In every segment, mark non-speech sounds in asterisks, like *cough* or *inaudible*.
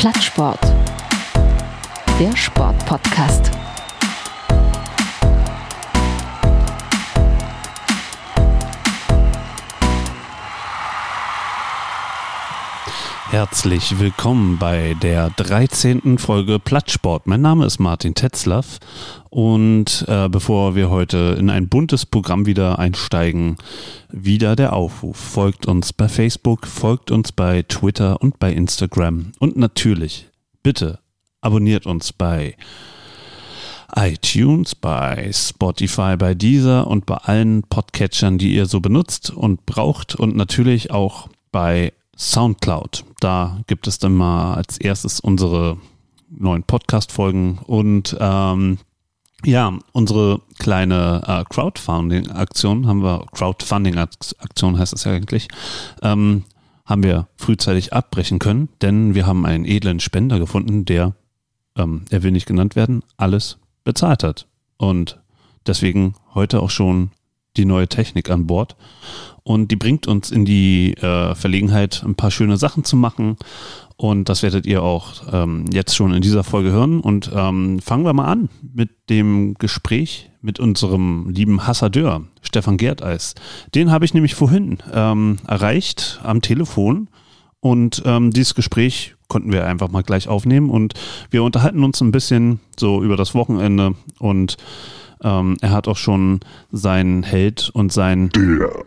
Plattsport. Der Sportpodcast. Herzlich willkommen bei der 13. Folge Plattsport. Mein Name ist Martin Tetzlaff und äh, bevor wir heute in ein buntes Programm wieder einsteigen, wieder der Aufruf. Folgt uns bei Facebook, folgt uns bei Twitter und bei Instagram und natürlich, bitte, abonniert uns bei iTunes, bei Spotify, bei Deezer und bei allen Podcatchern, die ihr so benutzt und braucht und natürlich auch bei Soundcloud. Da gibt es dann mal als erstes unsere neuen Podcast-Folgen und ähm, ja, unsere kleine äh, Crowdfunding-Aktion haben wir, Crowdfunding-Aktion heißt es ja eigentlich, ähm, haben wir frühzeitig abbrechen können, denn wir haben einen edlen Spender gefunden, der, ähm, er will nicht genannt werden, alles bezahlt hat. Und deswegen heute auch schon die neue Technik an Bord. Und die bringt uns in die äh, Verlegenheit, ein paar schöne Sachen zu machen. Und das werdet ihr auch ähm, jetzt schon in dieser Folge hören. Und ähm, fangen wir mal an mit dem Gespräch mit unserem lieben Hassadeur, Stefan Gerteis. Den habe ich nämlich vorhin ähm, erreicht am Telefon. Und ähm, dieses Gespräch konnten wir einfach mal gleich aufnehmen. Und wir unterhalten uns ein bisschen so über das Wochenende und ähm, er hat auch schon seinen Held und sein Der.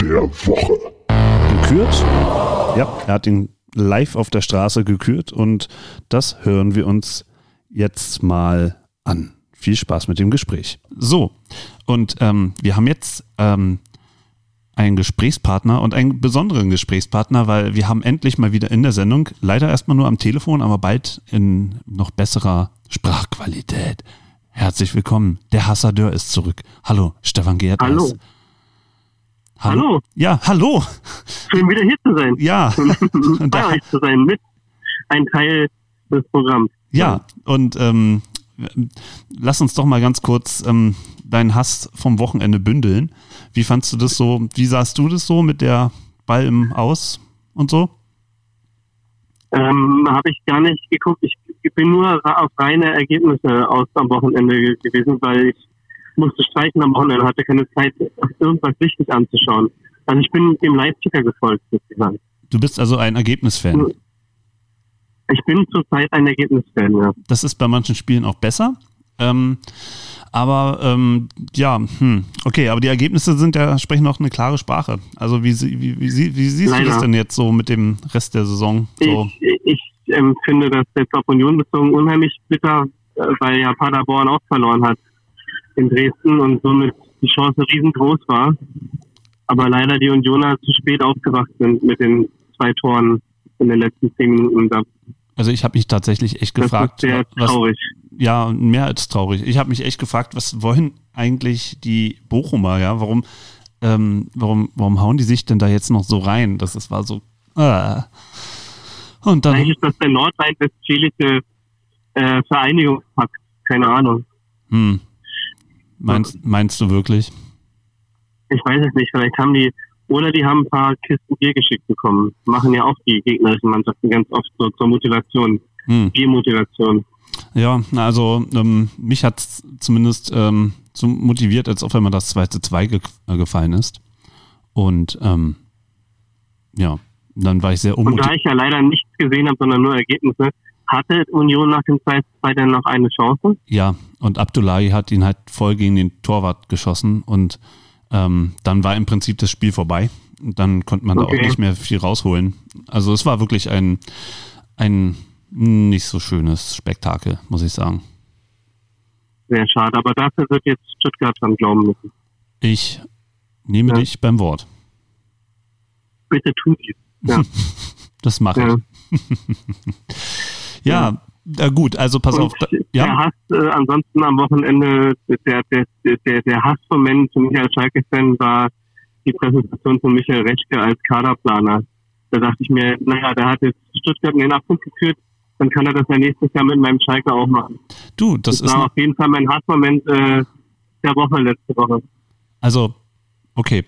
Der Woche. gekürt. Ja, er hat ihn live auf der Straße gekürt und das hören wir uns jetzt mal an. Viel Spaß mit dem Gespräch. So, und ähm, wir haben jetzt ähm, einen Gesprächspartner und einen besonderen Gesprächspartner, weil wir haben endlich mal wieder in der Sendung, leider erstmal nur am Telefon, aber bald in noch besserer Sprachqualität. Herzlich willkommen. Der Hassadeur ist zurück. Hallo, Stefan Gerd. Hallo. Hallo. Ja, hallo. Schön wieder hier zu sein. Ja. *laughs* Und Bei euch zu sein, mit ein Teil des Programms. Ja, und ähm, lass uns doch mal ganz kurz ähm, deinen Hass vom Wochenende bündeln. Wie fandst du das so? Wie sahst du das so mit der Ball im Aus und so? Ähm, Habe ich gar nicht geguckt. Ich bin nur auf reine Ergebnisse aus am Wochenende ge- gewesen, weil ich musste streichen am Wochenende, hatte keine Zeit, irgendwas wichtig anzuschauen. Also ich bin dem Live-Ticker gefolgt, sozusagen. Du bist also ein Ergebnisfan. Ich bin zurzeit ein Ergebnisfan, ja. Das ist bei manchen Spielen auch besser. Ähm, aber ähm, ja, hm, okay, aber die Ergebnisse sind ja, sprechen auch eine klare Sprache. Also wie, sie- wie, wie, wie siehst du Leider. das denn jetzt so mit dem Rest der Saison? So, Ich, ich ähm, finde das jetzt auf Union bezogen unheimlich bitter, äh, weil ja Paderborn auch verloren hat in Dresden und somit die Chance riesengroß war. Aber leider die Unioner zu spät aufgewacht sind mit den zwei Toren in den letzten zehn Minuten. Da- also ich habe mich tatsächlich echt Das gefragt, ist sehr was, traurig. ja, mehr als traurig. Ich habe mich echt gefragt, was wollen eigentlich die Bochumer, ja? Warum, ähm, warum, warum hauen die sich denn da jetzt noch so rein? Das, das war so. Äh. Und dann. Eigentlich ist das der nordrhein-westfälische äh, Vereinigungspakt. Keine Ahnung. Hm, meinst, meinst du wirklich? Ich weiß es nicht. Vielleicht haben die, oder die haben ein paar Kisten Bier geschickt bekommen. Machen ja auch die gegnerischen Mannschaften ganz oft so zur Motivation. Hm. Biermotivation. Ja, also ähm, mich hat es zumindest ähm, so motiviert, als ob wenn man das 2 zu 2 ge äh, gefallen ist. Und ähm, ja, dann war ich sehr Und da unmotiviert. ich ja leider nichts gesehen habe, sondern nur Ergebnisse, hatte Union nach dem 2 2 dann noch eine Chance? Ja, und Abdullahi hat ihn halt voll gegen den Torwart geschossen und ähm, dann war im Prinzip das Spiel vorbei. Und dann konnte man da Okay. auch nicht mehr viel rausholen. Also es war wirklich ein, ein nicht so schönes Spektakel, muss ich sagen. Sehr schade. Aber dafür wird jetzt Stuttgart dran glauben müssen. Ich nehme Ja. dich beim Wort. Bitte tu dies. Ja. *laughs* Das mache Ja. ich. Ja, *laughs* äh, gut, also pass auf. Und da- der Ja, Hass äh, ansonsten am Wochenende, der, der, der, der Hassmoment für mich als Schalke-Fan war die Präsentation von Michael Reschke als Kaderplaner. Da dachte ich mir, naja, der hat jetzt Stuttgart in den Abgrund geführt, dann kann er das ja nächstes Jahr mit meinem Schalke auch machen. du, das Das ist war auf jeden Fall mein Hassmoment äh, der Woche letzte Woche. also okay,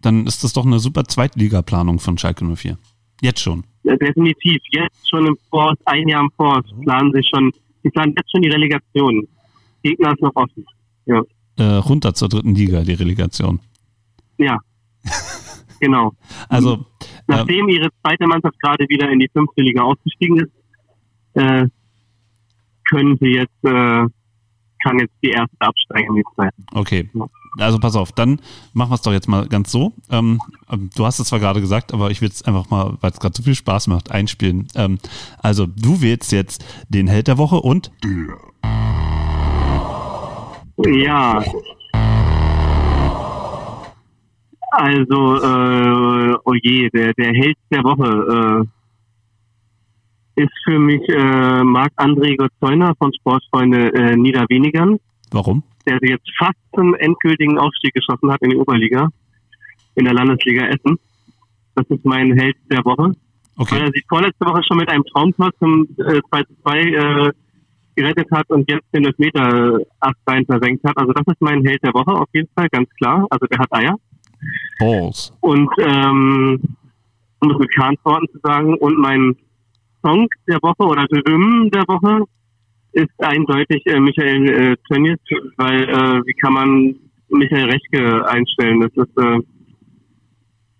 dann ist das doch eine super Zweitligaplanung von Schalke 04. Jetzt schon. Äh, definitiv. Jetzt schon im Voraus, ein Jahr im Voraus, planen sie schon, sie planen jetzt schon die Relegation. Gegner ist noch offen. Ja. Äh, runter zur dritten Liga, die Relegation. Ja. *laughs* genau. Also, Nachdem ihre zweite Mannschaft gerade wieder in die fünfte Liga ausgestiegen ist, äh, können sie jetzt, äh, kann jetzt die erste absteigen die zweite. Okay. Also pass auf, dann machen wir es doch jetzt mal ganz so. Ähm, ähm, du hast es zwar gerade gesagt, aber ich will es einfach mal, weil es gerade so viel Spaß macht, einspielen. Ähm, also du wählst jetzt den Held der Woche und Ja. Also, äh, oh je, der, der Held der Woche äh, ist für mich äh, Marc-André Gottzeuner von Sportfreunde äh, Niederwenigern, warum? der jetzt fast zum endgültigen Aufstieg geschossen hat in die Oberliga, in der Landesliga Essen. Das ist mein Held der Woche. Weil Okay. er sich vorletzte Woche schon mit einem Traumtor zum äh, 2 zu 2 äh, gerettet hat und jetzt den Meter Astrein versenkt hat. Also das ist mein Held der Woche auf jeden Fall, ganz klar. Also der hat Eier. Balls. Und ähm, um es mit Kahns Worten zu sagen, und mein Song der Woche oder Rhythm der Woche ist eindeutig äh, Michael äh, Tönnies, weil äh, wie kann man Michael Rechke einstellen? Das ist äh,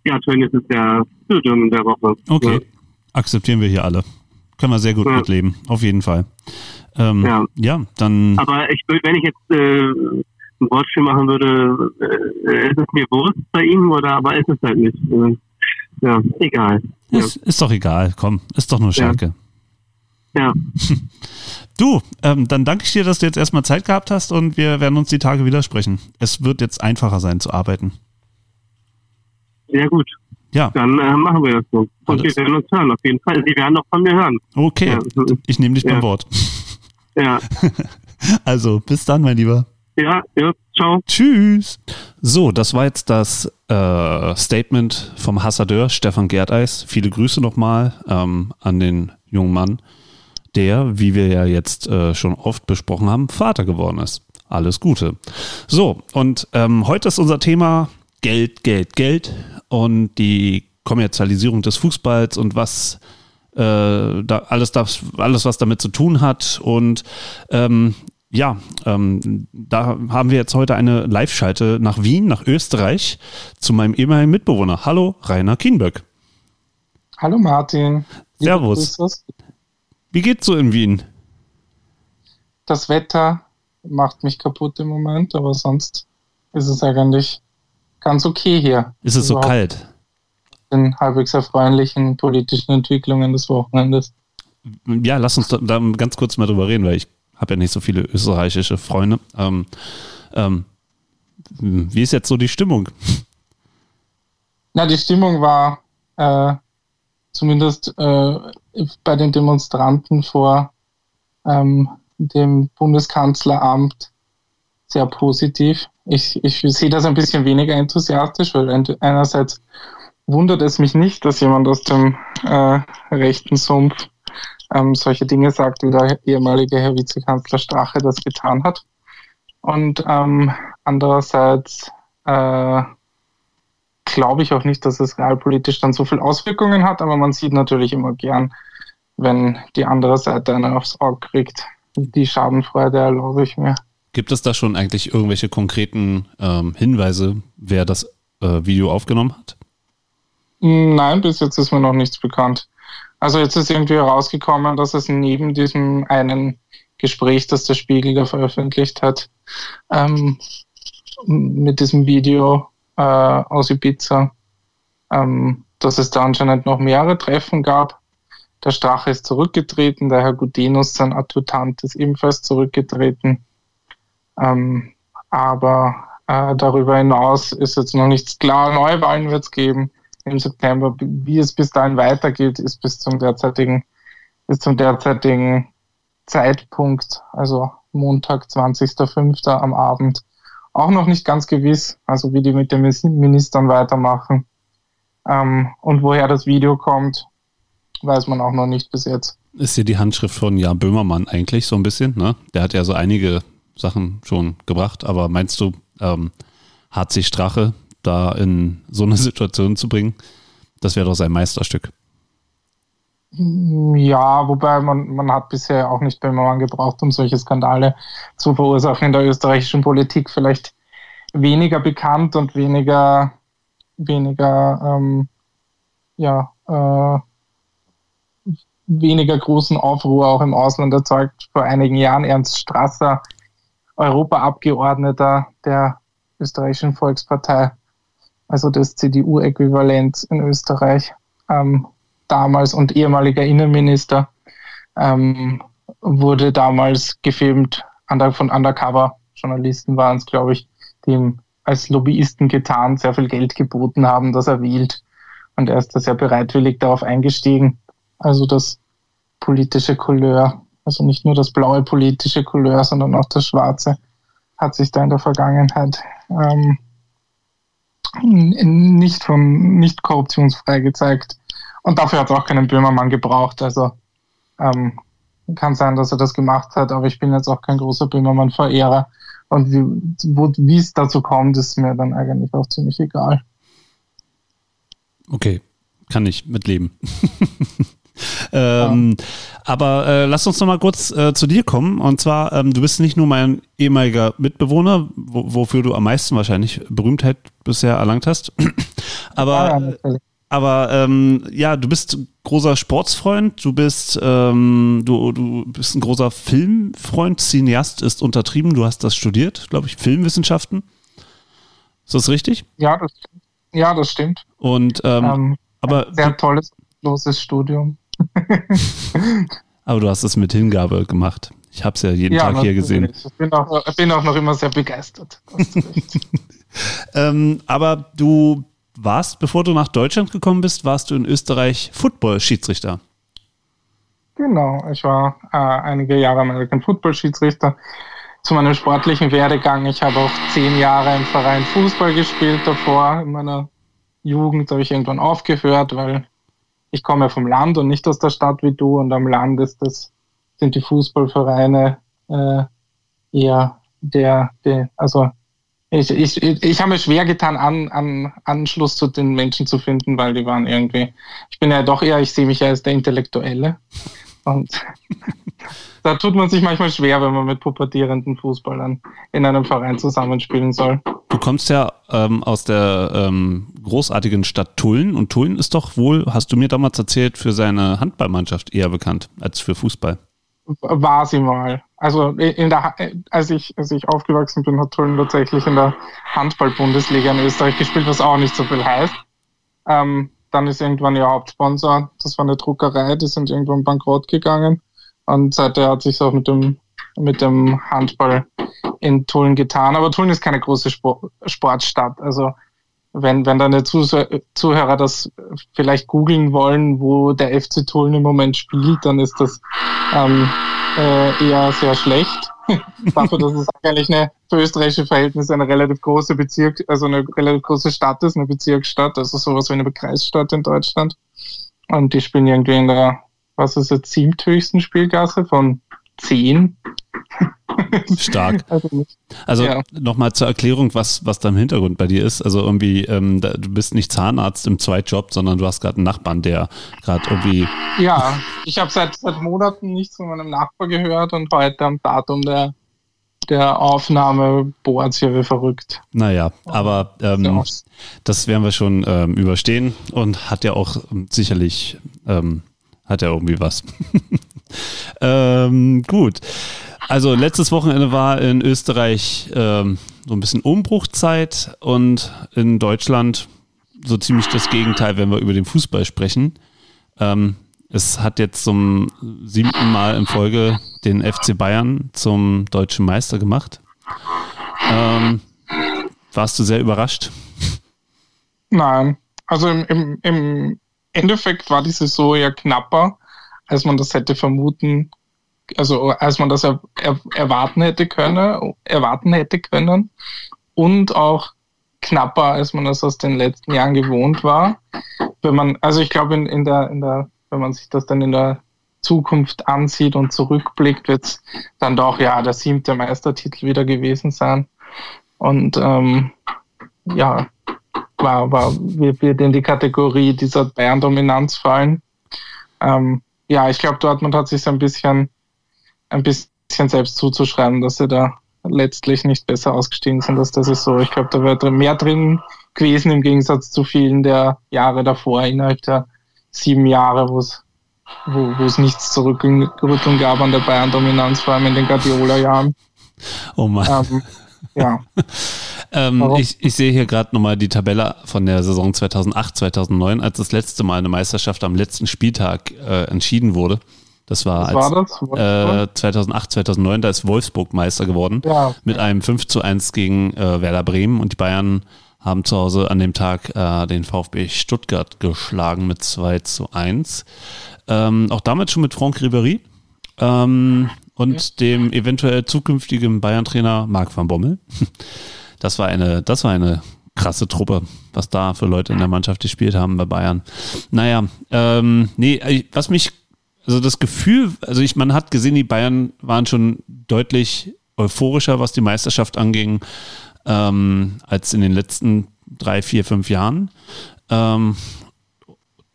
ja Tönnies ist der Rhythm der Woche. Okay. Akzeptieren wir hier alle. Können wir sehr gut Ja. mitleben, auf jeden Fall. Ähm, ja. Ja. dann. Aber ich würd, wenn ich jetzt äh, ein Wortspiel machen würde, äh, ist es mir bewusst bei ihm oder aber ist es halt nicht. Äh, ja, egal. Ja. Ist, ist doch egal, komm, ist doch nur Schalke. Ja. *laughs* Du, ähm, dann danke ich dir, dass du jetzt erstmal Zeit gehabt hast und wir werden uns die Tage wieder sprechen. Es wird jetzt einfacher sein zu arbeiten. Sehr gut. Ja, Dann äh, machen wir das so. Und Alles. wir werden uns hören, auf jeden Fall. Sie werden noch von mir hören. okay. Ja, Ich nehme dich beim Ja. Wort. ja, *laughs* Also, bis dann, mein Lieber. ja, ja ciao. Tschüss. So, das war jetzt das äh, Statement vom Hassadeur Stefan Gerdeis. Viele Grüße nochmal ähm, an den jungen Mann, der, wie wir ja jetzt äh, schon oft besprochen haben, Vater geworden ist. Alles Gute. So, und ähm, heute ist unser Thema Geld, Geld, Geld und die Kommerzialisierung des Fußballs und was äh, da alles, das, alles, was damit zu tun hat. Und ähm, ja, ähm, da haben wir jetzt heute eine Live-Schalte nach Wien, nach Österreich, zu meinem ehemaligen Mitbewohner. Hallo, Rainer Kienböck. Hallo Martin. Servus. Wie geht's so in Wien? Das Wetter macht mich kaputt im Moment, aber sonst ist es eigentlich ganz okay hier. Ist es so Überhaupt kalt? Den halbwegs erfreulichen politischen Entwicklungen des Wochenendes. Ja, lass uns da, da ganz kurz mal drüber reden, weil ich habe ja nicht so viele österreichische Freunde. Ähm, ähm, wie ist jetzt so die Stimmung? Na, die Stimmung war äh, zumindest äh, bei den Demonstranten vor ähm, dem Bundeskanzleramt sehr positiv. Ich, ich sehe das ein bisschen weniger enthusiastisch, weil ein- einerseits wundert es mich nicht, dass jemand aus dem äh, rechten Sumpf ähm, solche Dinge sagt, wie der ehemalige Herr Vizekanzler Strache das getan hat. Und ähm, andererseits äh, glaube ich auch nicht, dass es realpolitisch dann so viel Auswirkungen hat, aber man sieht natürlich immer gern, wenn die andere Seite einen aufs Auge kriegt. Die Schadenfreude erlaube ich mir. Gibt es da schon eigentlich irgendwelche konkreten ähm, Hinweise, wer das äh, Video aufgenommen hat? Nein, bis jetzt ist mir noch nichts bekannt. Also jetzt ist irgendwie herausgekommen, dass es neben diesem einen Gespräch, das der Spiegel da veröffentlicht hat, ähm, mit diesem Video äh, aus Ibiza, ähm, dass es da anscheinend noch mehrere Treffen gab. Der Strache ist zurückgetreten, der Herr Gudenus, sein Adjutant, ist ebenfalls zurückgetreten. Ähm, aber äh, darüber hinaus ist jetzt noch nichts klar. Neuwahlen wird es geben im September. Wie es bis dahin weitergeht, ist bis zum derzeitigen, bis zum derzeitigen Zeitpunkt, also Montag, 20.05. am Abend, auch noch nicht ganz gewiss, also wie die mit den Ministern weitermachen. Ähm, und woher das Video kommt, weiß man auch noch nicht bis jetzt. Ist hier die Handschrift von Jan Böhmermann eigentlich so ein bisschen, ne? Der hat ja so einige Sachen schon gebracht, aber meinst du, ähm, HC Strache da in so eine *laughs* Situation zu bringen, das wäre doch sein Meisterstück. Ja, wobei man, man hat bisher auch nicht Böhmermann gebraucht, um solche Skandale zu verursachen in der österreichischen Politik. Vielleicht weniger bekannt und weniger, weniger, ähm, ja, äh, weniger großen Aufruhr auch im Ausland erzeugt. Vor einigen Jahren Ernst Strasser, Europaabgeordneter der österreichischen Volkspartei, also das CDU-Äquivalent in Österreich, ähm, damals und ehemaliger Innenminister, ähm, wurde damals gefilmt von Undercover-Journalisten waren es, glaube ich, die ihm als Lobbyisten getan, sehr viel Geld geboten haben, dass er wählt. Und er ist da sehr bereitwillig darauf eingestiegen. Also das politische Couleur, also nicht nur das blaue politische Couleur, sondern auch das schwarze, hat sich da in der Vergangenheit ähm, nicht von nicht korruptionsfrei gezeigt. Und dafür hat es auch keinen Böhmermann gebraucht. Also ähm, kann sein, dass er das gemacht hat, aber ich bin jetzt auch kein großer Böhmermann-Verehrer. Und wie es dazu kommt, ist mir dann eigentlich auch ziemlich egal. Okay, kann ich mitleben. *laughs* ähm, ja. Aber äh, lass uns noch mal kurz äh, zu dir kommen. Und zwar, ähm, du bist nicht nur mein ehemaliger Mitbewohner, wo, wofür du am meisten wahrscheinlich Berühmtheit bisher erlangt hast. *clears throat* aber ja, aber ähm, ja, du bist großer Sportsfreund, du bist, ähm, du, du bist ein großer Filmfreund, Cineast ist untertrieben, du hast das studiert, glaube ich, Filmwissenschaften. Ist das richtig? Ja, das, ja, das stimmt. Und ähm, ähm aber sehr tolles, loses Studium. *laughs* *laughs* aber du hast es mit Hingabe gemacht. Ich habe es ja jeden ja, Tag hier gesehen. Ich bin auch, bin auch noch immer sehr begeistert. *laughs* ähm, aber du warst, bevor du nach Deutschland gekommen bist, warst du in Österreich Football-Schiedsrichter. Genau, ich war äh, einige Jahre American Football-Schiedsrichter. Zu meinem sportlichen Werdegang, ich habe auch zehn Jahre im Verein Fußball gespielt davor. In meiner Jugend habe ich irgendwann aufgehört, weil ich komme vom Land und nicht aus der Stadt wie du. Und am Land ist das, sind die Fußballvereine äh, eher der, der, also ich, ich, ich habe mir schwer getan, an, an Anschluss zu den Menschen zu finden, weil die waren irgendwie, ich bin ja doch eher, ich sehe mich ja als der Intellektuelle. Und *laughs* da tut man sich manchmal schwer, wenn man mit pubertierenden Fußballern in einem Verein zusammenspielen soll. Du kommst ja ähm, aus der ähm, großartigen Stadt Tulln und Tulln ist doch wohl, hast du mir damals erzählt, für seine Handballmannschaft eher bekannt als für Fußball. War sie mal. Also in der, als ich, als ich aufgewachsen bin, hat Tulln tatsächlich in der Handball-Bundesliga in Österreich gespielt, was auch nicht so viel heißt. Ähm, dann ist irgendwann ihr Hauptsponsor, das war eine Druckerei, die sind irgendwann bankrott gegangen. Und seither hat sich auch mit dem, mit dem Handball in Tulln getan. Aber Tulln ist keine große Sport, Sportstadt. Also wenn, wenn deine Zuhörer das vielleicht googeln wollen, wo der FC Tulln im Moment spielt, dann ist das ähm, äh, eher sehr schlecht. *laughs* Dafür, dass es eigentlich eine für österreichische Verhältnisse eine relativ große Bezirk, also eine relativ große Stadt ist, eine Bezirksstadt, also sowas wie eine Kreisstadt in Deutschland. Und die spielen irgendwie in der, was ist jetzt, siebthöchsten Spielgasse von zehn. *laughs* Stark. Also, also ja. nochmal zur Erklärung, was, was da im Hintergrund bei dir ist. Also irgendwie, ähm, da, du bist nicht Zahnarzt im Zweitjob, sondern du hast gerade einen Nachbarn, der gerade irgendwie. Ja, ich habe seit, seit Monaten nichts von meinem Nachbar gehört und heute am Datum der, der Aufnahme bohrt hier wie verrückt. Naja, aber ähm, das werden wir schon ähm, überstehen und hat ja auch sicherlich, ähm, hat ja irgendwie was. *laughs* ähm, gut. Also letztes Wochenende war in Österreich ähm, so ein bisschen Umbruchzeit und in Deutschland so ziemlich das Gegenteil, wenn wir über den Fußball sprechen. Ähm, es hat jetzt zum siebten Mal in Folge den FC Bayern zum deutschen Meister gemacht. Ähm, warst du sehr überrascht? Nein, also im, im, im Endeffekt war die Saison ja knapper, als man das hätte vermuten also als man das er, er, erwarten hätte können, erwarten hätte können und auch knapper, als man das aus den letzten Jahren gewohnt war. Wenn man, also ich glaube in, in der, in der, wenn man sich das dann in der Zukunft ansieht und zurückblickt, wird es dann doch ja der siebte Meistertitel wieder gewesen sein. Und ähm, ja, war, war, wird in die Kategorie dieser Bayern-Dominanz fallen. ähm, ja, ich glaube, Dortmund hat sich so ein bisschen, ein bisschen selbst zuzuschreiben, dass sie da letztlich nicht besser ausgestiegen sind als das ist so. Ich glaube, da wäre mehr drin gewesen im Gegensatz zu vielen der Jahre davor, innerhalb der sieben Jahre, wo es wo, wo es nichts zu rütteln gab an der Bayern-Dominanz, vor allem in den Guardiola-Jahren. Oh Mann. Ähm, ja. *laughs* ähm, ich, ich sehe hier gerade nochmal die Tabelle von der Saison 2008, 2009, als das letzte Mal eine Meisterschaft am letzten Spieltag äh, entschieden wurde. Das war, als, war das? Äh, 2008, 2009, da ist Wolfsburg Meister geworden. Ja. Mit einem 5 zu 1 gegen äh, Werder Bremen und die Bayern haben zu Hause an dem Tag äh, den VfB Stuttgart geschlagen mit 2 zu 1. Ähm, auch damit schon mit Franck Ribéry ähm, und ja. dem eventuell zukünftigen Bayern-Trainer Marc van Bommel. *laughs* Das war eine, das war eine krasse Truppe, was da für Leute in der Mannschaft gespielt haben bei Bayern. Naja, ähm, nee, was mich, also das Gefühl, also ich, man hat gesehen, die Bayern waren schon deutlich euphorischer, was die Meisterschaft anging, ähm, als in den letzten drei, vier, fünf Jahren. Ähm,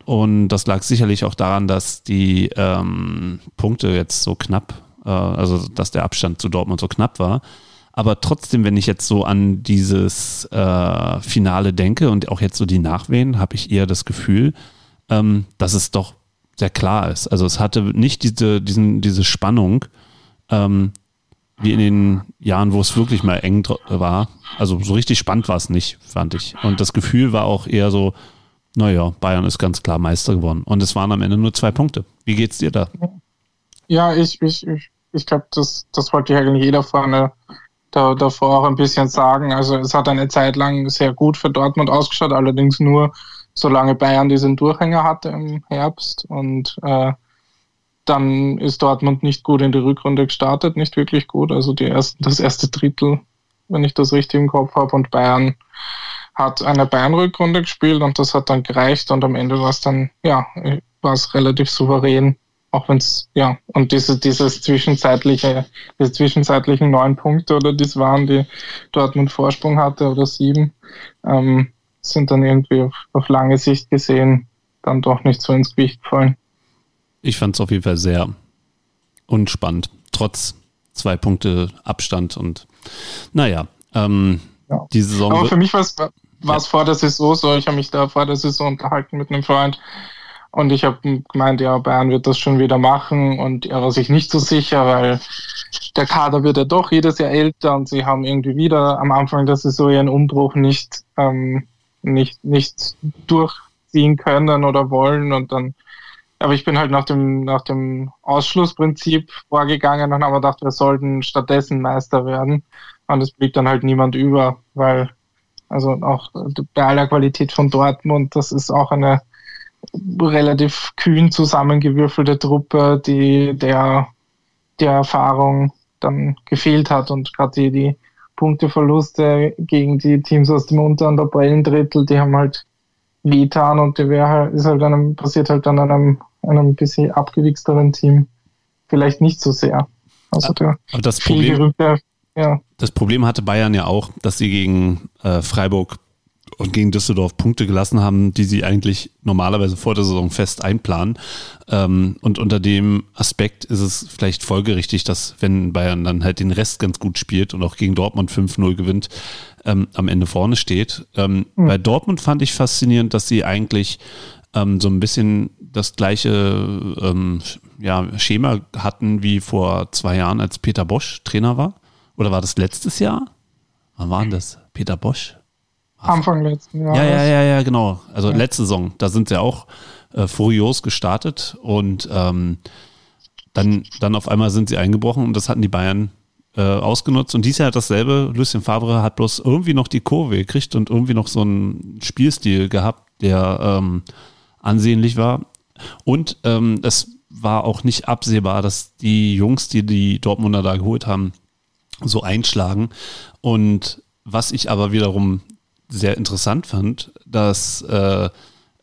und das lag sicherlich auch daran, dass die ähm, Punkte jetzt so knapp, äh, also dass der Abstand zu Dortmund so knapp war. Aber trotzdem, wenn ich jetzt so an dieses äh, Finale denke und auch jetzt so die Nachwehen, habe ich eher das Gefühl, ähm, dass es doch sehr klar ist. Also es hatte nicht diese, diesen, diese Spannung, ähm, wie in den Jahren, wo es wirklich mal eng war. Also so richtig spannend war es nicht, fand ich. Und das Gefühl war auch eher so, naja, Bayern ist ganz klar Meister geworden. Und es waren am Ende nur zwei Punkte. Wie geht's dir da? Ja, ich, ich, ich, ich glaube, das, das wollte ja eigentlich jeder vorne da, davor auch ein bisschen sagen. Also es hat eine Zeit lang sehr gut für Dortmund ausgeschaut, allerdings nur solange Bayern diesen Durchhänger hatte im Herbst. Und äh, dann ist Dortmund nicht gut in die Rückrunde gestartet, nicht wirklich gut. Also die ersten, das erste Drittel, wenn ich das richtig im Kopf habe, und Bayern hat eine Bayern-Rückrunde gespielt und das hat dann gereicht und am Ende war es dann, ja, war es relativ souverän, auch wenn es, ja, und diese, dieses zwischenzeitliche, diese zwischenzeitlichen neun Punkte oder das waren, die Dortmund Vorsprung hatte oder sieben, ähm, sind dann irgendwie auf, auf lange Sicht gesehen dann doch nicht so ins Gewicht gefallen. Ich fand es auf jeden Fall sehr unspannend, trotz zwei Punkte Abstand und naja, ähm, ja. die Saison. Aber für mich war es ja. vor der Saison so. Ich habe mich da vor der Saison unterhalten mit einem Freund und ich habe gemeint, ja, Bayern wird das schon wieder machen und er war sich nicht so sicher, weil der Kader wird ja doch jedes Jahr älter und sie haben irgendwie wieder am Anfang der Saison ihren Umbruch nicht, ähm, nicht, nicht durchziehen können oder wollen und dann aber ich bin halt nach dem, nach dem Ausschlussprinzip vorgegangen und habe gedacht, wir sollten stattdessen Meister werden. Und es blieb dann halt niemand über, weil also auch bei aller Qualität von Dortmund, das ist auch eine relativ kühn zusammengewürfelte Truppe, die der, der Erfahrung dann gefehlt hat und gerade die, die Punkteverluste gegen die Teams aus dem unteren Tabellendrittel, die haben halt wehtan und die wäre halt, ist halt einem, passiert halt dann einem, einem bisschen abgewichsteren Team vielleicht nicht so sehr. Also der Aber das Problem, ja. Das Problem hatte Bayern ja auch, dass sie gegen äh, Freiburg und gegen Düsseldorf Punkte gelassen haben, die sie eigentlich normalerweise vor der Saison fest einplanen. Ähm, und unter dem Aspekt ist es vielleicht folgerichtig, dass wenn Bayern dann halt den Rest ganz gut spielt und auch gegen Dortmund 5-0 gewinnt, ähm, am Ende vorne steht. Mhm. Bei Dortmund fand ich faszinierend, dass sie eigentlich ähm, so ein bisschen das gleiche ja, Schema hatten wie vor zwei Jahren, als Peter Bosch Trainer war. Oder war das letztes Jahr? Wann war denn das? Peter Bosch? Anfang letzten Jahres. Ja, ja, ja, ja, genau. Also ja. letzte Saison, da sind sie auch äh, furios gestartet und ähm, dann, dann auf einmal sind sie eingebrochen und das hatten die Bayern äh, ausgenutzt. Und dieses Jahr hat dasselbe. Lucien Favre hat bloß irgendwie noch die Kurve gekriegt und irgendwie noch so einen Spielstil gehabt, der ähm, ansehnlich war. Und ähm, es war auch nicht absehbar, dass die Jungs, die die Dortmunder da geholt haben, so einschlagen. Und was ich aber wiederum sehr interessant fand, dass äh,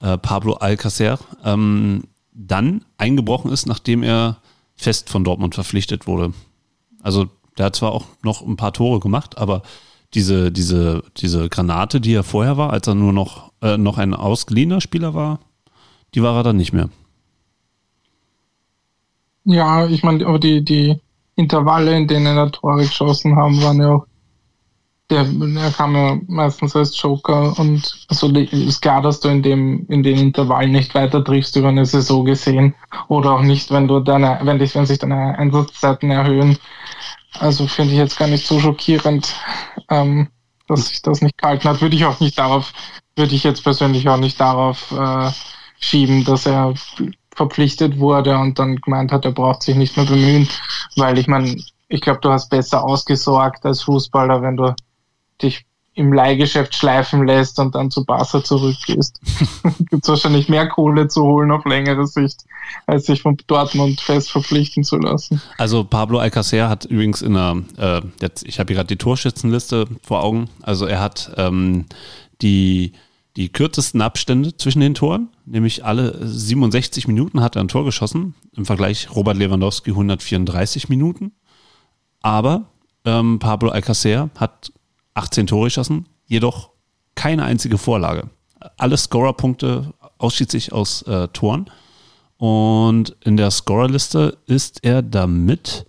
äh, Pablo Alcacer ähm, dann eingebrochen ist, nachdem er fest von Dortmund verpflichtet wurde. Also der hat zwar auch noch ein paar Tore gemacht, aber diese, diese, diese Granate, die er vorher war, als er nur noch, äh, noch ein ausgeliehener Spieler war, die war er dann nicht mehr. Ja, ich meine, aber die, die Intervalle, in denen er Tore geschossen haben, waren ja auch der, der kam ja meistens als Joker und also ist klar, dass du in dem, in den Intervallen nicht weiter triffst über eine Saison gesehen. Oder auch nicht, wenn du deine, wenn dich, wenn sich deine Einsatzzeiten erhöhen. Also finde ich jetzt gar nicht so schockierend, ähm, dass sich das nicht gehalten hat. Würde ich auch nicht darauf, würde ich jetzt persönlich auch nicht darauf äh, schieben, dass er verpflichtet wurde und dann gemeint hat, er braucht sich nicht mehr bemühen, weil ich meine, ich glaube, du hast besser ausgesorgt als Fußballer, wenn du dich im Leihgeschäft schleifen lässt und dann zu Barca zurückgehst. *laughs* Gibt es wahrscheinlich mehr Kohle zu holen auf längere Sicht, als sich von Dortmund fest verpflichten zu lassen. Also Pablo Alcacer hat übrigens in der, äh, jetzt, ich habe hier gerade die Torschützenliste vor Augen, also er hat ähm, die, die kürzesten Abstände zwischen den Toren, nämlich alle 67 Minuten hat er ein Tor geschossen, im Vergleich Robert Lewandowski 134 Minuten, aber ähm, Pablo Alcacer hat 18 Tore geschossen, jedoch keine einzige Vorlage. Alle Scorerpunkte ausschließlich aus äh, Toren. Und in der Scorerliste ist er damit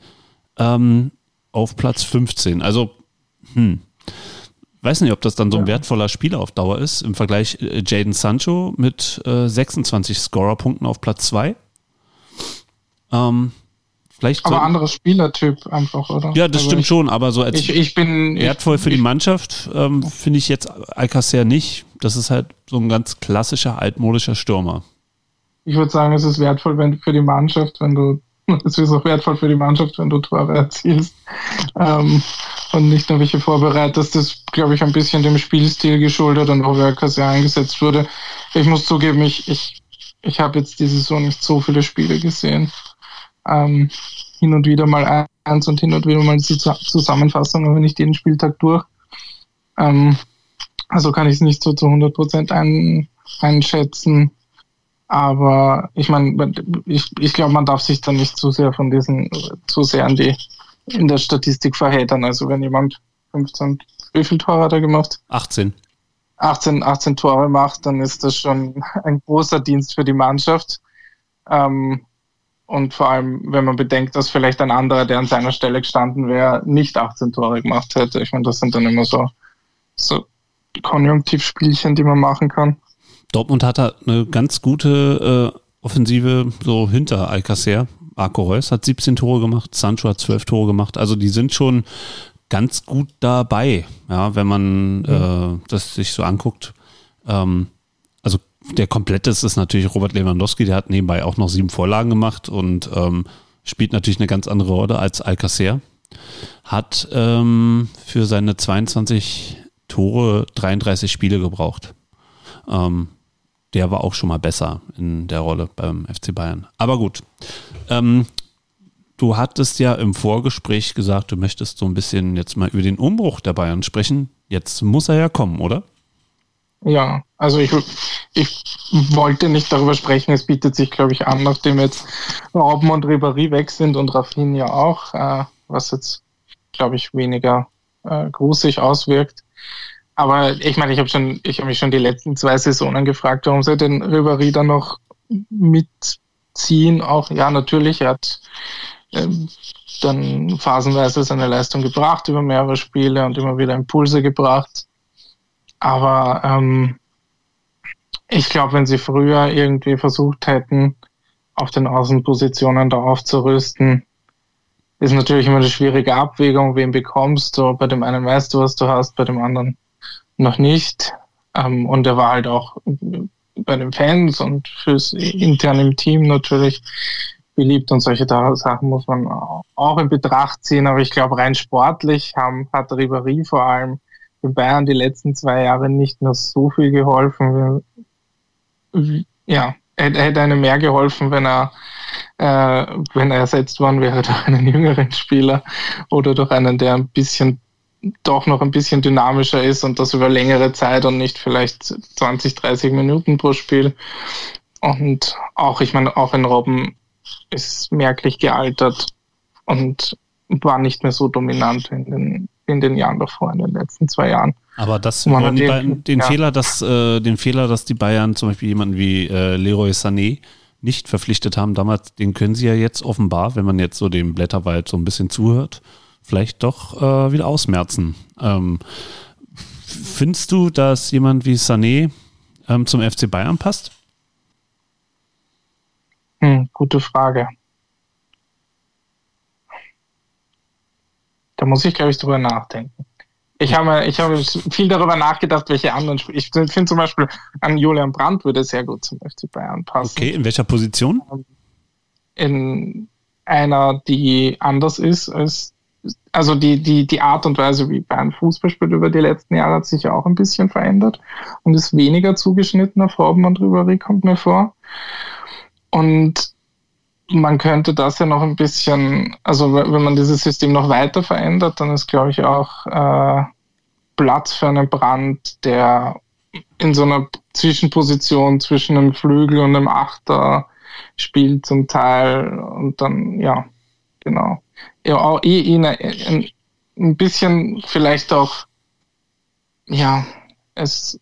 ähm, auf Platz 15. Also, hm, weiß nicht, ob das dann so ein ja. wertvoller Spieler auf Dauer ist. Im Vergleich äh, Jaden Sancho mit äh, 26 Scorerpunkten auf Platz 2. Ähm, Vielleicht aber anderes Spielertyp einfach, oder? Ja, das also stimmt ich, schon, aber so als ich, ich bin, wertvoll für die Mannschaft ähm, finde ich jetzt Alcacer nicht. Das ist halt so ein ganz klassischer, altmodischer Stürmer. Ich würde sagen, es ist wertvoll wenn, für die Mannschaft, wenn du, *laughs* es ist auch wertvoll für die Mannschaft, wenn du Tore erzielst ähm, und nicht nur welche vorbereitest. Das ist, glaube ich, ein bisschen dem Spielstil geschuldet und wo Alcacer eingesetzt wurde. Ich muss zugeben, ich, ich, ich habe jetzt diese Saison nicht so viele Spiele gesehen ähm, hin und wieder mal eins und hin und wieder mal die Zusammenfassung, aber nicht jeden Spieltag durch. Ähm, also kann ich es nicht so zu 100 Prozent ein, einschätzen. Aber ich meine, ich, ich glaube, man darf sich da nicht zu sehr von diesen, zu sehr an die, in der Statistik verheddern. Also wenn jemand 15, wie viele Tore hat er gemacht? 18. 18, 18 Tore macht, dann ist das schon ein großer Dienst für die Mannschaft. Ähm, und vor allem, wenn man bedenkt, dass vielleicht ein anderer, der an seiner Stelle gestanden wäre, nicht 18 Tore gemacht hätte. Ich meine, das sind dann immer so, so Konjunktivspielchen, die man machen kann. Dortmund hat da eine ganz gute äh, Offensive so hinter Alcacer. Arco Reus hat 17 Tore gemacht, Sancho hat 12 Tore gemacht. Also die sind schon ganz gut dabei, ja, wenn man mhm. äh, das sich so anguckt. Ähm, der kompletteste ist natürlich Robert Lewandowski, der hat nebenbei auch noch sieben Vorlagen gemacht und ähm, spielt natürlich eine ganz andere Rolle als Alcacer. Hat ähm, für seine 22 Tore 33 Spiele gebraucht. Ähm, der war auch schon mal besser in der Rolle beim FC Bayern. Aber gut. Ähm, du hattest ja im Vorgespräch gesagt, du möchtest so ein bisschen jetzt mal über den Umbruch der Bayern sprechen. Jetzt muss er ja kommen, oder? Ja, also ich, ich wollte nicht darüber sprechen. Es bietet sich, glaube ich, an, nachdem jetzt Robben und Ribéry weg sind und Rafinha auch, äh, was jetzt, glaube ich, weniger äh, grußig auswirkt. Aber ich meine, ich habe schon, ich habe mich schon die letzten zwei Saisonen gefragt, warum sie den Ribéry dann noch mitziehen. Auch ja, natürlich, er hat ähm, dann phasenweise seine Leistung gebracht über mehrere Spiele und immer wieder Impulse gebracht. Aber ähm, ich glaube, wenn sie früher irgendwie versucht hätten, auf den Außenpositionen da aufzurüsten, ist natürlich immer eine schwierige Abwägung, wen bekommst du. Bei dem einen weißt du, was du hast, bei dem anderen noch nicht. Ähm, und er war halt auch bei den Fans und fürs interne Team natürlich beliebt und solche Sachen muss man auch in Betracht ziehen. Aber ich glaube, rein sportlich haben, hat Ribéry vor allem für Bayern die letzten zwei Jahre nicht mehr so viel geholfen. Ja, er hätte einem mehr geholfen, wenn er, äh, wenn er ersetzt worden wäre *laughs* durch einen jüngeren Spieler oder durch einen, der ein bisschen doch noch ein bisschen dynamischer ist und das über längere Zeit und nicht vielleicht 20, 30 Minuten pro Spiel. Und auch, ich meine, auch ein Robben ist merklich gealtert und war nicht mehr so dominant in den in den Jahren davor, in den letzten zwei Jahren. Aber das man den, den ja. Fehler, dass äh, den Fehler, dass die Bayern zum Beispiel jemanden wie äh, Leroy Sané nicht verpflichtet haben damals, den können sie ja jetzt offenbar, wenn man jetzt so dem Blätterwald so ein bisschen zuhört, vielleicht doch äh, wieder ausmerzen. Ähm, findest du, dass jemand wie Sané ähm, zum FC Bayern passt? Hm, gute Frage. Da muss ich, glaube ich, drüber nachdenken. Ich habe, ich habe viel darüber nachgedacht, welche anderen Spiele. Ich finde zum Beispiel an Julian Brandt würde sehr gut zum FC Bayern passen. Okay, in welcher Position? In einer, die anders ist als, also die, die, die Art und Weise, wie Bayern Fußball spielt über die letzten Jahre hat sich ja auch ein bisschen verändert und ist weniger zugeschnitten auf Robben und Ribéry kommt mir vor. Und man könnte das ja noch ein bisschen, also wenn man dieses System noch weiter verändert, dann ist, glaube ich, auch äh, Platz für einen Brand, der in so einer Zwischenposition zwischen einem Flügel und einem Achter spielt zum Teil und dann, ja, genau. Ja, auch eh, eh ein, ein bisschen vielleicht auch, ja, es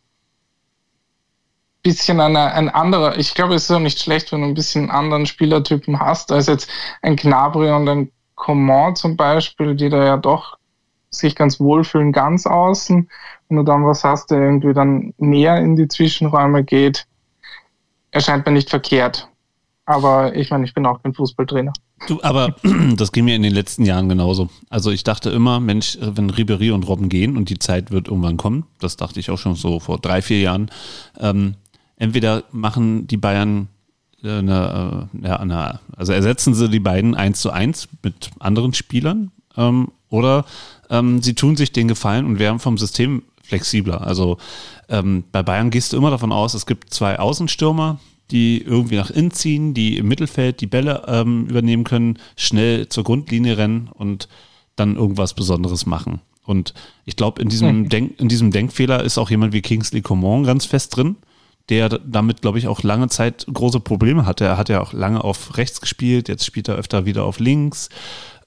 bisschen eine, ein anderer, ich glaube, es ist auch nicht schlecht, wenn du ein bisschen anderen Spielertypen hast, als jetzt ein Gnabry und ein Coman zum Beispiel, die da ja doch sich ganz wohlfühlen, ganz außen. Wenn du dann was hast, der irgendwie dann mehr in die Zwischenräume geht, erscheint mir nicht verkehrt. Aber ich meine, ich bin auch kein Fußballtrainer. Du, aber *clears throat* das ging mir in den letzten Jahren genauso. Also ich dachte immer, Mensch, wenn Ribery und Robben gehen und die Zeit wird irgendwann kommen, das dachte ich auch schon so vor drei, vier Jahren, ähm, entweder machen die Bayern eine, äh, eine, also ersetzen sie die beiden eins zu eins mit anderen Spielern ähm, oder ähm, sie tun sich den Gefallen und werden vom System flexibler. Also ähm, bei Bayern gehst du immer davon aus, es gibt zwei Außenstürmer, die irgendwie nach innen ziehen, die im Mittelfeld die Bälle ähm, übernehmen können, schnell zur Grundlinie rennen und dann irgendwas Besonderes machen. Und ich glaube, in diesem, mhm. Denk, in diesem Denkfehler ist auch jemand wie Kingsley Coman ganz fest drin der damit, glaube ich, auch lange Zeit große Probleme hatte. Er hat ja auch lange auf rechts gespielt, jetzt spielt er öfter wieder auf links.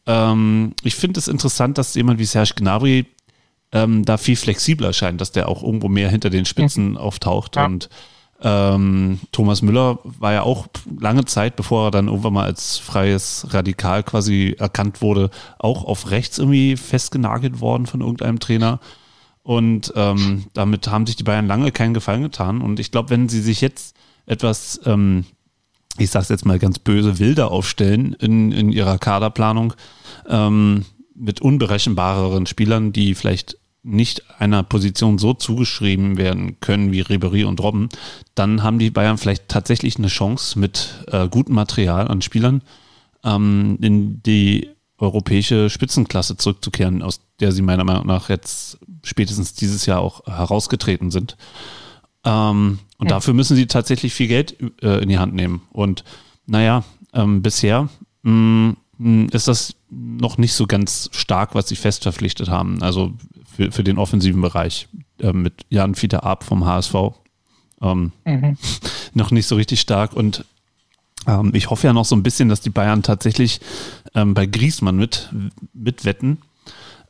Ähm, ich finde es interessant, dass jemand wie Serge Gnabry ähm, da viel flexibler scheint, dass der auch irgendwo mehr hinter den Spitzen mhm. auftaucht. Ja. Und ähm, Thomas Müller war ja auch lange Zeit, bevor er dann irgendwann mal als freies Radikal quasi erkannt wurde, auch auf rechts irgendwie festgenagelt worden von irgendeinem Trainer. Und ähm, damit haben sich die Bayern lange keinen Gefallen getan. Und ich glaube, wenn sie sich jetzt etwas, ähm, ich sage es jetzt mal ganz böse, wilder aufstellen in, in ihrer Kaderplanung ähm, mit unberechenbareren Spielern, die vielleicht nicht einer Position so zugeschrieben werden können wie Ribery und Robben, dann haben die Bayern vielleicht tatsächlich eine Chance mit äh, gutem Material an Spielern ähm, in die europäische Spitzenklasse zurückzukehren, aus der sie meiner Meinung nach jetzt spätestens dieses Jahr auch herausgetreten sind. Ähm, und ja. dafür müssen sie tatsächlich viel Geld äh, in die Hand nehmen. Und naja, ähm, bisher mh, mm, ist das noch nicht so ganz stark, was sie fest verpflichtet haben. Also für, für den offensiven Bereich äh, mit Jan Fieter Ab vom HSV. Ähm, mhm. *laughs* noch nicht so richtig stark. Und ähm, ich hoffe ja noch so ein bisschen, dass die Bayern tatsächlich ähm, bei Griesmann mit, mitwetten.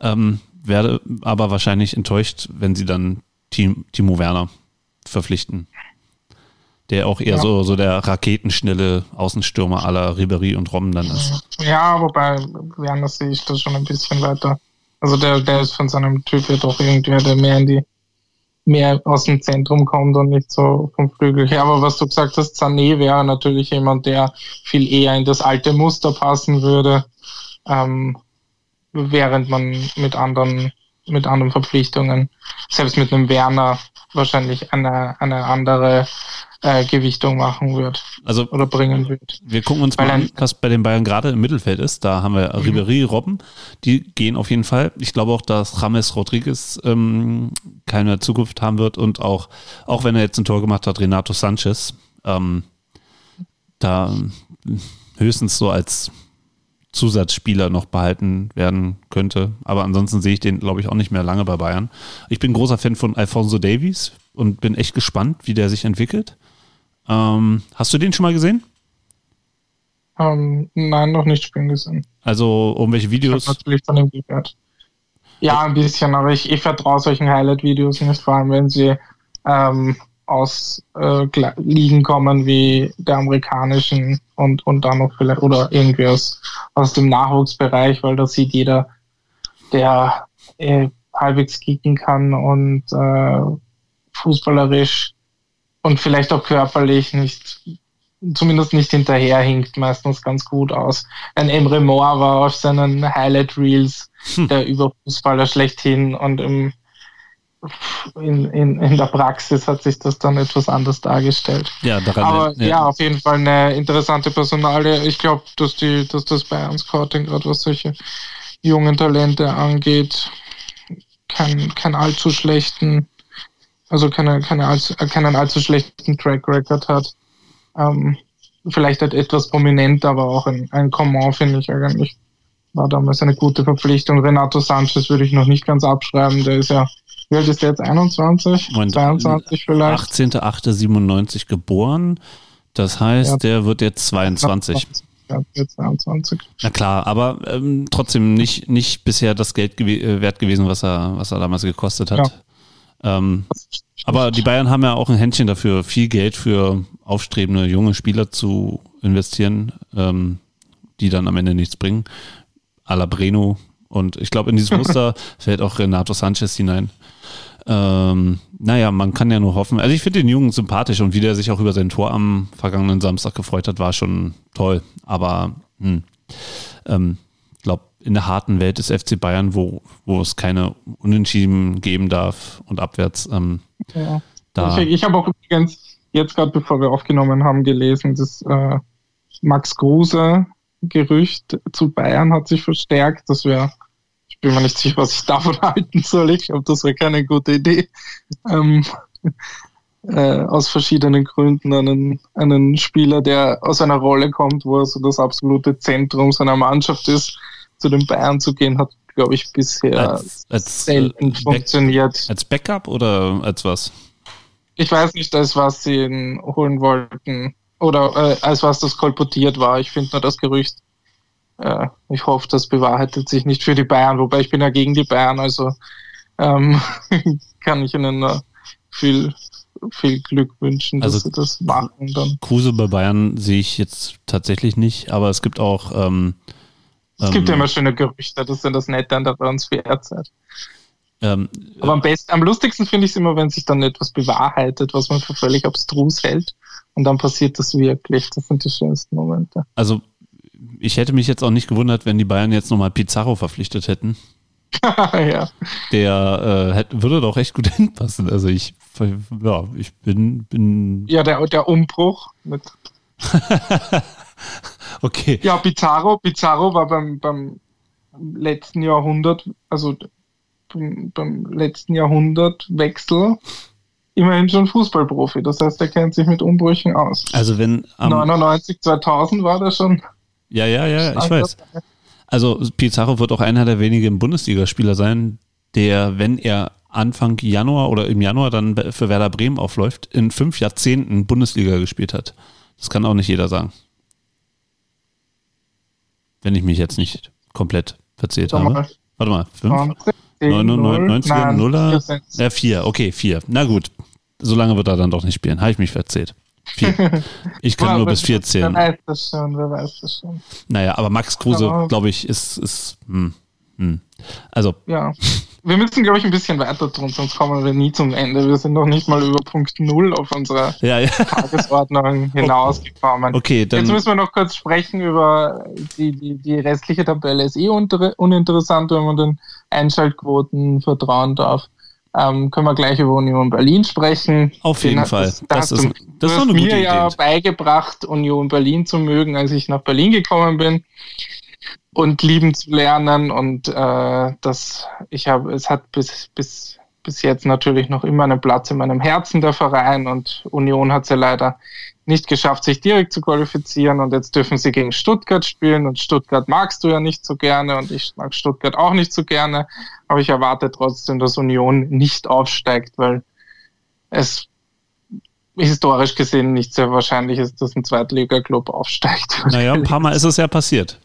Ähm, werde aber wahrscheinlich enttäuscht, wenn sie dann Team, Timo Werner verpflichten. Der auch eher ja. so, so der raketenschnelle Außenstürmer aller Ribery und Robben dann ist. Ja, wobei Werner sehe ich das schon ein bisschen weiter. Also der, der ist von seinem Typ ja doch irgendwie, der mehr in die mehr aus dem Zentrum kommt und nicht so vom Flügel her. Aber was du gesagt hast, Sané wäre natürlich jemand, der viel eher in das alte Muster passen würde, ähm, während man mit anderen, mit anderen Verpflichtungen, selbst mit einem Werner, wahrscheinlich eine, eine andere äh, Gewichtung machen wird. Also oder bringen wird. Wir gucken uns Weil mal an, was bei den Bayern gerade im Mittelfeld ist. Da haben wir mhm. Ribery, Robben, die gehen auf jeden Fall. Ich glaube auch, dass James Rodriguez ähm, keine Zukunft haben wird und auch, auch wenn er jetzt ein Tor gemacht hat, Renato Sanchez, ähm, da höchstens so als Zusatzspieler noch behalten werden könnte. Aber ansonsten sehe ich den, glaube ich, auch nicht mehr lange bei Bayern. Ich bin großer Fan von Alfonso Davies und bin echt gespannt, wie der sich entwickelt. Ähm, hast du den schon mal gesehen? Ähm, nein, noch nicht spielen gesehen. Also irgendwelche Videos? Ich natürlich von dem gehört. Ja, ein bisschen, aber ich, ich vertraue solchen Highlight-Videos nicht, vor allem wenn sie ähm, ausliegen äh, kommen wie der amerikanischen und, und dann noch vielleicht oder irgendwie aus, aus dem Nachwuchsbereich, weil da sieht jeder, der äh, halbwegs kicken kann und äh, fußballerisch und vielleicht auch körperlich nicht, zumindest nicht hinterherhinkt, meistens ganz gut aus. Ein Emre Moore war auf seinen Highlight Reels hm. *laughs* der Überfußballer schlechthin und im in, in, in der Praxis hat sich das dann etwas anders dargestellt. Ja, daran Aber ja. ja, auf jeden Fall eine interessante Personalie. Ich glaube, dass die, dass das Bayern Scouting, gerade was solche jungen Talente angeht, kein, kein allzu schlechten, also keine, keine allzu, keinen allzu schlechten Track Record hat. Ähm, vielleicht halt etwas prominent, aber auch ein, ein Command finde ich eigentlich. War damals eine gute Verpflichtung. Renato Sanchez würde ich noch nicht ganz abschreiben, der ist ja wie alt ist der jetzt? 21? Moment, 22 vielleicht? 18.08.97 geboren. Das heißt, ja. der wird jetzt 22. Ja, jetzt 22. Na klar, aber ähm, trotzdem nicht, nicht bisher das Geld gew äh, wert gewesen, was er, was er damals gekostet hat. Ja. Ähm, aber die Bayern haben ja auch ein Händchen dafür, viel Geld für aufstrebende junge Spieler zu investieren, ähm, die dann am Ende nichts bringen. A la Breno. Und ich glaube, in dieses *laughs* Muster fällt auch Renato Sanchez hinein. Ähm, naja, man kann ja nur hoffen. Also ich finde den Jungen sympathisch und wie der sich auch über sein Tor am vergangenen Samstag gefreut hat, war schon toll. Aber hm, ähm, glaube, in der harten Welt des FC Bayern, wo, wo es keine Unentschieden geben darf und abwärts. Ähm, ja. da ich, ich habe auch übrigens jetzt gerade, bevor wir aufgenommen haben, gelesen, dass äh, Max Kruse Gerücht zu Bayern hat sich verstärkt. Das wäre bin mir nicht sicher, was ich davon *laughs* halten soll. Ich glaube, das wäre keine gute Idee. Ähm, äh, aus verschiedenen Gründen einen, einen Spieler, der aus einer Rolle kommt, wo er so das absolute Zentrum seiner Mannschaft ist, zu den Bayern zu gehen, hat, glaube ich, bisher als, als, selten äh, funktioniert. Als Backup oder als was? Ich weiß nicht, als was sie ihn holen wollten oder äh, als was das kolportiert war. Ich finde nur das Gerücht äh, ich hoffe, das bewahrheitet sich nicht für die Bayern, wobei ich bin ja gegen die Bayern, also ähm, *laughs* kann ich ihnen äh, viel, viel Glück wünschen, dass also, sie das machen dann. Kruse bei Bayern sehe ich jetzt tatsächlich nicht, aber es gibt auch ähm, es gibt ja ähm, immer schöne Gerüchte, das ist ja das Nette an der Transferzeit. Ähm, aber am besten, am lustigsten finde ich es immer, wenn sich dann etwas bewahrheitet, was man für völlig abstrus hält und dann passiert das wirklich. Das sind die schönsten Momente. Also ich hätte mich jetzt auch nicht gewundert, wenn die Bayern jetzt nochmal Pizarro verpflichtet hätten. *laughs* ja. Der äh, hätte, würde doch recht gut *laughs* hinpassen. Also ich, ja, ich bin, bin. Ja, der, der Umbruch mit. *laughs* okay. Ja, Pizarro, Pizarro war beim, beim letzten Jahrhundert, also beim, beim letzten Jahrhundertwechsel immerhin schon Fußballprofi. Das heißt, er kennt sich mit Umbrüchen aus. Also wenn ähm, 99, 2000 war der schon ja, ja, ja, ich weiß. Also Pizarro wird auch einer der wenigen Bundesligaspieler sein, der, wenn er Anfang Januar oder im Januar dann für Werder Bremen aufläuft, in fünf Jahrzehnten Bundesliga gespielt hat. Das kann auch nicht jeder sagen. Wenn ich mich jetzt nicht komplett verzählt habe. Mal. Warte mal, fünf? 90er, Nuller? Ja, vier, okay, vier. Na gut. So lange wird er dann doch nicht spielen. Habe ich mich verzählt. Vier. *laughs* Ich kann nur bis 14. Wer weiß das schon, wer weiß das schon. Naja, aber Max Kruse, glaube ich, ist, ist hm, hm. also. Ja. Wir müssen, glaube ich, ein bisschen weiter tun, sonst kommen wir nie zum Ende. Wir sind noch nicht mal über Punkt Null auf unserer ja, ja. Tagesordnung *laughs* hinausgekommen. Okay, dann. Jetzt müssen wir noch kurz sprechen über die, die, die restliche Tabelle. Ist eh uninteressant, wenn man den Einschaltquoten vertrauen darf. Ähm, können wir gleich über Union Berlin sprechen. Auf Den jeden Fall. Das, das, ist, das ist eine mir Idee. ja beigebracht, Union Berlin zu mögen, als ich nach Berlin gekommen bin und lieben zu lernen. Und äh, das, ich habe, es hat bis, bis, bis jetzt natürlich noch immer einen Platz in meinem Herzen der Verein und Union hat ja leider nicht geschafft, sich direkt zu qualifizieren und jetzt dürfen sie gegen Stuttgart spielen und Stuttgart magst du ja nicht so gerne und ich mag Stuttgart auch nicht so gerne, aber ich erwarte trotzdem, dass Union nicht aufsteigt, weil es historisch gesehen nicht sehr wahrscheinlich ist, dass ein Zweitliga-Club aufsteigt. Naja, ein paar Mal ist es ja passiert.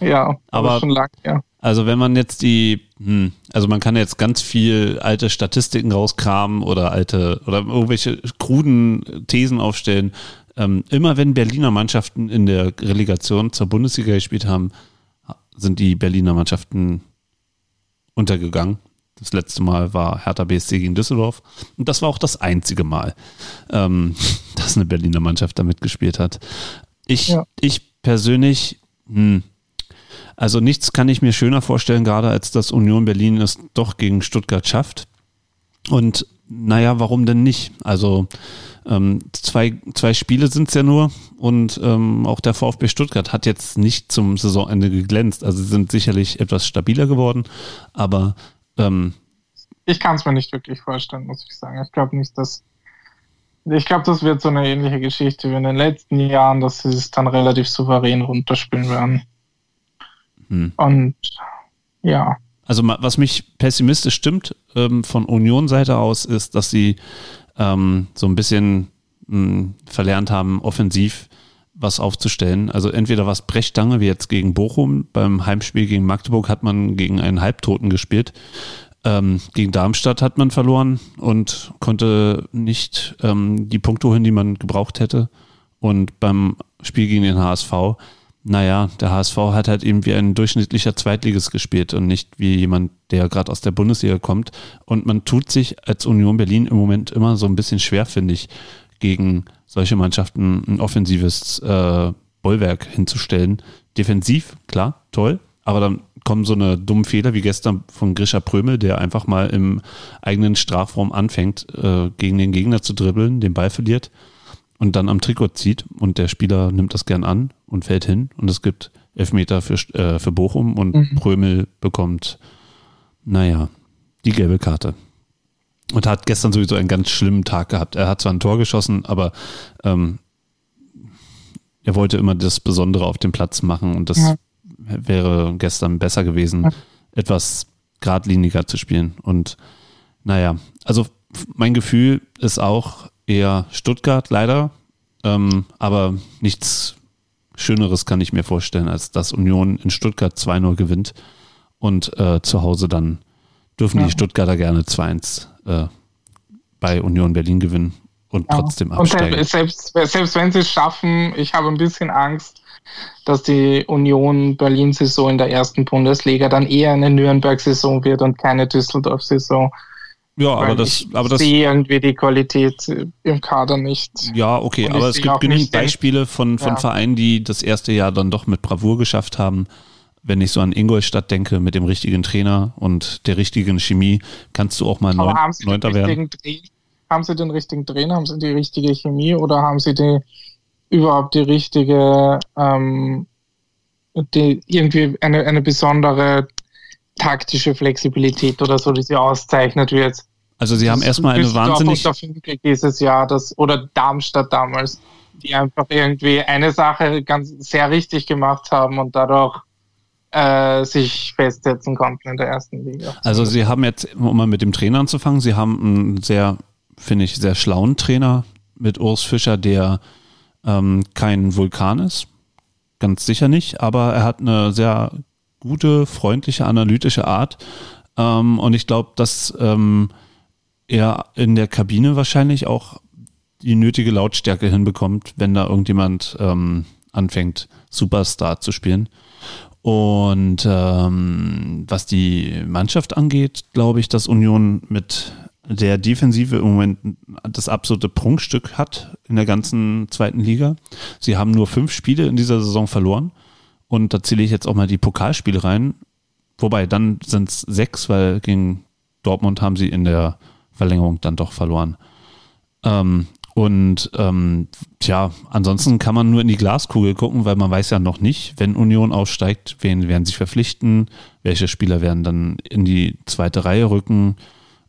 Ja, aber schon lang, ja. Also wenn man jetzt die, hm, also man kann jetzt ganz viel alte Statistiken rauskramen oder alte oder irgendwelche kruden Thesen aufstellen. Ähm, immer wenn Berliner Mannschaften in der Relegation zur Bundesliga gespielt haben, sind die Berliner Mannschaften untergegangen. Das letzte Mal war Hertha BSC gegen Düsseldorf. Und das war auch das einzige Mal, ähm, *laughs* dass eine Berliner Mannschaft damit gespielt hat. Ich, ja. ich persönlich, hm, also nichts kann ich mir schöner vorstellen, gerade als dass Union Berlin es doch gegen Stuttgart schafft. Und naja, warum denn nicht? Also ähm, zwei, zwei Spiele sind es ja nur und ähm, auch der VfB Stuttgart hat jetzt nicht zum Saisonende geglänzt. Also sie sind sicherlich etwas stabiler geworden, aber ähm, ich kann es mir nicht wirklich vorstellen, muss ich sagen. Ich glaube nicht, dass ich glaube, das wird so eine ähnliche Geschichte wie in den letzten Jahren, dass sie es dann relativ souverän runterspielen werden. Hm. Und ja. Also was mich pessimistisch stimmt ähm, von Union-Seite aus, ist, dass sie ähm, so ein bisschen mh, hm, verlernt haben, offensiv was aufzustellen. Also entweder was Brechstange, wie jetzt gegen Bochum, beim Heimspiel gegen Magdeburg hat man gegen einen Halbtoten gespielt. Ähm, gegen Darmstadt hat man verloren und konnte nicht ähm, die Punkte holen, die man gebraucht hätte. Und beim Spiel gegen den HSV naja, der HSV hat halt eben wie ein durchschnittlicher Zweitliges gespielt und nicht wie jemand, der gerade aus der Bundesliga kommt. Und man tut sich als Union Berlin im Moment immer so ein bisschen schwer, finde ich, gegen solche Mannschaften ein offensives äh, Bollwerk hinzustellen. Defensiv, klar, toll, aber dann kommen so eine dummen Fehler wie gestern von Grisha Prömel, der einfach mal im eigenen Strafraum anfängt, äh, gegen den Gegner zu dribbeln, den Ball verliert und dann am Trikot zieht und der Spieler nimmt das gern an und fällt hin und es gibt Elfmeter für, äh, für Bochum und mhm. Prömel bekommt, naja, die gelbe Karte. Und hat gestern sowieso einen ganz schlimmen Tag gehabt. Er hat zwar ein Tor geschossen, aber ähm, er wollte immer das Besondere auf dem Platz machen und das ja. wäre gestern besser gewesen, ja. etwas geradliniger zu spielen. Und naja, also mein Gefühl ist auch, eher Stuttgart, leider. Ähm, aber nichts Schöneres kann ich mir vorstellen, als dass Union in Stuttgart 2-0 gewinnt und äh, zu Hause dann dürfen ja. die Stuttgarter gerne 2-1 äh, bei Union Berlin gewinnen und ja. trotzdem absteigen. Und selbst, selbst wenn sie es schaffen, ich habe ein bisschen Angst, dass die Union Berlin-Saison in der ersten Bundesliga dann eher eine Nürnberg-Saison wird und keine Düsseldorf-Saison. Ja, aber das, aber das. Ich sehe irgendwie die Qualität im Kader nicht. Ja, okay, aber es gibt genügend Beispiele von, von ja. Vereinen, die das erste Jahr dann doch mit Bravour geschafft haben. Wenn ich so an Ingolstadt denke, mit dem richtigen Trainer und der richtigen Chemie, kannst du auch mal neun, Neunter werden. haben sie den richtigen Trainer, haben sie die richtige Chemie oder haben sie die, überhaupt die richtige, ähm, die, irgendwie eine, eine besondere taktische Flexibilität oder so, die sie auszeichnet wird. Also sie haben erstmal eine wahnsinnig... dieses Jahr, das, oder Darmstadt damals, die einfach irgendwie eine Sache ganz sehr richtig gemacht haben und dadurch äh, sich festsetzen konnten in der ersten Liga. Also sie haben jetzt, um mal mit dem Trainer anzufangen, sie haben einen sehr, finde ich, sehr schlauen Trainer mit Urs Fischer, der ähm, kein Vulkan ist. Ganz sicher nicht, aber er hat eine sehr gute, freundliche, analytische Art. Ähm, und ich glaube, dass ähm, er in der Kabine wahrscheinlich auch die nötige Lautstärke hinbekommt, wenn da irgendjemand ähm, anfängt, Superstar zu spielen. Und ähm, was die Mannschaft angeht, glaube ich, dass Union mit der Defensive im Moment das absolute Prunkstück hat in der ganzen zweiten Liga. Sie haben nur fünf Spiele in dieser Saison verloren und da zähle ich jetzt auch mal die Pokalspiele rein. Wobei, dann sind es sechs, weil gegen Dortmund haben sie in der Verlängerung dann doch verloren. Ähm, und ähm, tja, ansonsten kann man nur in die Glaskugel gucken, weil man weiß ja noch nicht, wenn Union aussteigt, wen werden sich verpflichten, welche Spieler werden dann in die zweite Reihe rücken.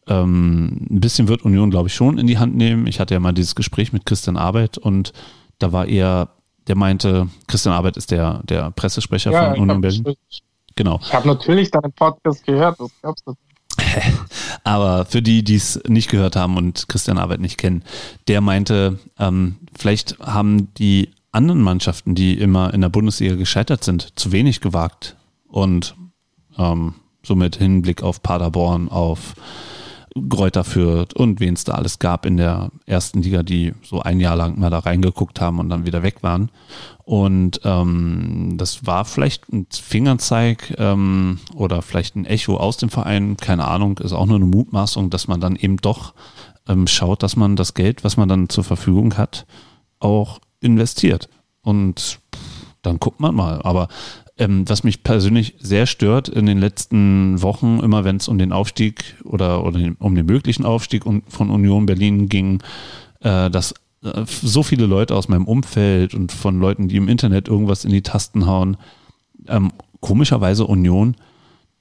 Ähm, ein bisschen wird Union, glaube ich, schon in die Hand nehmen. Ich hatte ja mal dieses Gespräch mit Christian Arbeit und da war eher der meinte, Christian Arbeit ist der, der Pressesprecher ja, von Union Berlin. Genau. Ich habe natürlich deinen Podcast gehört, das glaubst du. *laughs* Aber für die, die es nicht gehört haben und Christian Arbeit nicht kennen, der meinte, ähm, vielleicht haben die anderen Mannschaften, die immer in der Bundesliga gescheitert sind, zu wenig gewagt. Und ähm, somit Hinblick auf Paderborn, auf Gräuter Fürth und wen es da alles gab in der ersten Liga, die so ein Jahr lang mal da reingeguckt haben und dann wieder weg waren. Und ähm, das war vielleicht ein Fingerzeig ähm, oder vielleicht ein Echo aus dem Verein, keine Ahnung, ist auch nur eine Mutmaßung, dass man dann eben doch ähm, schaut, dass man das Geld, was man dann zur Verfügung hat, auch investiert. Und dann guckt man mal. Aber ähm, was mich persönlich sehr stört in den letzten Wochen, immer wenn es um den Aufstieg oder, oder um den möglichen Aufstieg von Union Berlin ging, äh, dass äh, so viele Leute aus meinem Umfeld und von Leuten, die im Internet irgendwas in die Tasten hauen, ähm, komischerweise Union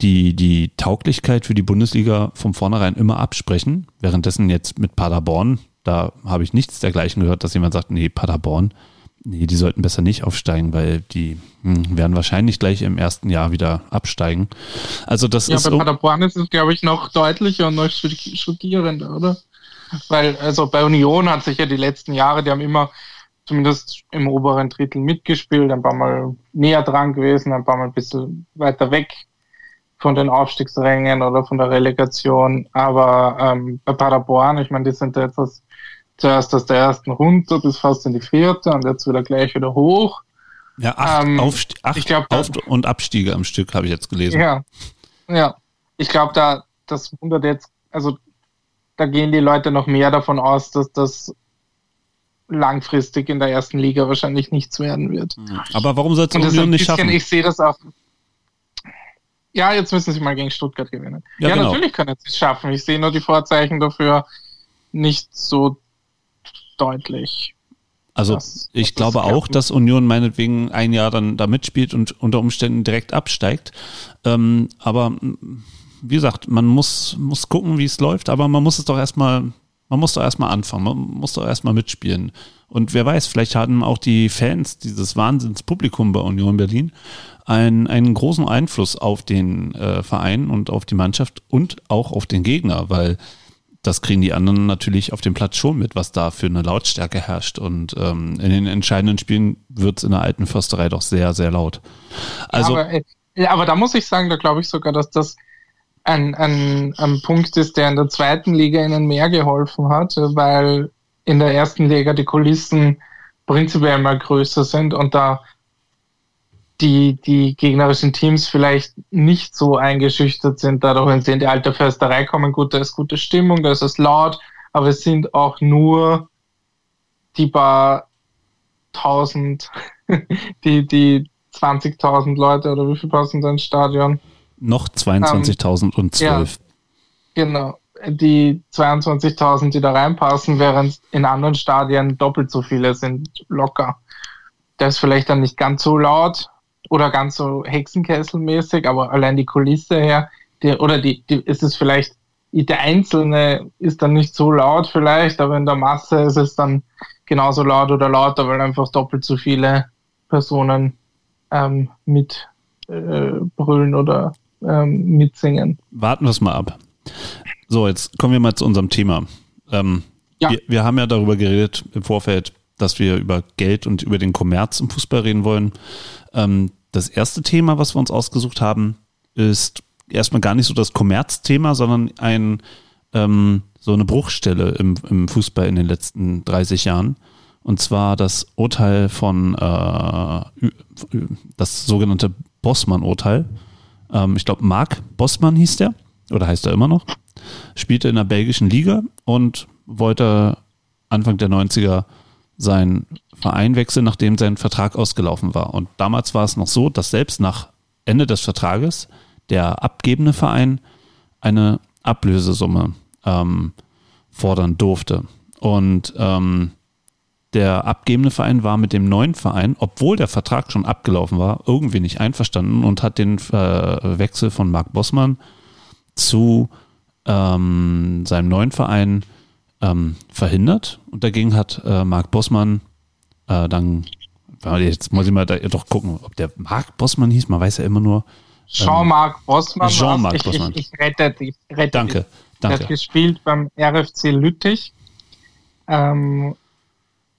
die die Tauglichkeit für die Bundesliga von vornherein immer absprechen. Währenddessen jetzt mit Paderborn, da habe ich nichts dergleichen gehört, dass jemand sagt, nee, Paderborn, nee, die sollten besser nicht aufsteigen, weil die hm, werden wahrscheinlich gleich im ersten Jahr wieder absteigen. Also das ja, ist. Ja, bei Paderborn ist es, glaube ich, noch deutlicher und noch schockierender, oder? Weil, also bei Union hat sich ja die letzten Jahre, die haben immer zumindest im oberen Drittel mitgespielt, ein paar Mal näher dran gewesen, ein paar Mal ein bisschen weiter weg von den Aufstiegsrängen oder von der Relegation. Aber ähm, bei Paderborn, ich meine, die sind jetzt aus, zuerst aus der ersten runter bis fast in die vierte und jetzt wieder gleich wieder hoch. Ja, acht, ähm, Aufst acht ich glaub, Auf- und Abstiege am Stück habe ich jetzt gelesen. Ja, ja. Ich glaube, da das wundert jetzt, also da gehen die Leute noch mehr davon aus, dass das langfristig in der ersten Liga wahrscheinlich nichts werden wird. Aber warum soll es Union nicht bisschen, schaffen? Ich sehe das auch ja, jetzt müssen sie mal gegen Stuttgart gewinnen. Ja, ja genau. natürlich können sie es schaffen. Ich sehe nur die Vorzeichen dafür nicht so deutlich. Also was, ich was glaube auch, dass Union meinetwegen ein Jahr dann da mitspielt und unter Umständen direkt absteigt. Ähm, aber wie gesagt, man muss, muss gucken, wie es läuft, aber man muss es doch erstmal, man muss doch erstmal anfangen, man muss doch erstmal mitspielen. Und wer weiß, vielleicht hatten auch die Fans dieses Wahnsinnspublikum bei Union Berlin einen, einen großen Einfluss auf den äh, Verein und auf die Mannschaft und auch auf den Gegner, weil das kriegen die anderen natürlich auf dem Platz schon mit, was da für eine Lautstärke herrscht. Und ähm, in den entscheidenden Spielen wird es in der alten Försterei doch sehr, sehr laut. Also, aber, äh, aber da muss ich sagen, da glaube ich sogar, dass das ein, ein, ein Punkt ist, der in der zweiten Liga ihnen mehr geholfen hat, weil in der ersten Liga die Kulissen prinzipiell mal größer sind und da die, die gegnerischen Teams vielleicht nicht so eingeschüchtert sind, dadurch, wenn sie in die alte Försterei kommen, gut, da ist gute Stimmung, da ist es laut, aber es sind auch nur die paar tausend, *laughs* die, die 20.000 Leute oder wie viel passen da ins Stadion? Noch 22.012. Ja, genau. Die 22.000, die da reinpassen, während in anderen Stadien doppelt so viele sind, locker. Das ist vielleicht dann nicht ganz so laut, oder ganz so Hexenkesselmäßig, aber allein die Kulisse her, die, oder die, die ist es vielleicht, der Einzelne ist dann nicht so laut vielleicht, aber in der Masse ist es dann genauso laut oder lauter, weil einfach doppelt so viele Personen ähm, mit äh, brüllen oder ähm, mitsingen. Warten wir es mal ab. So, jetzt kommen wir mal zu unserem Thema. Ähm, ja. wir, wir haben ja darüber geredet im Vorfeld, dass wir über Geld und über den Kommerz im Fußball reden wollen. Ähm, das erste Thema, was wir uns ausgesucht haben, ist erstmal gar nicht so das Kommerzthema, sondern ein, ähm, so eine Bruchstelle im, im, Fußball in den letzten 30 Jahren. Und zwar das Urteil von, äh, das sogenannte Bossmann-Urteil. Ähm, ich glaube, Marc Bossmann hieß der, oder heißt er immer noch. Spielte in der belgischen Liga und wollte Anfang der 90er sein Verein wechseln, nachdem sein Vertrag ausgelaufen war. Und damals war es noch so, dass selbst nach Ende des Vertrages der abgebende Verein eine Ablösesumme ähm, fordern durfte. Und ähm, der abgebende Verein war mit dem neuen Verein, obwohl der Vertrag schon abgelaufen war, irgendwie nicht einverstanden und hat den äh, Wechsel von Marc Bossmann zu ähm, seinem neuen Verein ähm, verhindert. Und dagegen hat äh, Marc Bossmann äh, dann, jetzt muss ich mal da, doch gucken, ob der Marc Bossmann hieß, man weiß ja immer nur. Jean-Marc Bossmann. Jean-Marc Bossmann. Ich, ich, rette dich. Rette danke, dich. danke. Der hat gespielt beim RFC Lüttich, ähm,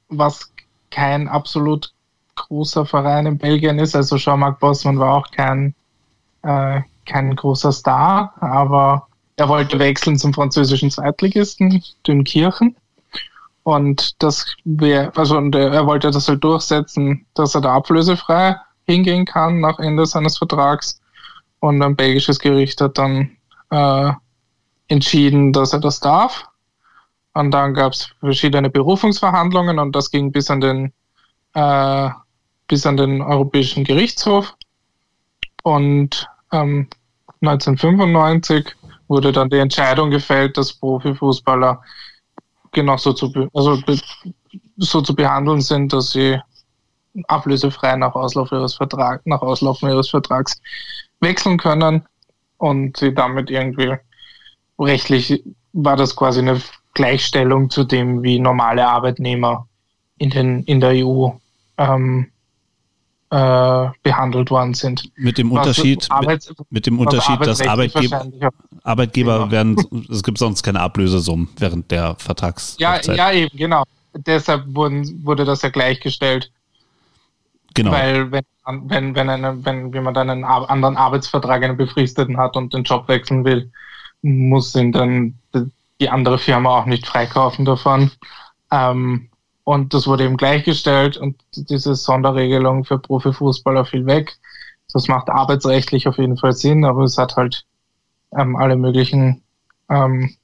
was kein absolut großer Verein in Belgien ist. Also Jean-Marc Bossmann war auch kein, äh, kein großer Star, aber er wollte wechseln zum französischen Zweitligisten Dünkirchen. Und das wäre, also und er wollte das halt durchsetzen, dass er da ablösefrei hingehen kann nach Ende seines Vertrags. Und ein belgisches Gericht hat dann äh, entschieden, dass er das darf. Und dann gab es verschiedene Berufungsverhandlungen und das ging bis an den äh, bis an den Europäischen Gerichtshof. Und ähm, 1995 wurde dann die Entscheidung gefällt, dass Profifußballer genauso zu, also so zu behandeln sind, dass sie ablösefrei nach Auslauf ihres Vertrags, nach Auslaufen ihres Vertrags wechseln können und sie damit irgendwie rechtlich war das quasi eine Gleichstellung zu dem, wie normale Arbeitnehmer in, den, in der EU ähm, äh, behandelt worden sind. Mit dem Unterschied, Arbeits mit, dem Unterschied, dass Arbeitgeber, Arbeitgeber genau. werden, es gibt sonst keine Ablösesummen während der Vertrags. Ja, ja, eben, genau. Deshalb wurden, wurde das ja gleichgestellt. Genau. Weil wenn, wenn, wenn, eine, wenn jemand einen anderen Arbeitsvertrag, einen befristeten hat und den Job wechseln will, muss ihn dann die andere Firma auch nicht freikaufen davon. Ähm, und das wurde eben gleichgestellt und diese Sonderregelung für Profifußballer fiel weg. Das macht arbeitsrechtlich auf jeden Fall Sinn, aber es hat halt ähm, alle möglichen ähm,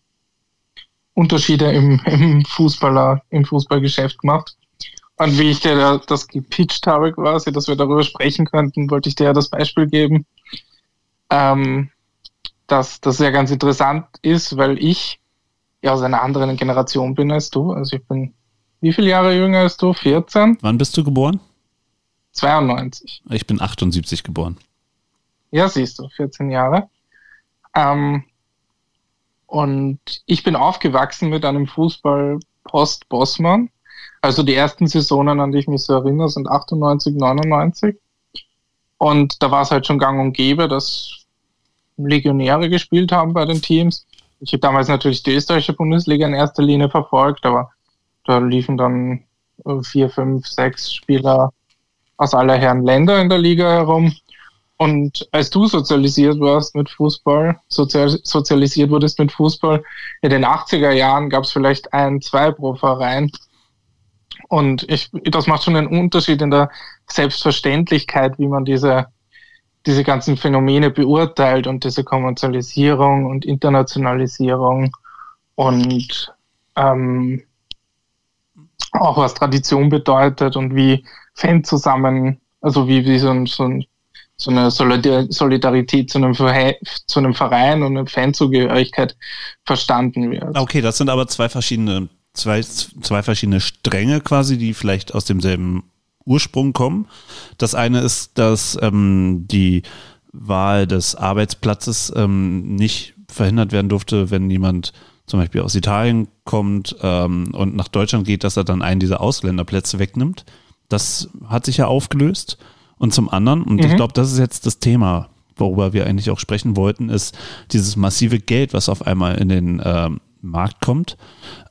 Unterschiede im, im Fußballer, im Fußballgeschäft gemacht. Und wie ich dir das gepitcht habe quasi, dass wir darüber sprechen könnten, wollte ich dir ja das Beispiel geben, ähm, dass das ja ganz interessant ist, weil ich ja aus einer anderen Generation bin als du. Also ich bin wie viele Jahre jünger als du? 14? Wann bist du geboren? 92. Ich bin 78 geboren. Ja, siehst du, 14 Jahre. Ähm, und ich bin aufgewachsen mit einem Fußball post-Bossmann. Also die ersten Saisonen, an die ich mich so erinnere, sind 98, 99. Und da war es halt schon gang und gäbe, dass Legionäre gespielt haben bei den Teams. Ich habe damals natürlich die österreichische Bundesliga in erster Linie verfolgt, aber da liefen dann äh, vier, fünf, sechs Spieler aus aller Herren Länder in der Liga herum. Und als du sozialisiert warst mit Fußball, sozial, sozialisiert wurdest mit Fußball, in den 80er Jahren gab es vielleicht ein, zwei pro Verein. Und ich, das macht schon einen Unterschied in der Selbstverständlichkeit, wie man diese, diese ganzen Phänomene beurteilt und diese Kommerzialisierung und Internationalisierung und ähm, auch was Tradition bedeutet und wie Fans zusammen, also wie, wie so, ein, so, ein, so eine Solidarität zu einem, Verein, zu einem Verein und eine Fanzugehörigkeit verstanden wird. Okay, das sind aber zwei verschiedene, zwei, zwei verschiedene Stränge quasi, die vielleicht aus demselben Ursprung kommen. Das eine ist, dass ähm, die Wahl des Arbeitsplatzes ähm, nicht verhindert werden durfte, wenn jemand zum Beispiel aus Italien kommt ähm, und nach Deutschland geht, dass er dann einen dieser Ausländerplätze wegnimmt. Das hat sich ja aufgelöst. Und zum anderen, und mhm. ich glaube, das ist jetzt das Thema, worüber wir eigentlich auch sprechen wollten, ist dieses massive Geld, was auf einmal in den ähm, Markt kommt.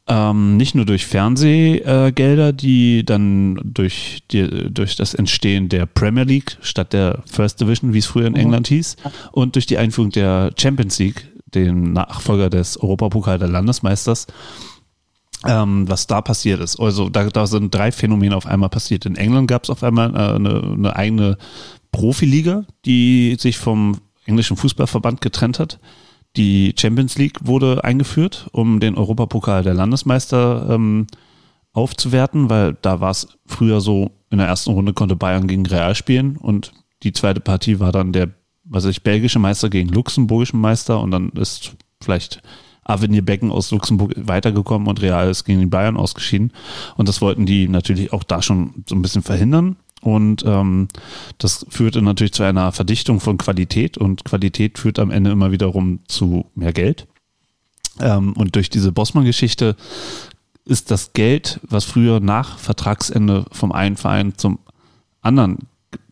Ähm, nicht nur durch Fernsehgelder, äh, die dann durch, die, durch das Entstehen der Premier League statt der First Division, wie es früher in mhm. England hieß, und durch die Einführung der Champions League, dem Nachfolger des Europapokal der Landesmeisters, ähm, was da passiert ist. Also da, da, sind drei Phänomene auf einmal passiert. In England gab es auf einmal äh, eine, eine eigene Profiliga, die sich vom englischen Fußballverband getrennt hat. Die Champions League wurde eingeführt, um den Europapokal der Landesmeister ähm, aufzuwerten, weil da war es früher so, in der ersten Runde konnte Bayern gegen Real spielen und die zweite Partie war dann der was weiß ich, belgische Meister gegen luxemburgischen Meister und dann ist vielleicht Avenir Becken aus Luxemburg weitergekommen und Real ist gegen die Bayern ausgeschieden. Und das wollten die natürlich auch da schon so ein bisschen verhindern. Und ähm, das führte natürlich zu einer Verdichtung von Qualität und Qualität führt am Ende immer wiederum zu mehr Geld. Ähm, und durch diese Bossmann-Geschichte ist das Geld, was früher nach Vertragsende vom einen Verein zum anderen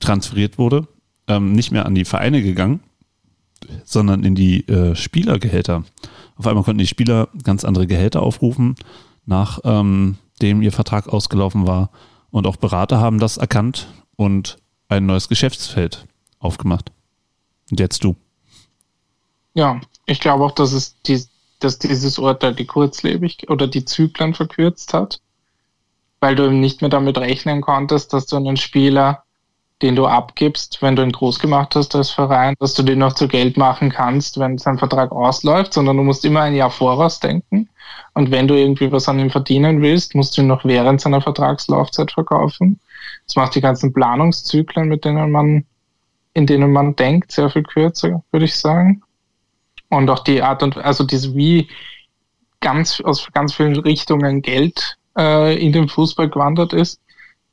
transferiert wurde, ähm, nicht mehr an die Vereine gegangen, sondern in die äh, Spielergehälter. Auf einmal konnten die Spieler ganz andere Gehälter aufrufen, nachdem ähm, ihr Vertrag ausgelaufen war. Und auch Berater haben das erkannt und ein neues Geschäftsfeld aufgemacht. Und jetzt du. Ja, ich glaube auch, dass es die, dass dieses Urteil die Kurzlebig oder die Zyklen verkürzt hat, weil du nicht mehr damit rechnen konntest, dass du einen Spieler, den du abgibst, wenn du ihn groß gemacht hast als Verein, dass du den noch zu Geld machen kannst, wenn sein Vertrag ausläuft, sondern du musst immer ein Jahr voraus denken. Und wenn du irgendwie was an ihm verdienen willst, musst du ihn noch während seiner Vertragslaufzeit verkaufen. Das macht die ganzen Planungszyklen, mit denen man, in denen man denkt, sehr viel kürzer, würde ich sagen. Und auch die Art und also diese wie ganz aus ganz vielen Richtungen Geld äh, in den Fußball gewandert ist,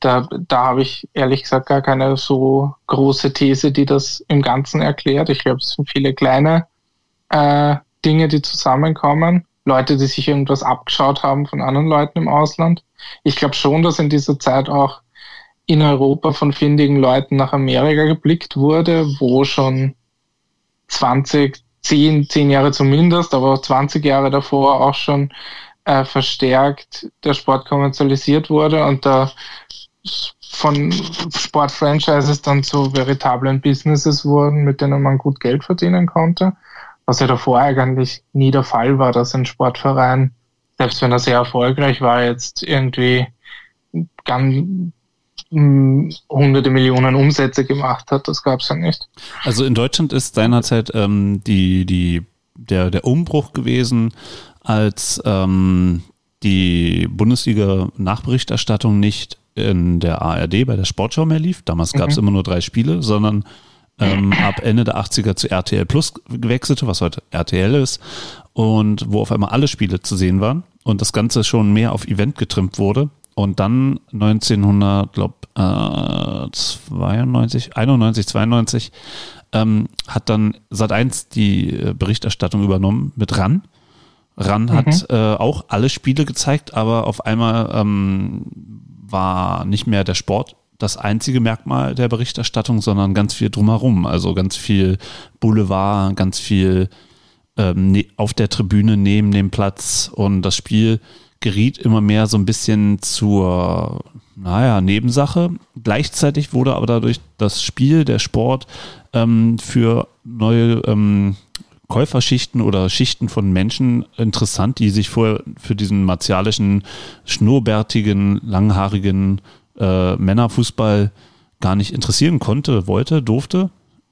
da, da habe ich ehrlich gesagt gar keine so große These, die das im Ganzen erklärt. Ich glaube, es sind viele kleine äh, Dinge, die zusammenkommen. Leute, die sich irgendwas abgeschaut haben von anderen Leuten im Ausland. Ich glaube schon, dass in dieser Zeit auch in Europa von findigen Leuten nach Amerika geblickt wurde, wo schon 20, 10, 10 Jahre zumindest, aber auch 20 Jahre davor auch schon äh, verstärkt der Sport kommerzialisiert wurde und da von Sportfranchises dann zu veritablen Businesses wurden, mit denen man gut Geld verdienen konnte. Was ja davor eigentlich nie der Fall war, dass ein Sportverein, selbst wenn er sehr erfolgreich war, jetzt irgendwie ganz hunderte Millionen Umsätze gemacht hat. Das gab es ja nicht. Also in Deutschland ist seinerzeit ähm, die, die, der, der Umbruch gewesen, als ähm, die Bundesliga-Nachberichterstattung nicht in der ARD bei der Sportschau mehr lief. Damals gab es mhm. immer nur drei Spiele, sondern ähm, ab Ende der 80er zu RTL Plus gewechselte, was heute RTL ist, und wo auf einmal alle Spiele zu sehen waren und das Ganze schon mehr auf Event getrimmt wurde. Und dann 1900, glaube äh, 92, 91, 92 ähm, hat dann Sat1 die äh, Berichterstattung übernommen mit RAN. RAN mhm. hat äh, auch alle Spiele gezeigt, aber auf einmal ähm, war nicht mehr der Sport das einzige Merkmal der Berichterstattung, sondern ganz viel drumherum. Also ganz viel Boulevard, ganz viel ähm, ne, auf der Tribüne neben dem Platz und das Spiel geriet immer mehr so ein bisschen zur, naja, Nebensache. Gleichzeitig wurde aber dadurch das Spiel, der Sport ähm, für neue ähm, Käuferschichten oder Schichten von Menschen interessant, die sich vorher für diesen martialischen, schnurrbärtigen, langhaarigen äh, Männerfußball gar nicht interessieren konnte, wollte, durfte.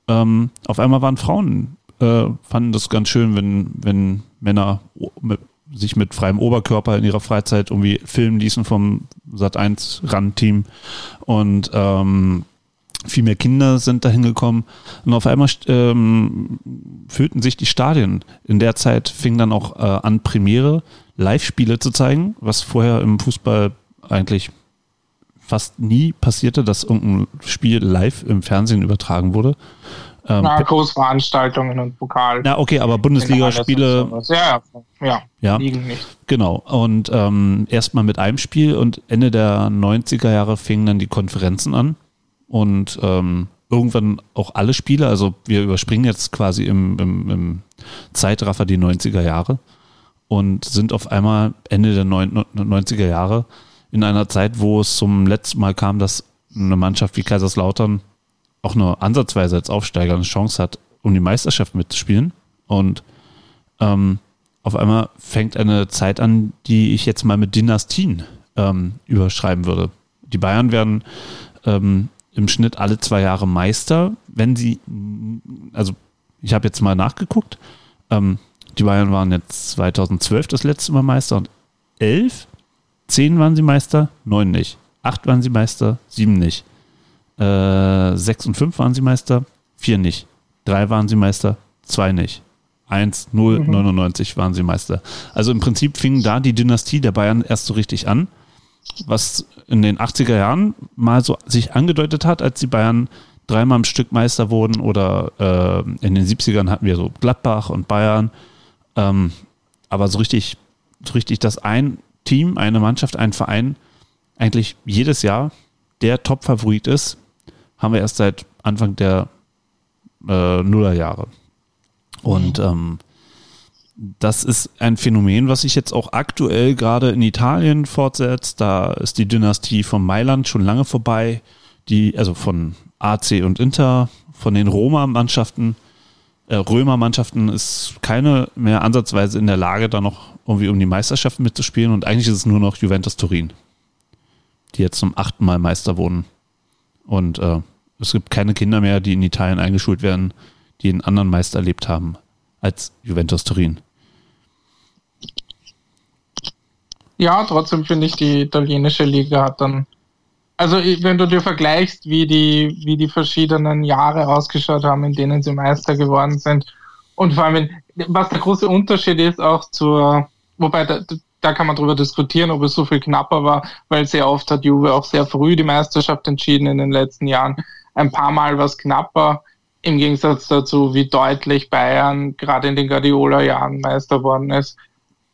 Ähm, auf einmal waren Frauen, äh, fanden das ganz schön, wenn, wenn Männer mit, sich mit freiem Oberkörper in ihrer Freizeit irgendwie filmen ließen vom Sat1-Rand-Team. Und ähm, viel mehr Kinder sind dahin gekommen. Und auf einmal ähm, füllten sich die Stadien. In der Zeit fing dann auch äh, an, Premiere, Live-Spiele zu zeigen, was vorher im Fußball eigentlich fast nie passierte, dass irgendein Spiel live im Fernsehen übertragen wurde. Ähm, Na, Großveranstaltungen und Pokal. Na, okay, aber Bundesligaspiele. Ja, ja, ja, liegen nicht. Genau. Und ähm, erstmal mit einem Spiel und Ende der 90er Jahre fingen dann die Konferenzen an. Und ähm, irgendwann auch alle Spiele, also wir überspringen jetzt quasi im, im, im Zeitraffer die 90er Jahre und sind auf einmal Ende der 90er Jahre in einer Zeit, wo es zum letzten Mal kam, dass eine Mannschaft wie Kaiserslautern auch nur ansatzweise als Aufsteiger eine Chance hat, um die Meisterschaft mitzuspielen. Und ähm, auf einmal fängt eine Zeit an, die ich jetzt mal mit Dynastien ähm, überschreiben würde. Die Bayern werden ähm, im Schnitt alle zwei Jahre Meister, wenn sie, also ich habe jetzt mal nachgeguckt, ähm, die Bayern waren jetzt 2012 das letzte Mal Meister und 11 Zehn waren sie Meister, neun nicht. Acht waren sie Meister, sieben nicht. Äh, sechs und fünf waren sie Meister, vier nicht. Drei waren sie Meister, zwei nicht. 1, 0, mhm. 99 waren sie Meister. Also im Prinzip fing da die Dynastie der Bayern erst so richtig an, was in den 80er Jahren mal so sich angedeutet hat, als die Bayern dreimal im Stück Meister wurden oder äh, in den 70ern hatten wir so Gladbach und Bayern. Ähm, aber so richtig, so richtig das ein Team, eine Mannschaft, ein Verein eigentlich jedes Jahr der Top-Favorit ist, haben wir erst seit Anfang der äh, Nullerjahre. Und mhm. ähm, das ist ein Phänomen, was sich jetzt auch aktuell gerade in Italien fortsetzt. Da ist die Dynastie von Mailand schon lange vorbei, die, also von AC und Inter, von den Roma-Mannschaften, äh, Römer-Mannschaften ist keine mehr ansatzweise in der Lage, da noch irgendwie um die Meisterschaft mitzuspielen und eigentlich ist es nur noch Juventus Turin, die jetzt zum achten Mal Meister wurden. Und äh, es gibt keine Kinder mehr, die in Italien eingeschult werden, die einen anderen Meister erlebt haben als Juventus Turin. Ja, trotzdem finde ich, die italienische Liga hat dann. Also, wenn du dir vergleichst, wie die, wie die verschiedenen Jahre ausgeschaut haben, in denen sie Meister geworden sind, und vor allem, was der große Unterschied ist, auch zur, wobei da, da kann man darüber diskutieren, ob es so viel knapper war, weil sehr oft hat Juve auch sehr früh die Meisterschaft entschieden in den letzten Jahren. Ein paar Mal war es knapper, im Gegensatz dazu, wie deutlich Bayern gerade in den Guardiola-Jahren Meister worden ist.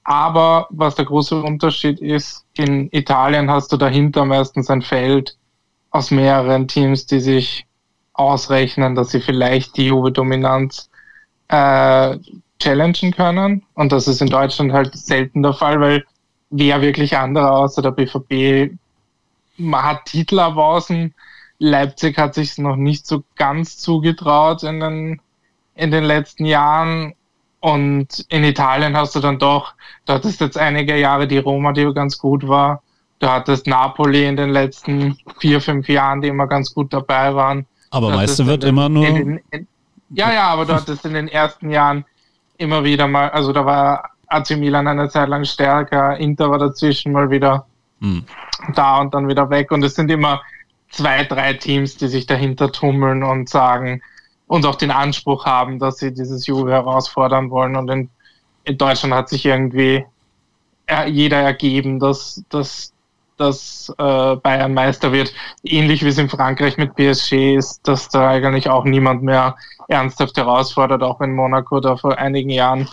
Aber was der große Unterschied ist, in Italien hast du dahinter meistens ein Feld aus mehreren Teams, die sich ausrechnen, dass sie vielleicht die Juve-Dominanz äh, challengen können. Und das ist in Deutschland halt selten der Fall, weil wer wirklich andere außer der BVB hat Titel erwausen, Leipzig hat sich noch nicht so ganz zugetraut in den, in den letzten Jahren. Und in Italien hast du dann doch, du hattest jetzt einige Jahre die Roma, die ganz gut war. Du hattest Napoli in den letzten vier, fünf Jahren, die immer ganz gut dabei waren. Aber Meister wird den, immer nur. In, in, ja, ja, aber du hattest in den ersten Jahren immer wieder mal, also da war AC Milan eine Zeit lang stärker, Inter war dazwischen mal wieder hm. da und dann wieder weg. Und es sind immer zwei, drei Teams, die sich dahinter tummeln und sagen und auch den Anspruch haben, dass sie dieses Juve herausfordern wollen. Und in, in Deutschland hat sich irgendwie jeder ergeben, dass, dass, dass äh, Bayern Meister wird. Ähnlich wie es in Frankreich mit PSG ist, dass da eigentlich auch niemand mehr ernsthaft herausfordert, auch wenn Monaco da vor einigen Jahren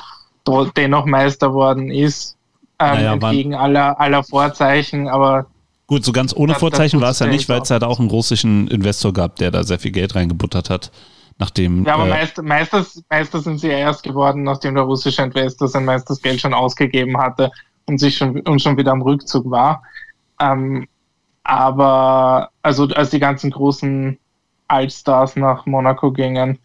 dennoch Meister worden ist, ähm, naja, entgegen aller, aller Vorzeichen. Aber Gut, so ganz ohne Vorzeichen war es ja nicht, weil es halt auch einen russischen Investor gab, der da sehr viel Geld reingebuttert hat. Nachdem, ja, aber äh, meist, meistens, meistens sind sie ja erst geworden, nachdem der russische Investor sein meistes Geld schon ausgegeben hatte und sich schon, und schon wieder am Rückzug war. Ähm, aber, also, als die ganzen großen Allstars nach Monaco gingen,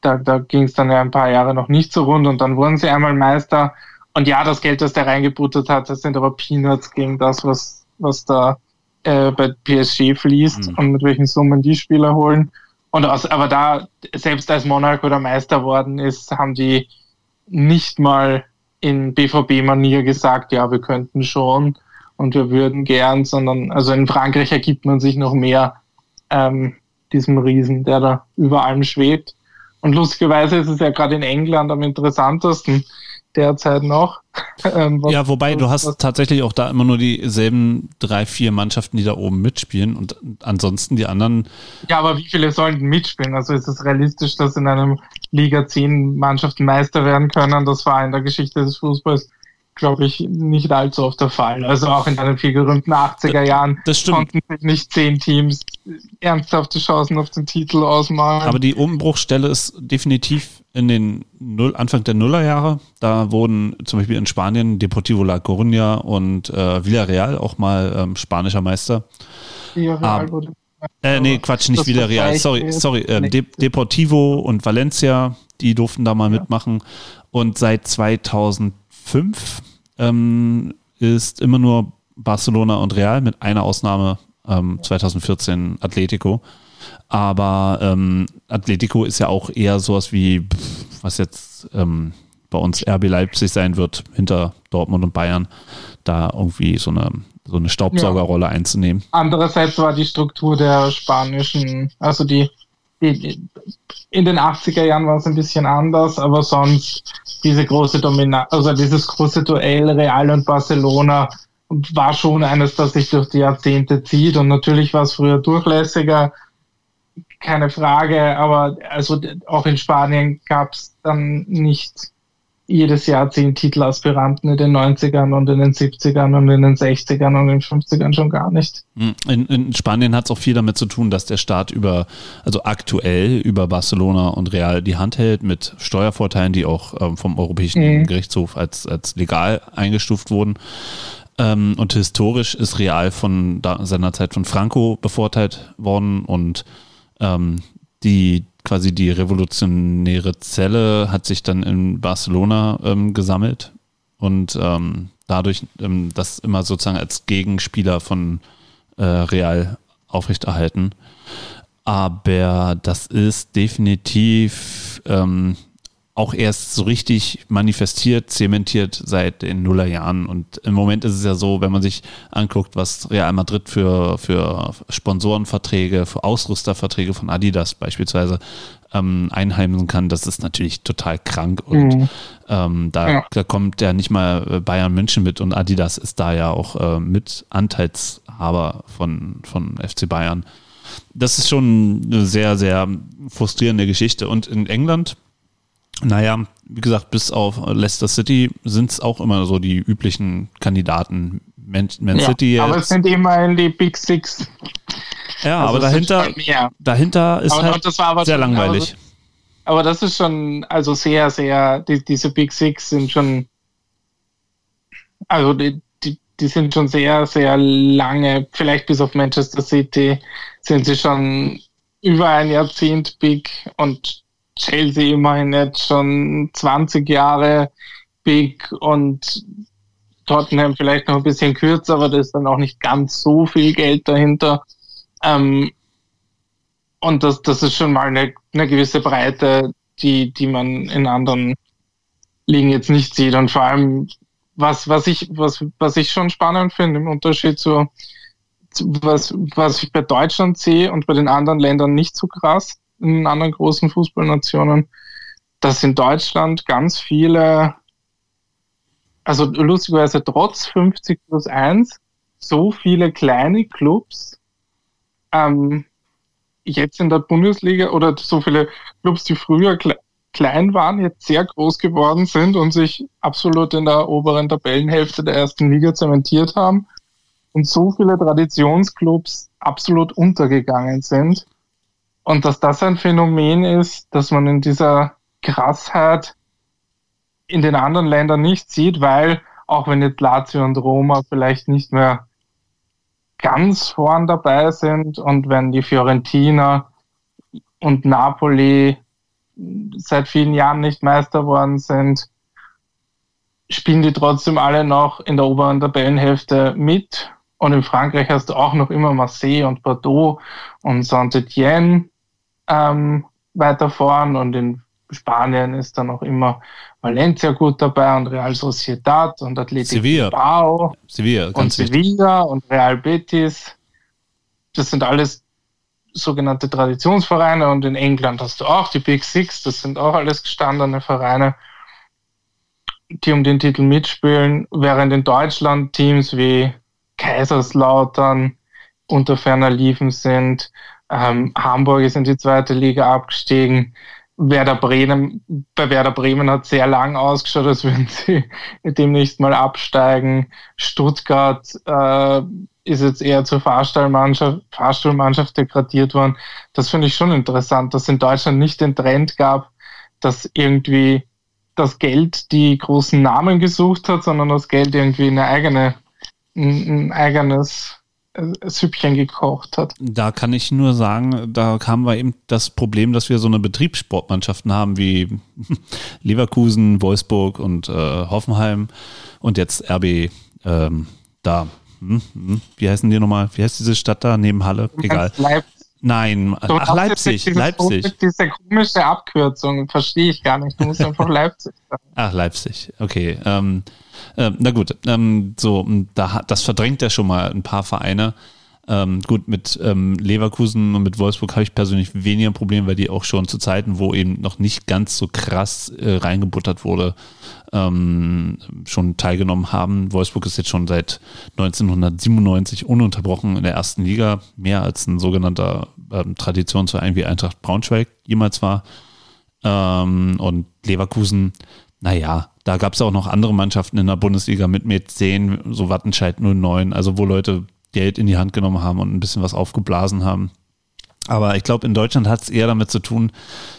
da, da ging es dann ja ein paar Jahre noch nicht so rund und dann wurden sie einmal Meister. Und ja, das Geld, das der reingebuttert hat, das sind aber Peanuts gegen das, was was da äh, bei PSG fließt mhm. und mit welchen Summen die Spieler holen. Und aus, aber da, selbst als Monaco oder Meister worden ist, haben die nicht mal in BVB-Manier gesagt, ja, wir könnten schon und wir würden gern, sondern also in Frankreich ergibt man sich noch mehr ähm, diesem Riesen, der da über allem schwebt. Und lustigerweise ist es ja gerade in England am interessantesten, derzeit noch. *laughs* Ähm, ja, wobei du hast tatsächlich auch da immer nur dieselben drei, vier Mannschaften, die da oben mitspielen und ansonsten die anderen. Ja, aber wie viele sollen mitspielen? Also ist es realistisch, dass in einem Liga 10 Mannschaften Meister werden können? Das war in der Geschichte des Fußballs glaube ich, nicht allzu oft der Fall. Also auch in den viel gerühmten 80er Jahren konnten sich nicht zehn Teams ernsthafte Chancen auf den Titel ausmalen. Aber die Umbruchstelle ist definitiv in den Null, Anfang der Nullerjahre. Da wurden zum Beispiel in Spanien Deportivo La Coruña und äh, Villarreal auch mal ähm, spanischer Meister. Villarreal wurde äh, nee, Quatsch, nicht Villarreal. Sorry, sorry. Äh, De Deportivo und Valencia, die durften da mal ja. mitmachen. Und seit 2000 fünf ähm, ist immer nur Barcelona und Real mit einer Ausnahme ähm, 2014 Atletico. Aber ähm, Atletico ist ja auch eher sowas wie, was jetzt ähm, bei uns RB Leipzig sein wird, hinter Dortmund und Bayern, da irgendwie so eine, so eine Staubsaugerrolle ja. einzunehmen. Andererseits war die Struktur der spanischen, also die in den 80er Jahren war es ein bisschen anders, aber sonst diese große Dominanz, also dieses große Duell Real und Barcelona war schon eines, das sich durch die Jahrzehnte zieht und natürlich war es früher durchlässiger, keine Frage, aber also auch in Spanien gab es dann nicht jedes Jahr zehn Titelaspiranten in den 90ern und in den 70ern und in den 60ern und in den 50ern schon gar nicht. Hm, in, in Spanien hat es auch viel damit zu tun, dass der Staat über, also aktuell über Barcelona und Real die Hand hält mit Steuervorteilen, die auch ähm, vom Europäischen mhm. Gerichtshof als, als legal eingestuft wurden. Ähm, und historisch ist Real von da, seiner Zeit von Franco bevorteilt worden und ähm, die quasi die revolutionäre Zelle hat sich dann in Barcelona ähm, gesammelt und ähm, dadurch ähm, das immer sozusagen als Gegenspieler von äh, Real aufrechterhalten. Aber das ist definitiv ähm, auch erst so richtig manifestiert, zementiert seit den Nullerjahren. Und im Moment ist es ja so, wenn man sich anguckt, was Real Madrid für, für Sponsorenverträge, für Ausrüsterverträge von Adidas beispielsweise ähm, einheimsen kann, das ist natürlich total krank. Und mhm. ähm, da, ja. da, kommt ja nicht mal Bayern München mit und Adidas ist da ja auch äh, mit Anteilshaber von, von FC Bayern. Das ist schon eine sehr, sehr frustrierende Geschichte. Und in England naja, wie gesagt, bis auf Leicester City sind es auch immer so die üblichen Kandidaten. Man, Man ja, City Aber es sind immerhin die Big Six. Ja, also aber dahinter, dahinter ist aber halt sehr schon, langweilig. Aber, aber, das ist schon, also sehr, sehr, die, diese Big Six sind schon, also die, die, die sind schon sehr, sehr lange, vielleicht bis auf Manchester City, sind sie schon über ein Jahrzehnt big und Chelsea immerhin jetzt schon 20 Jahre big und Tottenham vielleicht noch ein bisschen kürzer, aber da ist dann auch nicht ganz so viel Geld dahinter. Ähm, und das, das ist schon mal eine, eine gewisse Breite, die, die man in anderen Ligen jetzt nicht sieht. Und vor allem, was, was ich, was, was ich schon spannend finde im Unterschied zu, zu was, was ich bei Deutschland sehe und bei den anderen Ländern nicht so krass, in anderen großen Fußballnationen, dass in Deutschland ganz viele, also lustigerweise trotz 50 plus 1, so viele kleine Clubs ähm, jetzt in der Bundesliga oder so viele Clubs, die früher kle klein waren, jetzt sehr groß geworden sind und sich absolut in der oberen Tabellenhälfte der ersten Liga zementiert haben und so viele Traditionsclubs absolut untergegangen sind. Und dass das ein Phänomen ist, dass man in dieser Krassheit in den anderen Ländern nicht sieht, weil auch wenn jetzt Lazio und Roma vielleicht nicht mehr ganz vorn dabei sind und wenn die Fiorentina und Napoli seit vielen Jahren nicht Meister worden sind, spielen die trotzdem alle noch in der oberen Tabellenhälfte mit. Und in Frankreich hast du auch noch immer Marseille und Bordeaux und Saint-Etienne ähm, weiter vorn und in Spanien ist dann auch immer Valencia gut dabei und Real Sociedad und Sevilla. Bilbao Sevilla, und Sevilla und Real Betis. Das sind alles sogenannte Traditionsvereine und in England hast du auch die Big Six, das sind auch alles gestandene Vereine, die um den Titel mitspielen, während in Deutschland Teams wie Kaiserslautern unter ferner Liefen sind, ähm, Hamburg ist in die zweite Liga abgestiegen. Werder Bremen, bei Werder Bremen hat sehr lang ausgeschaut, als würden sie *laughs* demnächst mal absteigen. Stuttgart äh, ist jetzt eher zur Fahrstallmannschaft, Fahrstuhlmannschaft degradiert worden. Das finde ich schon interessant, dass es in Deutschland nicht den Trend gab, dass irgendwie das Geld die großen Namen gesucht hat, sondern das Geld irgendwie eine eigene, ein, ein eigenes Süppchen gekocht hat. Da kann ich nur sagen, da haben wir eben das Problem, dass wir so eine Betriebssportmannschaften haben wie *laughs* Leverkusen, Wolfsburg und äh, Hoffenheim und jetzt RB ähm, da. Hm, hm, wie heißen die nochmal? Wie heißt diese Stadt da neben Halle? Egal. Leipzig. Nein, du ach, Leipzig, Leipzig. Komische, diese komische Abkürzung verstehe ich gar nicht. Du musst einfach *laughs* Leipzig sagen. Ach, Leipzig, okay. Ähm, äh, na gut, ähm, so, da, das verdrängt ja schon mal ein paar Vereine. Ähm, gut, mit ähm, Leverkusen und mit Wolfsburg habe ich persönlich weniger Probleme, weil die auch schon zu Zeiten, wo eben noch nicht ganz so krass äh, reingebuttert wurde, ähm, schon teilgenommen haben. Wolfsburg ist jetzt schon seit 1997 ununterbrochen in der ersten Liga, mehr als ein sogenannter ähm, Traditionsverein wie Eintracht Braunschweig jemals war. Ähm, und Leverkusen, naja, da gab es auch noch andere Mannschaften in der Bundesliga mit mir 10, so Wattenscheid 09, also wo Leute Geld in die Hand genommen haben und ein bisschen was aufgeblasen haben. Aber ich glaube, in Deutschland hat es eher damit zu tun,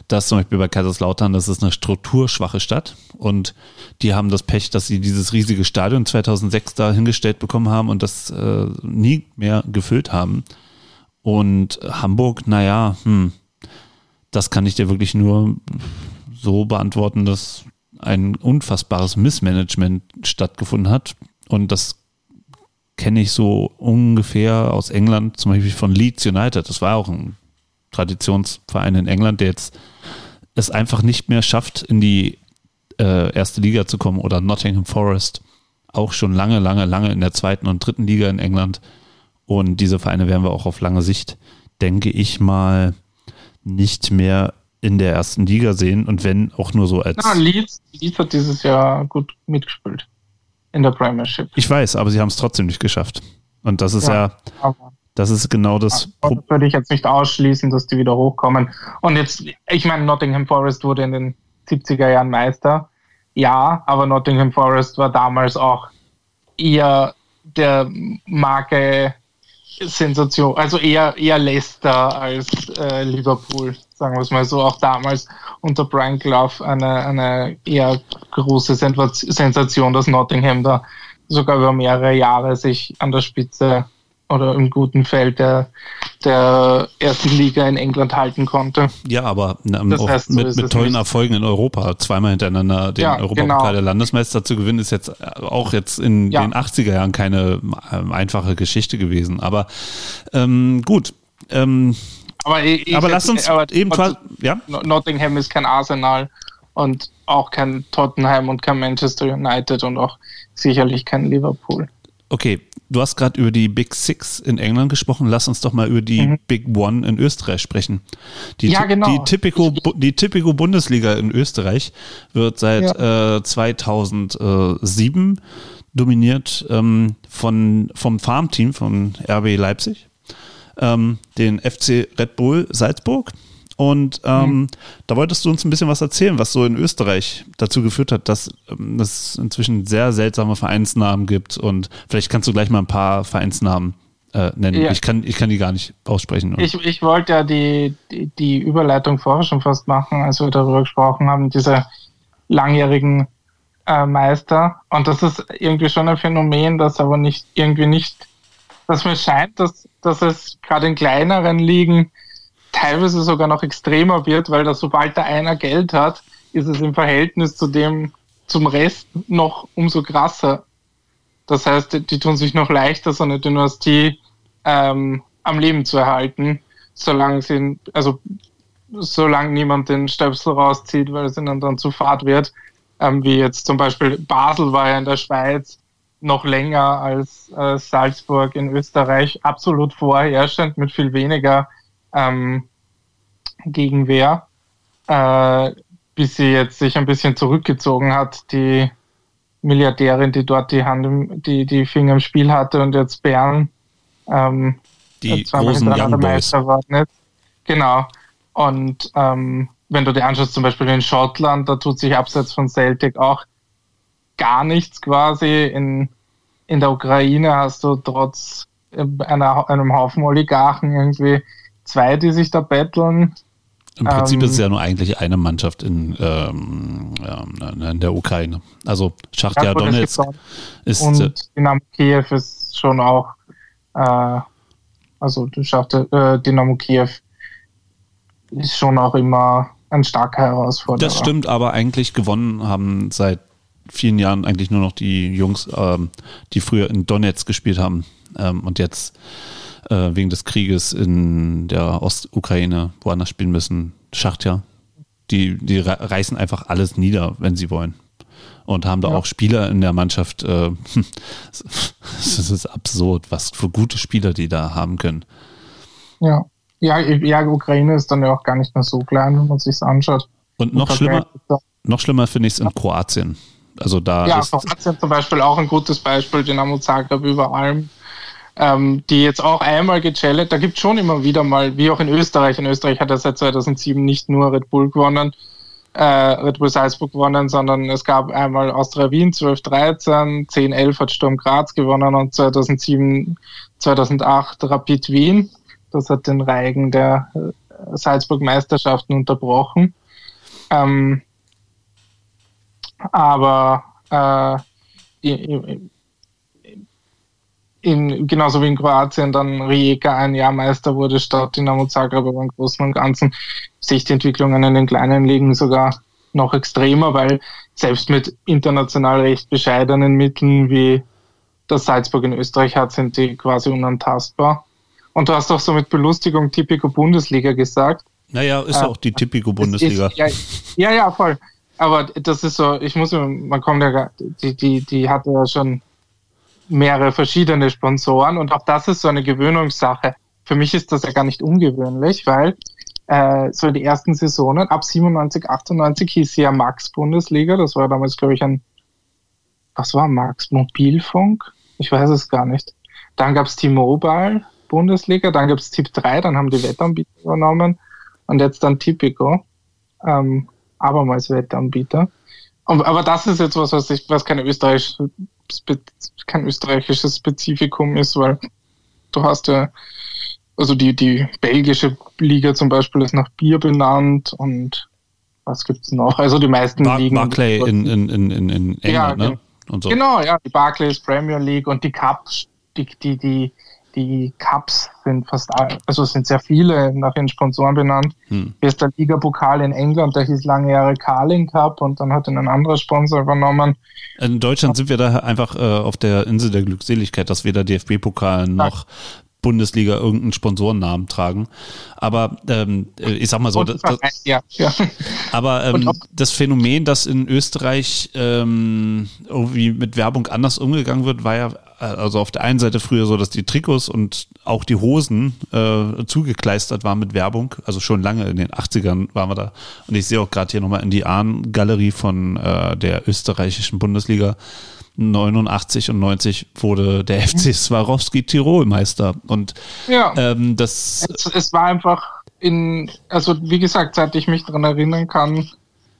dass zum Beispiel bei Kaiserslautern, das ist eine strukturschwache Stadt und die haben das Pech, dass sie dieses riesige Stadion 2006 da hingestellt bekommen haben und das äh, nie mehr gefüllt haben. Und Hamburg, naja, hm, das kann ich dir wirklich nur so beantworten, dass ein unfassbares Missmanagement stattgefunden hat. Und das kenne ich so ungefähr aus England, zum Beispiel von Leeds United. Das war auch ein Traditionsverein in England, der jetzt es einfach nicht mehr schafft, in die äh, erste Liga zu kommen. Oder Nottingham Forest, auch schon lange, lange, lange in der zweiten und dritten Liga in England. Und diese Vereine werden wir auch auf lange Sicht, denke ich mal, nicht mehr in der ersten Liga sehen. Und wenn auch nur so als. Ja, Leeds, Leeds hat dieses Jahr gut mitgespielt in der Premiership. Ich weiß, aber sie haben es trotzdem nicht geschafft. Und das ist ja, ja das ist genau das. Das würde ich jetzt nicht ausschließen, dass die wieder hochkommen. Und jetzt, ich meine, Nottingham Forest wurde in den 70er Jahren Meister. Ja, aber Nottingham Forest war damals auch eher der Marke Sensation, also eher, eher Leicester als äh, Liverpool, sagen wir es mal so. Auch damals unter Brian Clough eine, eine eher große Sensation, dass Nottingham da sogar über mehrere Jahre sich an der Spitze oder im guten Feld der, der ersten Liga in England halten konnte. Ja, aber ähm, auch heißt, so mit, mit tollen nicht. Erfolgen in Europa, zweimal hintereinander den ja, Europapokal genau. der Landesmeister zu gewinnen, ist jetzt äh, auch jetzt in ja. den 80er Jahren keine ähm, einfache Geschichte gewesen. Aber ähm, gut. Ähm, aber, ich, aber lass uns aber, eben quasi, ja? Nottingham ist kein Arsenal und auch kein Tottenham und kein Manchester United und auch sicherlich kein Liverpool. Okay, du hast gerade über die Big Six in England gesprochen. Lass uns doch mal über die mhm. Big One in Österreich sprechen. Die, ja, genau. Die Typico, die Typico Bundesliga in Österreich wird seit ja. äh, 2007 dominiert ähm, von, vom Farmteam von RB Leipzig, ähm, den FC Red Bull Salzburg und ähm, mhm. da wolltest du uns ein bisschen was erzählen, was so in Österreich dazu geführt hat, dass ähm, es inzwischen sehr seltsame Vereinsnamen gibt. Und vielleicht kannst du gleich mal ein paar Vereinsnamen äh, nennen. Ja. Ich, kann, ich kann die gar nicht aussprechen. Ich, ich wollte ja die, die, die, Überleitung vorher schon fast machen, als wir darüber gesprochen haben, diese langjährigen äh, Meister. Und das ist irgendwie schon ein Phänomen, das aber nicht irgendwie nicht, dass mir scheint, dass, dass es gerade in kleineren Ligen teilweise sogar noch extremer wird, weil da sobald da einer Geld hat, ist es im Verhältnis zu dem, zum Rest noch umso krasser. Das heißt, die, die tun sich noch leichter, so eine Dynastie ähm, am Leben zu erhalten, solange sie, also solange niemand den Stöpsel rauszieht, weil es ihnen dann zu fad wird. Ähm, wie jetzt zum Beispiel Basel war ja in der Schweiz noch länger als äh, Salzburg in Österreich absolut vorherrschend mit viel weniger ähm, Gegenwehr, äh, bis sie jetzt sich ein bisschen zurückgezogen hat, die Milliardärin, die dort die Hand, im, die, die Finger im Spiel hatte und jetzt Bern ähm, die großen Young Meister war. Nicht? Genau. Und ähm, wenn du dir anschaust, zum Beispiel in Schottland, da tut sich abseits von Celtic auch gar nichts quasi. In, in der Ukraine hast du trotz äh, einer, einem Haufen Oligarchen irgendwie zwei, die sich da betteln. Im Prinzip ähm, ist es ja nur eigentlich eine Mannschaft in, ähm, in der Ukraine. Also Schachtja ja, Donetsk ist. Und äh, Dynamo Kiew ist schon auch, äh, also Schachtja, äh, Dynamo Kiew ist schon auch immer ein starker Herausforderer. Das stimmt, aber eigentlich gewonnen haben seit vielen Jahren eigentlich nur noch die Jungs, ähm, die früher in Donetsk gespielt haben ähm, und jetzt äh, wegen des Krieges in der Ostukraine woanders spielen müssen. Schachtja. Die, die reißen einfach alles nieder, wenn sie wollen. Und haben da ja. auch Spieler in der Mannschaft. Äh, *laughs* das ist absurd, was für gute Spieler die da haben können. Ja. Ja, ja, Ukraine ist dann ja auch gar nicht mehr so klein, wenn man sich anschaut. Und noch schlimmer, noch schlimmer finde ich es in Kroatien. Also da ja, Kroatien zum Beispiel auch ein gutes Beispiel, Dynamo Zagreb über allem ähm, die jetzt auch einmal gechallenged. Da gibt es schon immer wieder mal, wie auch in Österreich. In Österreich hat er seit 2007 nicht nur Red Bull gewonnen, äh, Red Bull Salzburg gewonnen, sondern es gab einmal Austria Wien 12-13, 10-11 hat Sturm Graz gewonnen und 2007, 2008 Rapid Wien. Das hat den Reigen der äh, Salzburg-Meisterschaften unterbrochen. Ähm, aber äh, in, in, genauso wie in Kroatien dann Rijeka ein Jahr Meister wurde statt Dinamo Zagreb, aber im Großen und Ganzen sehe ich die Entwicklungen in den kleinen Ligen sogar noch extremer, weil selbst mit international recht bescheidenen Mitteln wie das Salzburg in Österreich hat, sind die quasi unantastbar. Und du hast auch so mit Belustigung Typico Bundesliga gesagt. Naja, ist äh, auch die Typico Bundesliga. Ist, ja, ja, ja, voll. Aber das ist so, ich muss, man kommt ja, die, die, die hatte ja schon mehrere verschiedene Sponsoren und auch das ist so eine Gewöhnungssache. Für mich ist das ja gar nicht ungewöhnlich, weil äh, so die ersten Saisonen, ab 97, 98 hieß sie ja Max Bundesliga, das war damals, glaube ich, ein, was war Max? Mobilfunk? Ich weiß es gar nicht. Dann gab es T-Mobile Bundesliga, dann gab es Tipp 3, dann haben die Wettanbieter übernommen und jetzt dann Tipico, ähm, abermals Wettanbieter. Aber das ist jetzt was, was, ich, was keine österreichische kein österreichisches Spezifikum ist, weil du hast ja, also die, die belgische Liga zum Beispiel ist nach Bier benannt und was gibt's noch? Also die meisten Bar Ligen. Barclay in, in, in, in England, ja, ne? Und so. Genau, ja, die Barclays Premier League und die Cups, die, die, die die Cups sind fast, also sind sehr viele nach ihren Sponsoren benannt. Hm. Hier ist der Liga-Pokal in England, der hieß lange Jahre Carling Cup und dann hat ihn ein anderer Sponsor übernommen. In Deutschland sind wir da einfach äh, auf der Insel der Glückseligkeit, dass weder DFB-Pokal noch Bundesliga irgendeinen Sponsorennamen tragen. Aber ähm, äh, ich sag mal so, das, das, ja, ja. *laughs* aber ähm, das Phänomen, dass in Österreich ähm, irgendwie mit Werbung anders umgegangen wird, war ja also auf der einen Seite früher so, dass die Trikots und auch die Hosen äh, zugekleistert waren mit Werbung. Also schon lange in den 80ern waren wir da. Und ich sehe auch gerade hier nochmal in die Ahn-Galerie von äh, der österreichischen Bundesliga 89 und 90 wurde der FC Swarovski Tirol Meister. Und ja. ähm, das. Es, es, war einfach in, also wie gesagt, seit ich mich daran erinnern kann,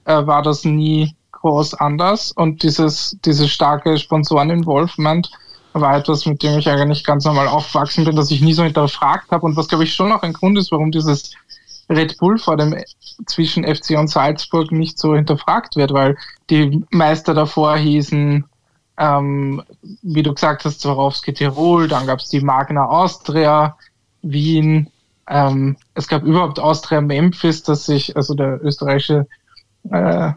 äh, war das nie groß anders. Und dieses, dieses starke Sponsoren-Involvement war etwas, mit dem ich eigentlich ganz normal aufgewachsen bin, dass ich nie so hinterfragt habe. Und was, glaube ich, schon auch ein Grund ist, warum dieses Red Bull vor dem zwischen FC und Salzburg nicht so hinterfragt wird, weil die Meister davor hießen ähm, wie du gesagt hast, Swarovski Tirol, dann gab es die Magna Austria, Wien, ähm, es gab überhaupt Austria Memphis, dass sich, also der österreichische äh,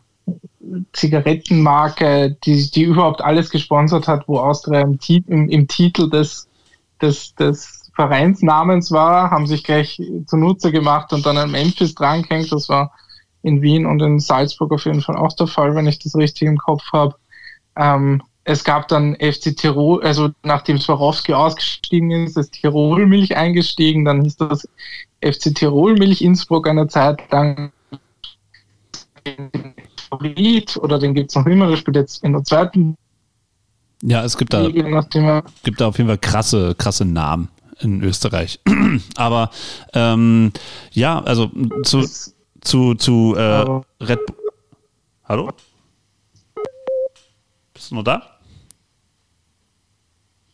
Zigarettenmarke, die, die überhaupt alles gesponsert hat, wo Austria im, im, im Titel des, des, des Vereinsnamens war, haben sich gleich zunutze gemacht und dann ein Memphis drangehängt. Das war in Wien und in Salzburg auf jeden Fall auch der Fall, wenn ich das richtig im Kopf habe. Ähm, es gab dann FC Tirol, also nachdem Swarovski ausgestiegen ist, ist Tirol Milch eingestiegen, dann hieß das FC Tirol Milch Innsbruck eine Zeit lang Favorit oder den gibt es noch immer, der spielt jetzt in der zweiten. Ja, es gibt da, gibt da auf jeden Fall krasse, krasse Namen in Österreich. *clears throat* Aber ähm, ja, also zu, zu, zu äh, Red Bull. Hallo? Bist du noch da?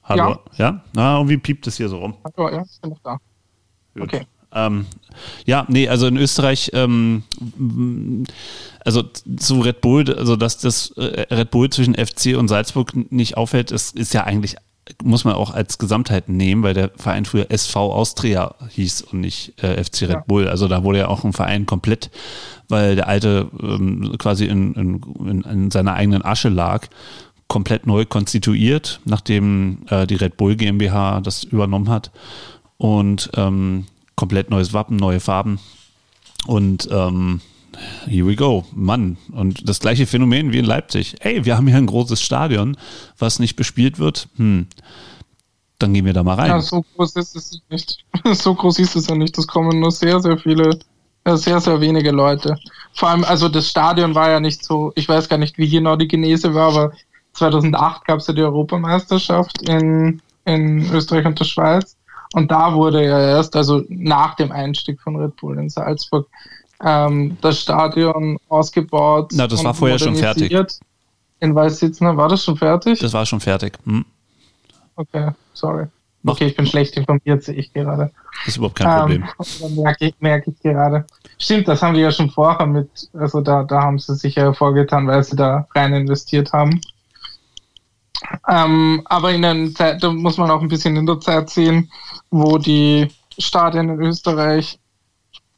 Hallo? Ja? ja? Na, irgendwie piept es hier so rum. Hallo, ja, ich bin noch da. Gut. Okay. Ähm, ja, nee, also in Österreich, ähm, also zu Red Bull, also dass das äh, Red Bull zwischen FC und Salzburg nicht auffällt, ist, ist ja eigentlich, muss man auch als Gesamtheit nehmen, weil der Verein früher SV Austria hieß und nicht äh, FC Red ja. Bull. Also da wurde ja auch ein Verein komplett, weil der alte ähm, quasi in, in, in seiner eigenen Asche lag komplett neu konstituiert, nachdem äh, die Red Bull GmbH das übernommen hat. Und ähm, komplett neues Wappen, neue Farben. Und ähm, here we go, Mann. Und das gleiche Phänomen wie in Leipzig. Ey, wir haben hier ein großes Stadion, was nicht bespielt wird. Hm. Dann gehen wir da mal rein. Ja, so groß ist es nicht. *laughs* So groß ist es ja nicht. Das kommen nur sehr, sehr viele, äh, sehr, sehr wenige Leute. Vor allem, also das Stadion war ja nicht so, ich weiß gar nicht, wie genau die Genese war, aber 2008 gab es ja die Europameisterschaft in, in Österreich und der Schweiz. Und da wurde ja erst, also nach dem Einstieg von Red Bull in Salzburg, ähm, das Stadion ausgebaut. Na, das war vorher schon fertig. In Weißsitzner war das schon fertig? Das war schon fertig. Hm. Okay, sorry. Okay, ich bin schlecht informiert, sehe ich gerade. Das ist überhaupt kein Problem. *laughs* Ähm, merke, ich, merke ich gerade. Stimmt, das haben die ja schon vorher mit, also da, da haben sie sich ja hervorgetan, weil sie da rein investiert haben. Ähm, aber in der Zeit, da muss man auch ein bisschen in der Zeit sehen, wo die Stadien in Österreich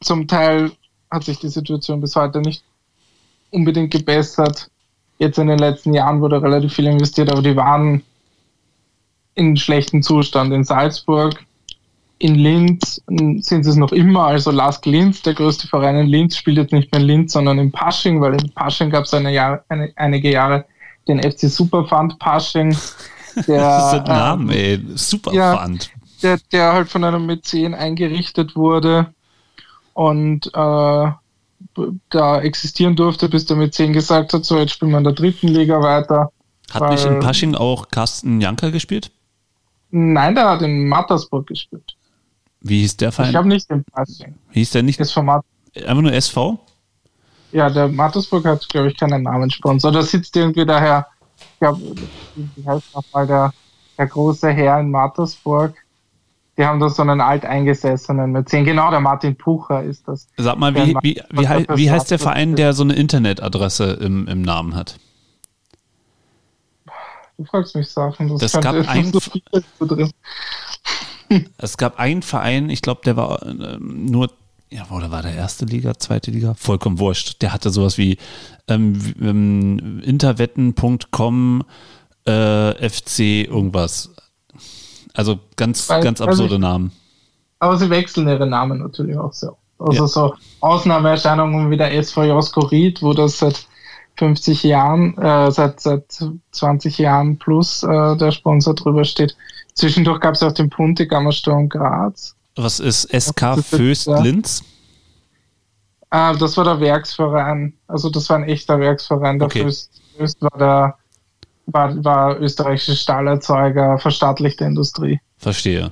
zum Teil hat sich die Situation bis heute nicht unbedingt gebessert. Jetzt in den letzten Jahren wurde relativ viel investiert, aber die waren in schlechtem Zustand. In Salzburg, in Linz sind sie es noch immer. Also Lask Linz, der größte Verein in Linz, spielt jetzt nicht mehr in Linz, sondern in Pasching, weil in Pasching gab es eine Jahr, eine, einige Jahre den FC Superfund Pasching. *laughs* Der, das ist ein Name, ähm, ey. Superfund. Ja, der, der halt von einem Mäzen eingerichtet wurde und äh, da existieren durfte, bis der Mäzen gesagt hat, so jetzt spielen wir in der dritten Liga weiter. Hat weil, nicht in Pasching auch Carsten Janker gespielt? Nein, der hat in Mattersburg gespielt. Wie hieß der Verein? Ich habe nicht in Pasching. Wie hieß der nicht? Das Format. Einfach nur SV? Ja, der Mattersburg hat, glaube ich, keinen Namenssponsor. Da sitzt irgendwie daher, ich glaube, wie heißt nochmal der, der große Herr in Mattersburg. Die haben da so einen alteingesessenen mit zehn. Genau, der Martin Pucher ist das. Sag mal, wie, wie, wie, hei wie heißt der Verein, der so eine Internetadresse im, im Namen hat? Du fragst mich Sachen. Das, das gab *laughs* ein, so *laughs* es gab einen Verein, ich glaube, der war äh, nur ja, oder war der erste Liga, zweite Liga? Vollkommen wurscht. Der hatte sowas wie ähm, ähm, interwetten.com äh, FC irgendwas. Also ganz, Weil, ganz absurde also Namen. Aber sie wechseln ihre Namen natürlich auch so. Also ja. so Ausnahmeerscheinungen wie der SV Joskorit, wo das seit 50 Jahren, äh, seit, seit 20 Jahren plus äh, der Sponsor drüber steht. Zwischendurch gab es auch den Puntigammer Sturm Graz. Was ist SK Föst Linz? Ah, das war der Werksverein. Also das war ein echter Werksverein. Der okay. Föst, Föst war der war, war österreichische Stahlerzeuger, verstaatlichte Industrie. Verstehe.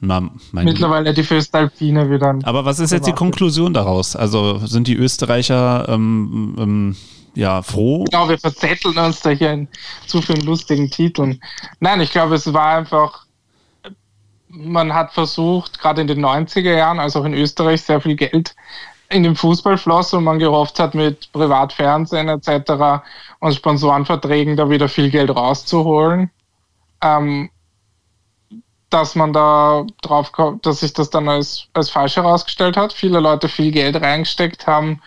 Na, Mittlerweile die Föstalpine wieder. Aber was ist jetzt die Konklusion daraus? Also sind die Österreicher ähm, ähm, ja froh? Genau, wir verzetteln uns da hier in zu vielen lustigen Titeln. Nein, ich glaube, es war einfach man hat versucht, gerade in den 90er Jahren, also auch in Österreich, sehr viel Geld in den Fußball floss und man gehofft hat, mit Privatfernsehen etc. und Sponsorenverträgen da wieder viel Geld rauszuholen. Ähm, dass man da drauf kommt, dass sich das dann als, als falsch herausgestellt hat. Viele Leute viel Geld reingesteckt haben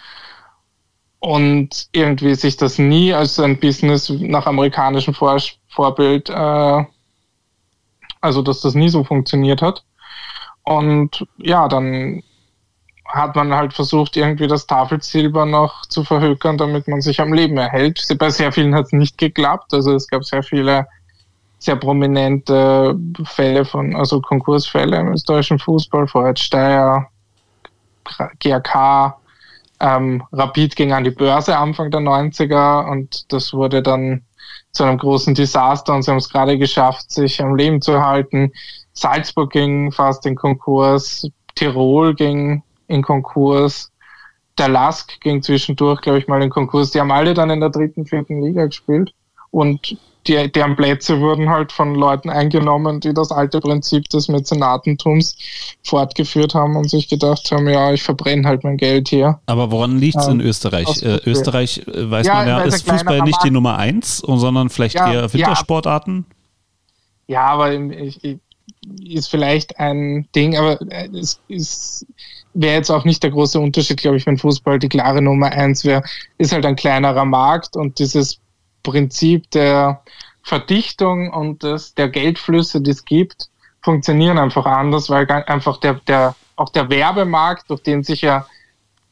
und irgendwie sich das nie als ein Business nach amerikanischem Vor Vorbild äh, also dass das nie so funktioniert hat. Und ja, dann hat man halt versucht, irgendwie das Tafelsilber noch zu verhökern, damit man sich am Leben erhält. Bei sehr vielen hat es nicht geklappt. Also es gab sehr viele sehr prominente Fälle von, also Konkursfälle im österreichischen Fußball, Vorher Steyr, GRK, ähm, Rapid ging an die Börse Anfang der 90er und das wurde dann zu einem großen Desaster und sie haben es gerade geschafft, sich am Leben zu erhalten. Salzburg ging fast in Konkurs, Tirol ging in Konkurs, der Lask ging zwischendurch, glaube ich, mal in Konkurs. Die haben alle dann in der dritten, vierten Liga gespielt und die, deren Plätze wurden halt von Leuten eingenommen, die das alte Prinzip des Mäzenatentums fortgeführt haben und sich gedacht haben, ja, ich verbrenne halt mein Geld hier. Aber woran liegt es in ähm, Österreich? Äh, Österreich, äh, weiß ja, man ja, ist Fußball nicht die Nummer eins, sondern vielleicht ja, eher Wintersportarten? Ja, ja aber ich, ich, ist vielleicht ein Ding, aber äh, es ist wäre jetzt auch nicht der große Unterschied, glaube ich, wenn Fußball die klare Nummer eins wäre. Ist halt ein kleinerer Markt und dieses Prinzip der Verdichtung und des, der Geldflüsse, die es gibt, funktionieren einfach anders, weil einfach der, der, auch der Werbemarkt, durch den sich ja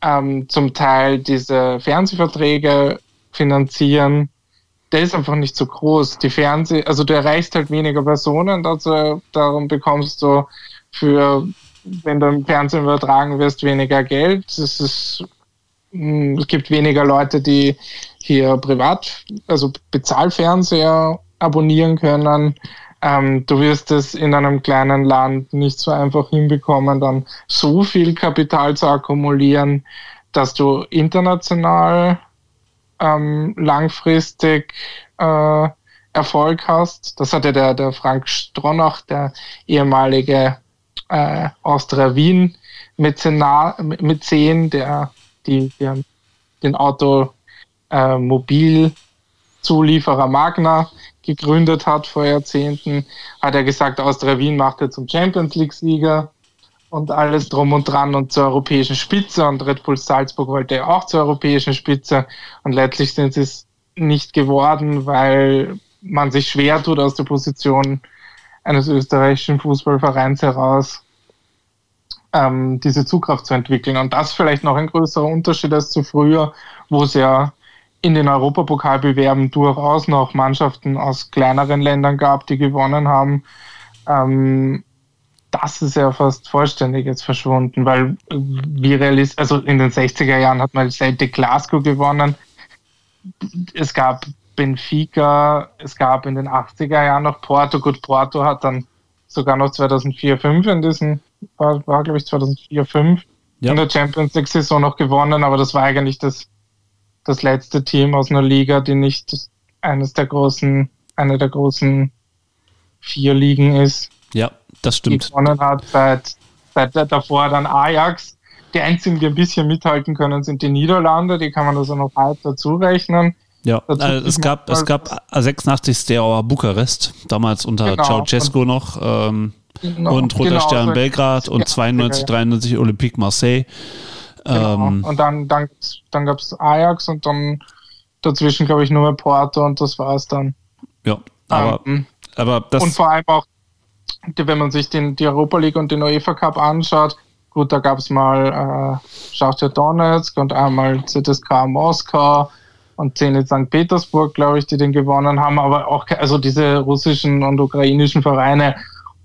ähm, zum Teil diese Fernsehverträge finanzieren, der ist einfach nicht so groß. Die Fernseh, also du erreichst halt weniger Personen, also darum bekommst du für, wenn du im Fernsehen übertragen wirst, weniger Geld. Es ist, hm, es gibt weniger Leute, die hier privat, also Bezahlfernseher abonnieren können. Ähm, du wirst es in einem kleinen Land nicht so einfach hinbekommen, dann so viel Kapital zu akkumulieren, dass du international ähm, langfristig äh, Erfolg hast. Das hatte der, der Frank Stronach, der ehemalige äh, Austria Wien Mäzen, der die, der, den Automobilzulieferer äh, Magna gegründet hat vor Jahrzehnten, hat er gesagt, Austria Wien macht er zum Champions League-Sieger und alles drum und dran und zur europäischen Spitze und Red Bull Salzburg wollte er auch zur europäischen Spitze und letztlich sind sie es nicht geworden, weil man sich schwer tut aus der Position eines österreichischen Fußballvereins heraus, ähm, diese Zugkraft zu entwickeln. Und das vielleicht noch ein größerer Unterschied als zu früher, wo es ja in den Europapokalbewerben durchaus noch Mannschaften aus kleineren Ländern gab, die gewonnen haben. Ähm, das ist ja fast vollständig jetzt verschwunden, weil wie realist, also in den 60er Jahren hat man Celtic Glasgow gewonnen. Es gab Benfica, es gab in den 80er Jahren noch Porto. Gut, Porto hat dann sogar noch 2004, 5 in diesem, war, war glaube ich 2004, 5 ja. in der Champions League Saison noch gewonnen, aber das war eigentlich das, das letzte Team aus einer Liga, die nicht eines der großen, eine der großen vier Ligen ist. Ja, das stimmt. Die gewonnen hat seit, seit davor dann Ajax. Die einzigen, die ein bisschen mithalten können, sind die Niederlande, die kann man also noch halb dazu rechnen. Ja, äh, es gab, es gab 86 Steaua Bukarest, damals unter genau. Ceausescu noch, ähm, genau, und Roter genau, Stern also Belgrad und 92, 93 Olympique Marseille. Genau. Ähm, und dann, dann, dann gab es Ajax und dann dazwischen, glaube ich, nur mehr Porto und das war es dann. Ja, aber, ähm, aber das. Und vor allem auch, wenn man sich den, die Europa League und den UEFA Cup anschaut, gut, da gab es mal äh, Schachtel Donetsk und einmal ZSK Moskau und Zenit St. Petersburg, glaube ich, die den gewonnen haben, aber auch also diese russischen und ukrainischen Vereine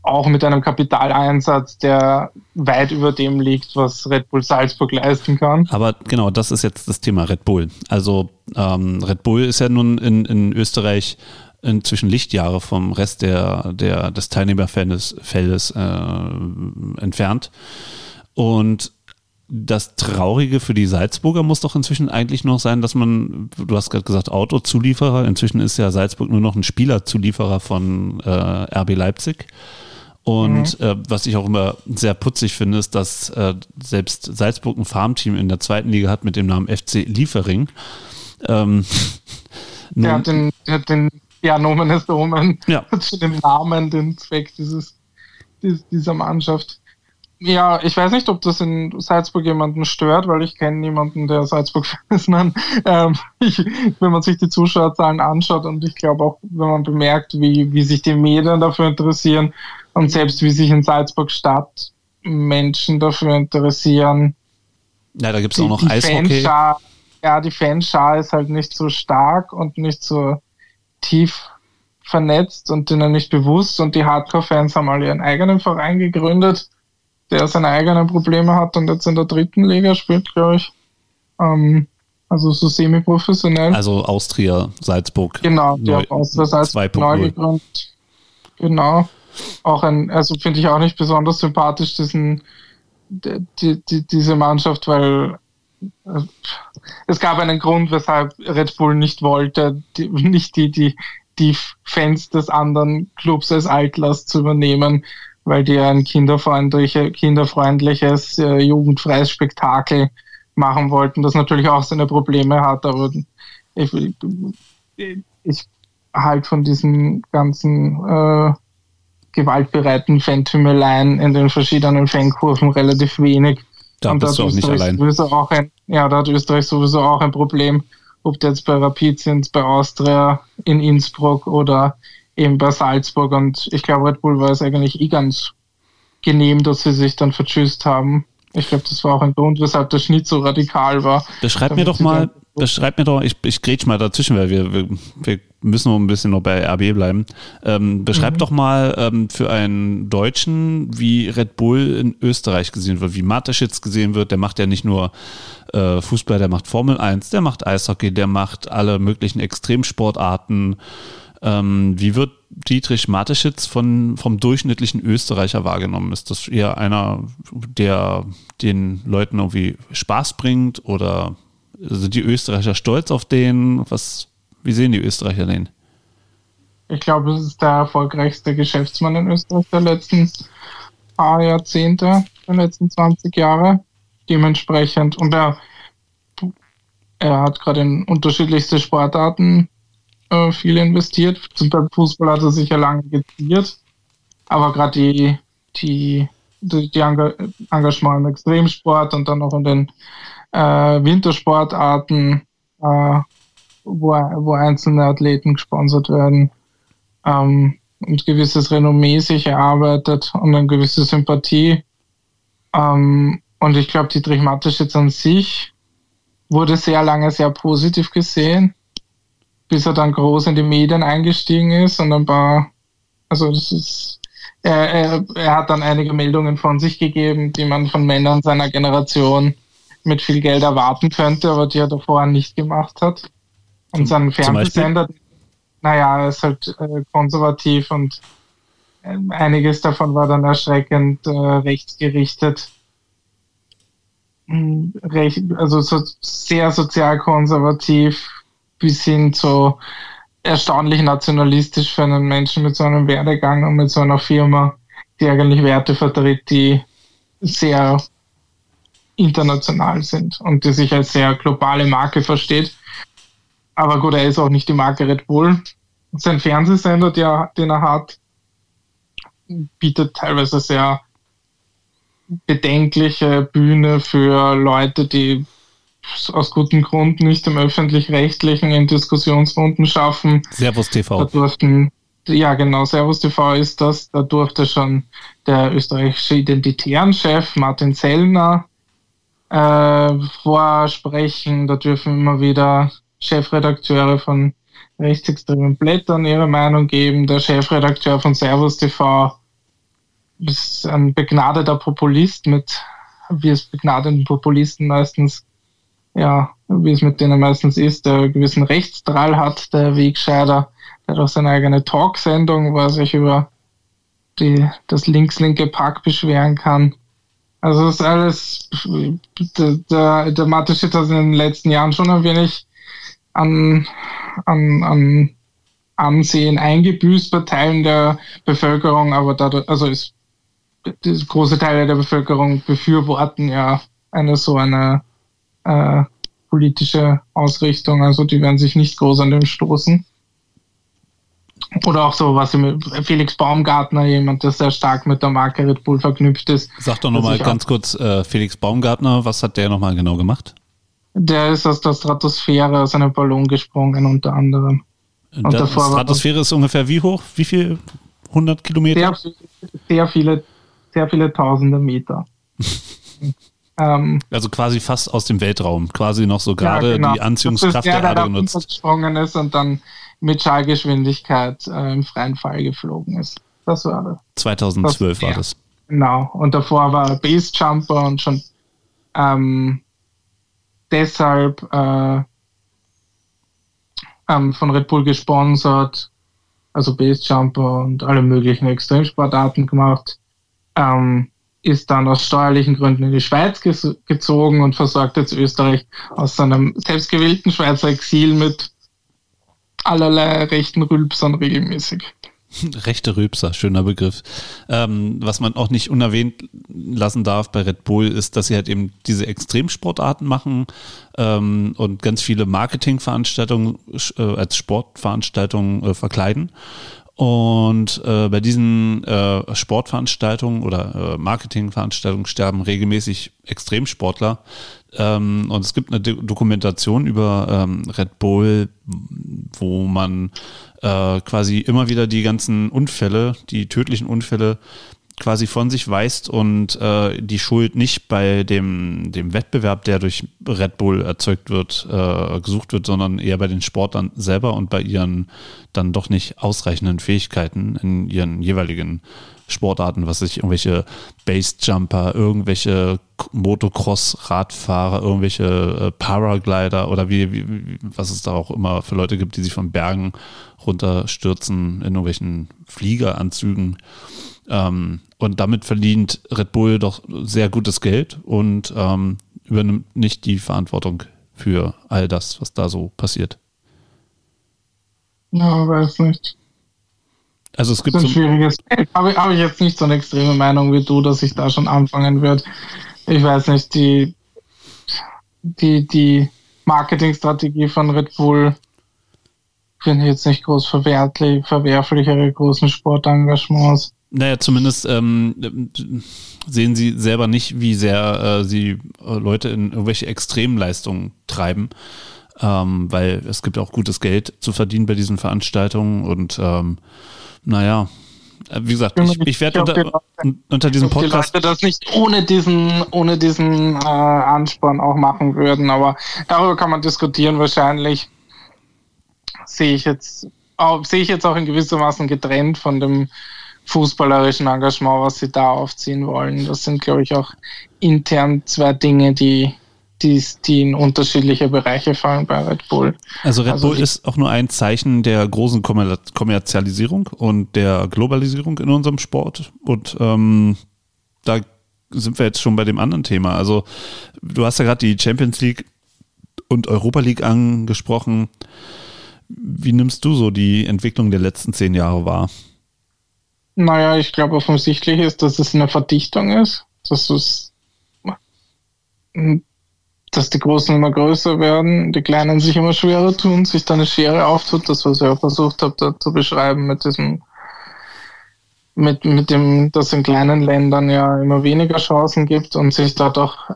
auch mit einem Kapitaleinsatz, der weit über dem liegt, was Red Bull Salzburg leisten kann. Aber genau, das ist jetzt das Thema Red Bull. Also ähm, Red Bull ist ja nun in, in Österreich inzwischen Lichtjahre vom Rest der, der, des Teilnehmerfeldes Feldes, äh, entfernt. Und das Traurige für die Salzburger muss doch inzwischen eigentlich noch sein, dass man, du hast gerade gesagt, Autozulieferer, inzwischen ist ja Salzburg nur noch ein Spielerzulieferer von äh, RB Leipzig. Und mhm. äh, was ich auch immer sehr putzig finde, ist, dass äh, selbst Salzburg ein Farmteam in der zweiten Liga hat mit dem Namen FC Liefering. Ähm, *laughs* der, hat den, der hat den, ja, Nomen ist Nomen, ja. *laughs* zu dem Namen, den Zweck dieses, dieser Mannschaft. Ja, ich weiß nicht, ob das in Salzburg jemanden stört, weil ich kenne niemanden, der Salzburg-Fan *laughs* ist. Ähm, ich, wenn man sich die Zuschauerzahlen anschaut und ich glaube auch, wenn man bemerkt, wie, wie sich die Medien dafür interessieren und selbst wie sich in Salzburg Stadt Menschen dafür interessieren. Ja, da gibt es auch noch Eishockey. Fanschar, ja, die Fanschar ist halt nicht so stark und nicht so tief vernetzt und denen nicht bewusst und die Hardcore-Fans haben alle ihren eigenen Verein gegründet der seine eigenen Probleme hat und jetzt in der dritten Liga spielt, glaube ich. Ähm, also so semi-professionell. Also Austria, Salzburg. Genau, die neu, Austria Salzburg neu gegründet. Genau. Auch ein, also finde ich auch nicht besonders sympathisch, diesen, die, die, diese Mannschaft, weil äh, es gab einen Grund, weshalb Red Bull nicht wollte, die, nicht die, die, die Fans des anderen Clubs als Altlast zu übernehmen, weil die ein kinderfreundliche, kinderfreundliches, äh, jugendfreies Spektakel machen wollten, das natürlich auch seine Probleme hat, aber ich, ich halt von diesen ganzen äh, gewaltbereiten Fantümeleien in den verschiedenen Fankurven relativ wenig. Da Und bist da du auch nicht allein. Auch ein, ja, da hat Österreich sowieso auch ein Problem, ob jetzt bei Rapid sind, bei Austria, in Innsbruck oder eben bei Salzburg und ich glaube, Red Bull war es eigentlich eh ganz genehm, dass sie sich dann vertschüsst haben. Ich glaube, das war auch ein Grund, weshalb der Schnitt so radikal war. Beschreib mir doch mal, beschreib mir doch, ich, ich grätsch mal dazwischen, weil wir, wir, wir müssen noch ein bisschen noch bei RB bleiben. Ähm, beschreib mhm. doch mal ähm, für einen Deutschen, wie Red Bull in Österreich gesehen wird, wie Mateschitz gesehen wird. Der macht ja nicht nur äh, Fußball, der macht Formel 1, der macht Eishockey, der macht alle möglichen Extremsportarten. Ähm, wie wird Dietrich Mateschitz von, vom durchschnittlichen Österreicher wahrgenommen? Ist das eher einer, der den Leuten irgendwie Spaß bringt oder sind die Österreicher stolz auf den? Was, wie sehen die Österreicher den? Ich glaube, es ist der erfolgreichste Geschäftsmann in Österreich der letzten paar Jahrzehnte, der letzten 20 Jahre. Dementsprechend. Und er, er hat gerade in unterschiedlichste Sportarten äh, viel investiert. Zum Beispiel Fußball hat er sicher lange geziert. Aber gerade die, die, die, die Engagement im Extremsport und dann auch in den äh, Wintersportarten, äh, wo, wo einzelne Athleten gesponsert werden, ähm, und gewisses Renommee sich erarbeitet und eine gewisse Sympathie. Ähm, und ich glaube, die Dietrich jetzt an sich wurde sehr lange sehr positiv gesehen, bis er dann groß in die Medien eingestiegen ist und ein paar, also das ist, er, er, er hat dann einige Meldungen von sich gegeben, die man von Männern seiner Generation mit viel Geld erwarten könnte, aber die er davor nicht gemacht hat. Und sein Fernsehsender, naja, er ist halt äh, konservativ und äh, einiges davon war dann erschreckend äh, rechtsgerichtet. Hm, recht, also so sehr sozialkonservativ bis hin zu erstaunlich nationalistisch für einen Menschen mit so einem Werdegang und mit so einer Firma, die eigentlich Werte vertritt, die sehr international sind und die sich als sehr globale Marke versteht. Aber gut, er ist auch nicht die Marke Red Bull. Sein Fernsehsender, der, den er hat, bietet teilweise sehr bedenkliche Bühne für Leute, die aus gutem Grund nicht im öffentlich-rechtlichen in Diskussionsrunden schaffen. Servus TV. Da durften, ja genau, Servus TV ist das. Da durfte schon der österreichische Identitärenchef Martin Sellner äh, vorsprechen. Da dürfen immer wieder Chefredakteure von rechtsextremen Blättern ihre Meinung geben. Der Chefredakteur von Servus TV ist ein begnadeter Populist mit, wie es begnadeten Populisten meistens, ja, wie es mit denen meistens ist, der einen gewissen Rechtsdrall hat, der Wegscheider, der hat auch seine eigene Talksendung, wo er sich über die, das links-linke Pack beschweren kann. Also das ist alles, der, der, der Mathe hat in den letzten Jahren schon ein wenig an, an, an Ansehen eingebüßt bei Teilen der Bevölkerung, aber dadurch, also ist, große Teile der Bevölkerung befürworten ja eine so eine äh, politische Ausrichtung, also die werden sich nicht groß an dem stoßen. Oder auch so, was mit Felix Baumgartner, jemand, der sehr stark mit der Marke Red Bull verknüpft ist. Sag doch nochmal ganz kurz, äh, Felix Baumgartner, was hat der nochmal genau gemacht? Der ist aus der Stratosphäre, aus einem Ballon gesprungen, unter anderem. Und der Stratosphäre ist ungefähr wie hoch? Wie viel? 100 Kilometer? Sehr, sehr viele, sehr viele tausende Meter. *laughs* ähm, also quasi fast aus dem Weltraum, quasi noch so gerade ja, genau. die Anziehungskraft der, der Erde genutzt. gesprungen ist und dann mit Schallgeschwindigkeit äh, im freien Fall geflogen ist. Das war das. 2012 das, war das. Genau. Und davor war er Base Jumper und schon ähm, deshalb äh, ähm, von Red Bull gesponsert, also Base Jumper und alle möglichen Extremsportarten gemacht. Ähm, ist dann aus steuerlichen Gründen in die Schweiz gezogen und versorgt jetzt Österreich aus seinem selbstgewählten Schweizer Exil mit allerlei rechten Rülpsern regelmäßig. *laughs* Rechte Rülpser, schöner Begriff. Ähm, was man auch nicht unerwähnt lassen darf bei Red Bull ist, dass sie halt eben diese Extremsportarten machen ähm, und ganz viele Marketingveranstaltungen äh, als Sportveranstaltungen äh, verkleiden. Und äh, bei diesen äh, Sportveranstaltungen oder äh, Marketingveranstaltungen sterben regelmäßig Extremsportler. Ähm, und es gibt eine Dokumentation über ähm, Red Bull, wo man äh, quasi immer wieder die ganzen Unfälle, die tödlichen Unfälle quasi von sich weist und äh, die Schuld nicht bei dem, dem Wettbewerb, der durch Red Bull erzeugt wird, äh, gesucht wird, sondern eher bei den Sportlern selber und bei ihren dann doch nicht ausreichenden Fähigkeiten in ihren jeweiligen Sportarten, was sich irgendwelche Basejumper, irgendwelche Motocross-Radfahrer, irgendwelche äh, Paraglider oder wie, wie, was es da auch immer für Leute gibt, die sich von Bergen runterstürzen in irgendwelchen Fliegeranzügen. Ähm, und damit verdient Red Bull doch sehr gutes Geld und ähm, übernimmt nicht die Verantwortung für all das, was da so passiert. Ja, weiß nicht. Also es gibt das ist ein schwieriges Feld. Habe, habe ich jetzt nicht so eine extreme Meinung wie du, dass ich da schon anfangen würde. Ich weiß nicht, die, die, die Marketingstrategie von Red Bull finde ich jetzt nicht groß verwerflich, verwerflichere großen Sportengagements. Naja, zumindest ähm, sehen sie selber nicht, wie sehr äh, sie äh, Leute in irgendwelche Extremleistungen treiben, ähm, weil es gibt auch gutes Geld zu verdienen bei diesen Veranstaltungen und ähm, naja, äh, wie gesagt, ich, ich werde unter, unter diesem Podcast. Die Leute das nicht ohne diesen, ohne diesen äh, Ansporn auch machen würden, aber darüber kann man diskutieren wahrscheinlich. Sehe ich jetzt, sehe ich jetzt auch in gewissermaßen getrennt von dem fußballerischen Engagement, was sie da aufziehen wollen. Das sind, glaube ich, auch intern zwei Dinge, die die, die in unterschiedliche Bereiche fallen bei Red Bull. Also Red also Bull ist auch nur ein Zeichen der großen Kommer Kommerzialisierung und der Globalisierung in unserem Sport. Und ähm, da sind wir jetzt schon bei dem anderen Thema. Also du hast ja gerade die Champions League und Europa League angesprochen. Wie nimmst du so die Entwicklung der letzten zehn Jahre wahr? Naja, ich glaube offensichtlich ist, dass es eine Verdichtung ist. Dass es dass die Großen immer größer werden, die Kleinen sich immer schwerer tun, sich da eine Schere auftut, das was ich auch versucht habe da zu beschreiben mit diesem, mit, mit dem, dass in kleinen Ländern ja immer weniger Chancen gibt und sich da doch,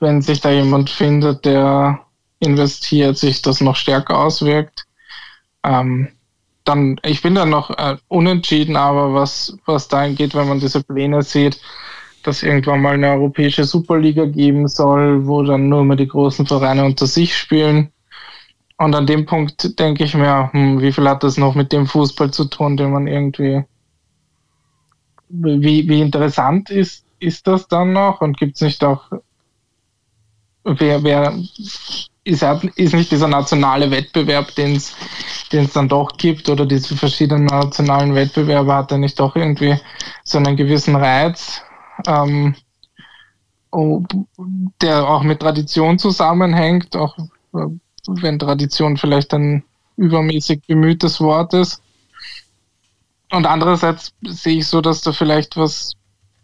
wenn sich da jemand findet, der investiert, sich das noch stärker auswirkt. Ähm, dann, ich bin da noch äh, unentschieden, aber was, was da geht, wenn man diese Pläne sieht, dass irgendwann mal eine europäische Superliga geben soll, wo dann nur mehr die großen Vereine unter sich spielen. Und an dem Punkt denke ich mir, hm, wie viel hat das noch mit dem Fußball zu tun, den man irgendwie, wie, wie interessant ist, ist das dann noch? Und gibt es nicht auch, wer, wer, ist, ist nicht dieser nationale Wettbewerb, den es dann doch gibt, oder diese verschiedenen nationalen Wettbewerbe, hat er nicht doch irgendwie so einen gewissen Reiz? ähm, der auch mit Tradition zusammenhängt, auch äh, wenn Tradition vielleicht ein übermäßig bemühtes Wort ist. Und andererseits sehe ich so, dass da vielleicht was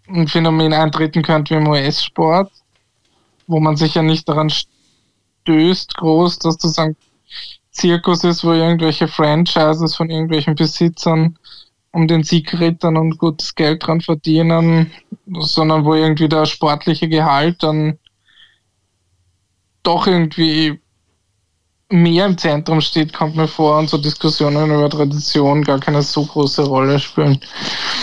ein Phänomen eintreten könnte wie im US-Sport, wo man sich ja nicht daran stößt, groß, dass das ein Zirkus ist, wo irgendwelche Franchises von irgendwelchen Besitzern um den Sieg rittern und gutes Geld dran verdienen, sondern wo irgendwie der sportliche Gehalt dann doch irgendwie mehr im Zentrum steht, kommt mir vor, und so Diskussionen über Tradition gar keine so große Rolle spielen.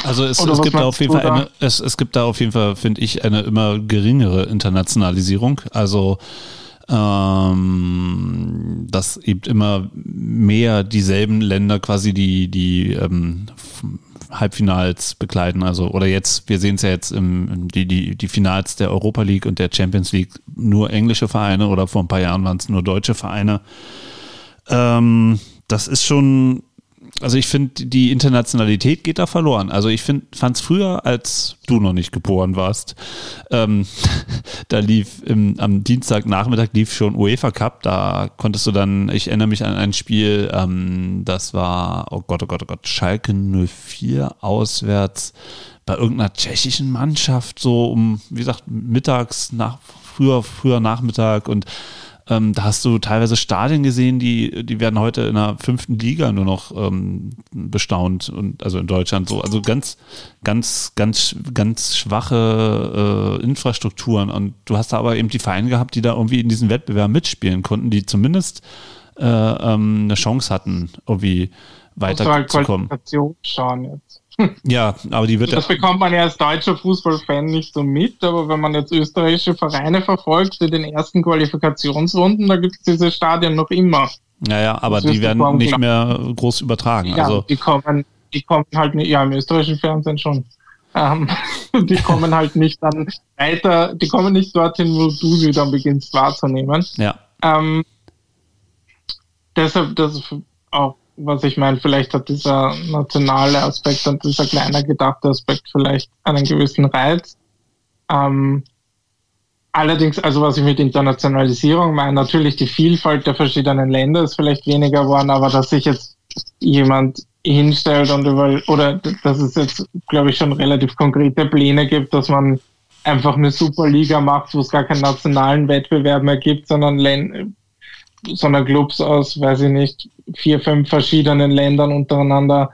Also es, es gibt da auf jeden Fall eine, es, es gibt da auf jeden Fall, finde ich, eine immer geringere Internationalisierung. Also ähm, dass eben immer mehr dieselben Länder quasi die, die ähm, Halbfinals begleiten. Also, oder jetzt, wir sehen es ja jetzt im, die, die, die Finals der Europa League und der Champions League nur englische Vereine oder vor ein paar Jahren waren es nur deutsche Vereine. Ähm, das ist schon also ich finde, die Internationalität geht da verloren. Also ich fand es früher, als du noch nicht geboren warst, ähm, *laughs* da lief im, am Dienstagnachmittag lief schon UEFA Cup. Da konntest du dann, ich erinnere mich an ein Spiel, ähm, das war, oh Gott, oh Gott, oh Gott, Schalke 04 auswärts bei irgendeiner tschechischen Mannschaft, so um, wie gesagt, mittags, nach, früher, früher Nachmittag und ähm, da hast du teilweise Stadien gesehen, die, die werden heute in der fünften Liga nur noch ähm, bestaunt und also in Deutschland so. Also ganz, ganz, ganz, ganz schwache äh, Infrastrukturen. Und du hast da aber eben die Vereine gehabt, die da irgendwie in diesem Wettbewerb mitspielen konnten, die zumindest äh, ähm, eine Chance hatten, irgendwie weiterzukommen. Halt schauen jetzt. Ja, aber die wird Das bekommt man ja als deutscher Fußballfan nicht so mit, aber wenn man jetzt österreichische Vereine verfolgt, in den ersten Qualifikationsrunden, da gibt es diese Stadien noch immer. Naja, aber Das die werden Form, nicht mehr groß übertragen. Ja, Also die kommen, die kommen halt nicht, ja, im österreichischen Fernsehen schon. Ähm, *laughs* die kommen halt nicht dann weiter, die kommen nicht dorthin, wo du sie dann beginnst wahrzunehmen. ja. Ähm, deshalb, das ist auch, was ich meine, vielleicht hat dieser nationale Aspekt und dieser kleiner gedachte Aspekt vielleicht einen gewissen Reiz. Ähm, allerdings, also was ich mit Internationalisierung meine, natürlich die Vielfalt der verschiedenen Länder ist vielleicht weniger geworden, aber dass sich jetzt jemand hinstellt und über, oder dass es jetzt, glaube ich, schon relativ konkrete Pläne gibt, dass man einfach eine Superliga macht, wo es gar keinen nationalen Wettbewerb mehr gibt, sondern Län sondern Clubs aus, weiß ich nicht, vier, fünf verschiedenen Ländern untereinander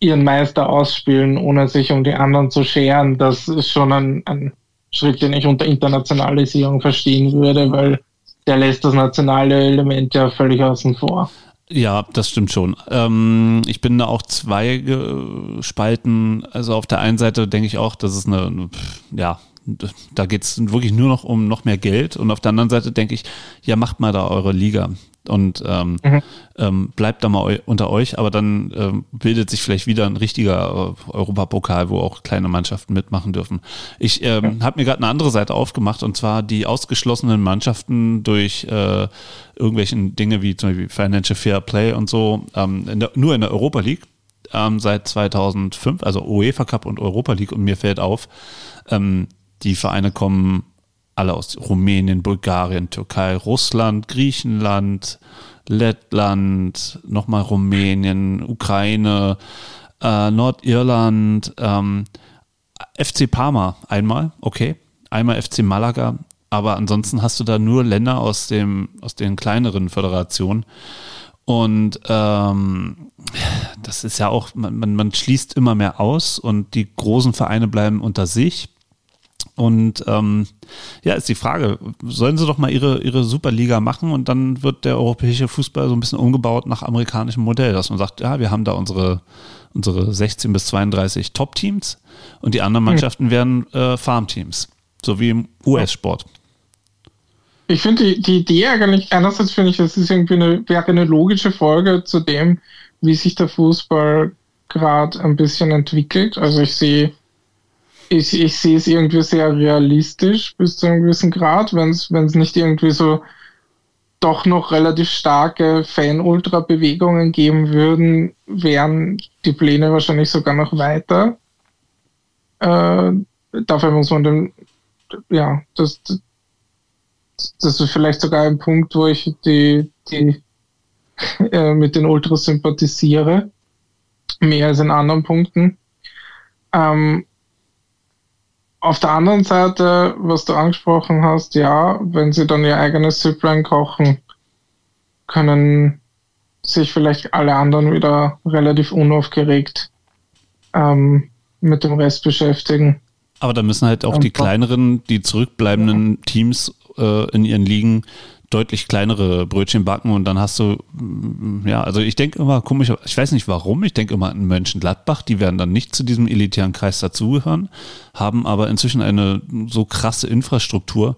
ihren Meister ausspielen, ohne sich um die anderen zu scheren. Das ist schon ein, ein Schritt, den ich unter Internationalisierung verstehen würde, weil der lässt das nationale Element ja völlig außen vor. Ja, das stimmt schon. Ähm, ich bin da auch zwei gespalten. Also auf der einen Seite denke ich auch, das ist eine, ja, da geht es wirklich nur noch um noch mehr Geld. Und auf der anderen Seite denke ich, ja, macht mal da eure Liga und ähm, Mhm. ähm, bleibt da mal eu unter euch, aber dann ähm, bildet sich vielleicht wieder ein richtiger äh, Europapokal, wo auch kleine Mannschaften mitmachen dürfen. Ich ähm, habe mir gerade eine andere Seite aufgemacht und zwar die ausgeschlossenen Mannschaften durch äh, irgendwelchen Dinge wie zum Beispiel Financial Fair Play und so, ähm, in der, nur in der Europa League ähm, seit 2005, also UEFA Cup und Europa League und mir fällt auf, ähm, die Vereine kommen alle aus Rumänien, Bulgarien, Türkei, Russland, Griechenland, Lettland, nochmal Rumänien, Ukraine, äh, Nordirland, ähm, FC Parma einmal, okay, einmal FC Malaga, aber ansonsten hast du da nur Länder aus dem aus den kleineren Föderationen. Und ähm, das ist ja auch, man, man, man schließt immer mehr aus und die großen Vereine bleiben unter sich. Und ähm, ja, ist die Frage, sollen sie doch mal ihre, ihre Superliga machen und dann wird der europäische Fußball so ein bisschen umgebaut nach amerikanischem Modell, dass man sagt, ja, wir haben da unsere, unsere 16 bis 32 Top-Teams und die anderen Mannschaften werden äh, Farmteams, so wie im US-Sport. Ich finde die, die Idee eigentlich, einerseits finde ich, es ist irgendwie eine, wäre eine logische Folge zu dem, wie sich der Fußball gerade ein bisschen entwickelt. Also ich sehe, ich, ich sehe es irgendwie sehr realistisch bis zu einem gewissen Grad, wenn es nicht irgendwie so doch noch relativ starke Fan-Ultra-Bewegungen geben würden, wären die Pläne wahrscheinlich sogar noch weiter. Äh, dafür muss man dann, ja, das, das ist vielleicht sogar ein Punkt, wo ich die, die *laughs* äh, mit den Ultras sympathisiere, mehr als in anderen Punkten. Ähm, auf der anderen Seite, was du angesprochen hast, ja, wenn sie dann ihr eigenes Süpplein kochen, können sich vielleicht alle anderen wieder relativ unaufgeregt ähm, mit dem Rest beschäftigen. Aber da müssen halt auch die kleineren, die zurückbleibenden Teams äh, in ihren Ligen deutlich kleinere Brötchen backen und dann hast du, mm, ja, also ich denke immer komisch, ich weiß nicht warum, ich denke immer an Mönchengladbach, die werden dann nicht zu diesem elitären Kreis dazugehören, haben aber inzwischen eine so krasse Infrastruktur,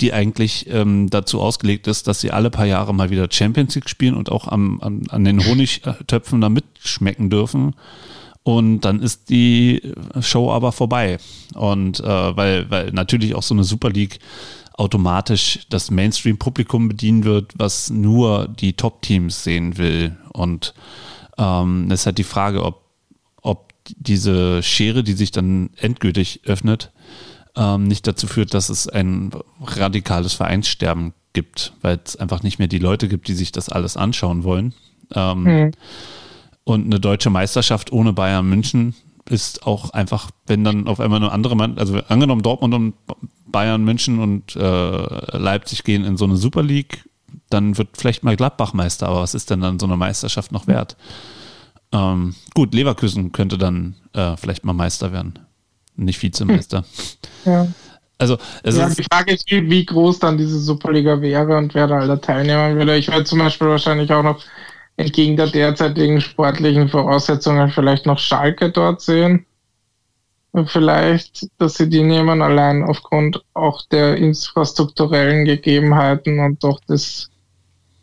die eigentlich ähm, dazu ausgelegt ist, dass sie alle paar Jahre mal wieder Champions League spielen und auch am, am, an den Honigtöpfen da mitschmecken dürfen. Und dann ist die Show aber vorbei. Und äh, weil, weil natürlich auch so eine Super League automatisch das Mainstream-Publikum bedienen wird, was nur die Top-Teams sehen will. Und ähm, das ist halt die Frage, ob, ob diese Schere, die sich dann endgültig öffnet, ähm, nicht dazu führt, dass es ein radikales Vereinssterben gibt, weil es einfach nicht mehr die Leute gibt, die sich das alles anschauen wollen. Ähm, Hm. und eine deutsche Meisterschaft ohne Bayern München ist auch einfach, wenn dann auf einmal eine andere Mann, also angenommen Dortmund und Bayern München und äh, Leipzig gehen in so eine Super League, dann wird vielleicht mal Gladbach Meister, aber was ist denn dann so eine Meisterschaft noch wert? Ähm, gut, Leverkusen könnte dann äh, vielleicht mal Meister werden, nicht Vizemeister. Ja. Also es ja, ist, die Frage ist, wie, wie groß dann diese Superliga wäre und wer da alle teilnehmen würde. Ich werde zum Beispiel wahrscheinlich auch noch entgegen der derzeitigen sportlichen Voraussetzungen vielleicht noch Schalke dort sehen. Vielleicht, dass sie die nehmen, allein aufgrund auch der infrastrukturellen Gegebenheiten und doch des,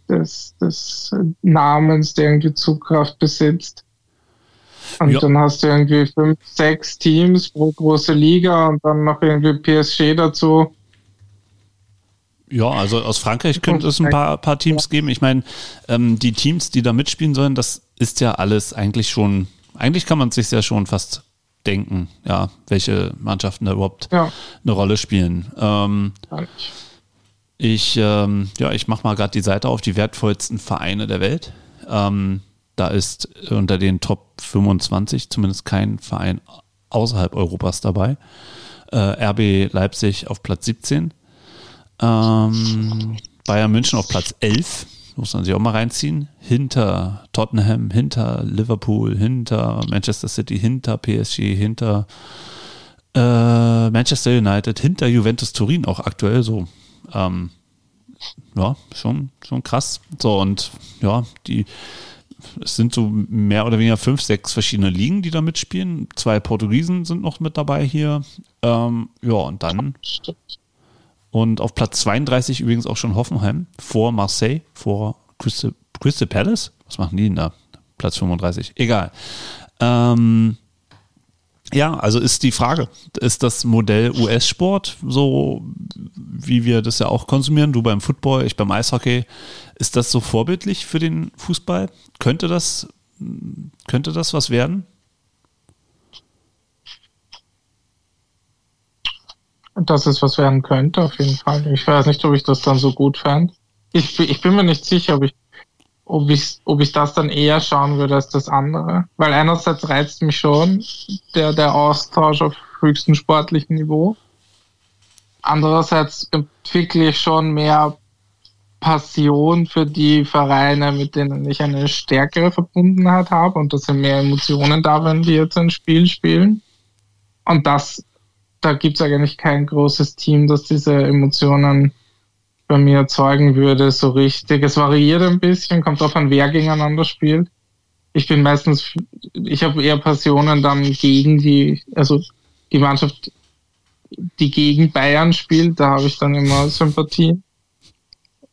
des, des Namens, der irgendwie Zugkraft besitzt. Und ja. dann hast du irgendwie fünf, sechs Teams pro große Liga und dann noch irgendwie PSG dazu. Ja, also aus Frankreich könnte es ein paar, paar Teams geben. Ich meine, ähm, die Teams, die da mitspielen sollen, das ist ja alles eigentlich schon, eigentlich kann man sich ja schon fast denken, ja, welche Mannschaften da überhaupt ja. eine Rolle spielen. Ähm, ich, ähm, ja, ich mache mal gerade die Seite auf die wertvollsten Vereine der Welt. Ähm, da ist unter den Top 25 zumindest kein Verein außerhalb Europas dabei. Äh, RB Leipzig auf Platz 17. Ähm, Bayern München auf Platz 11. Muss man sich auch mal reinziehen. Hinter Tottenham, hinter Liverpool, hinter Manchester City, hinter PSG, hinter äh, Manchester United, hinter Juventus Turin auch aktuell so. Ähm, ja, schon, schon krass. So, und ja, die es sind so mehr oder weniger fünf, sechs verschiedene Ligen, die da mitspielen. Zwei Portugiesen sind noch mit dabei hier. Ähm, ja, und dann. Und auf Platz 32 übrigens auch schon Hoffenheim vor Marseille, vor Crystal, Crystal Palace. Was machen die denn da? Platz 35. Egal. Ähm, ja, also ist die Frage, ist das Modell US-Sport, so wie wir das ja auch konsumieren, du beim Football, ich beim Eishockey, ist das so vorbildlich für den Fußball? Könnte das, könnte das was werden? Dass es was werden könnte, auf jeden Fall. Ich weiß nicht, ob ich das dann so gut fand. Ich, ich bin mir nicht sicher, ob ich ob ich, ob ich das dann eher schauen würde als das andere. Weil einerseits reizt mich schon der, der Austausch auf höchstem sportlichen Niveau. Andererseits entwickle ich schon mehr Passion für die Vereine, mit denen ich eine stärkere Verbundenheit habe und dass sind mehr Emotionen da, wenn die jetzt ein Spiel spielen. Und das, da gibt es eigentlich kein großes Team, das diese Emotionen bei mir erzeugen würde, so richtig. Es variiert ein bisschen, kommt drauf an, wer gegeneinander spielt. Ich bin meistens, ich habe eher Passionen dann gegen die, also die Mannschaft, die gegen Bayern spielt, da habe ich dann immer Sympathie.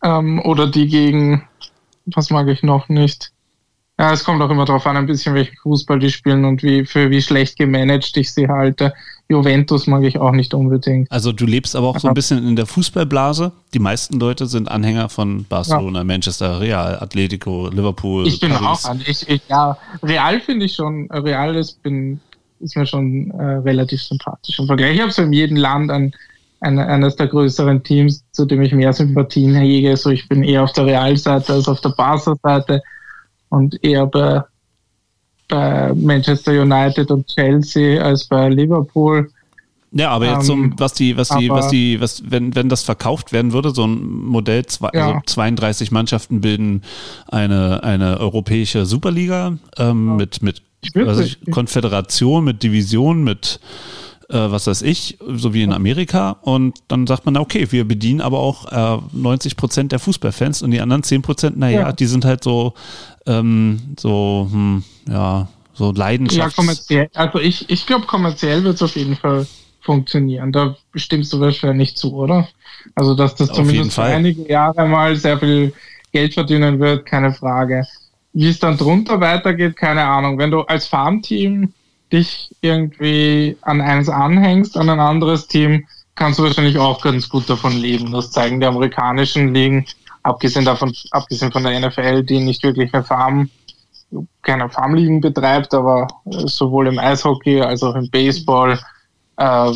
Ähm, oder die gegen, was mag ich noch nicht? Ja, es kommt auch immer darauf an, ein bisschen welchen Fußball die spielen und wie für wie schlecht gemanagt ich sie halte. Juventus mag ich auch nicht unbedingt. Also du lebst aber auch so ein bisschen in der Fußballblase. Die meisten Leute sind Anhänger von Barcelona, ja. Manchester, Real, Atletico, Liverpool. Ich bin Paris. auch, ich, ich, ja, Real finde ich schon, Real ist, bin, ist mir schon äh, relativ sympathisch. Im Vergleich, ich habe so in jedem Land ein, ein, eines der größeren Teams, zu dem ich mehr Sympathien hege. So, ich bin eher auf der Real-Seite als auf der Barca-Seite und eher bei, bei Manchester United und Chelsea als bei Liverpool. Ja, aber jetzt um, was die, was die, was die, was, wenn, wenn das verkauft werden würde, so ein Modell, zwei, ja. also 32 Mannschaften bilden eine, eine europäische Superliga ähm, ja. mit, mit also Konföderation, mit Division, mit äh, was weiß ich, so wie in Amerika. Und dann sagt man, okay, wir bedienen aber auch äh, 90 Prozent der Fußballfans und die anderen 10 Prozent, naja, ja. die sind halt so, ähm, so, hm, ja, so Leidenschaft. Ja, kommerziell. Also ich, ich glaube, kommerziell wird es auf jeden Fall funktionieren. Da stimmst du wahrscheinlich zu, oder? Also, dass das auf zumindest für einige Jahre mal sehr viel Geld verdienen wird, keine Frage. Wie es dann drunter weitergeht, keine Ahnung. Wenn du als Farmteam dich irgendwie an eins anhängst, an ein anderes Team, kannst du wahrscheinlich auch ganz gut davon leben. Das zeigen die amerikanischen Ligen, abgesehen davon, abgesehen von der NFL, die nicht wirklich eine Farm, keine Farmligen betreibt, aber sowohl im Eishockey als auch im Baseball äh,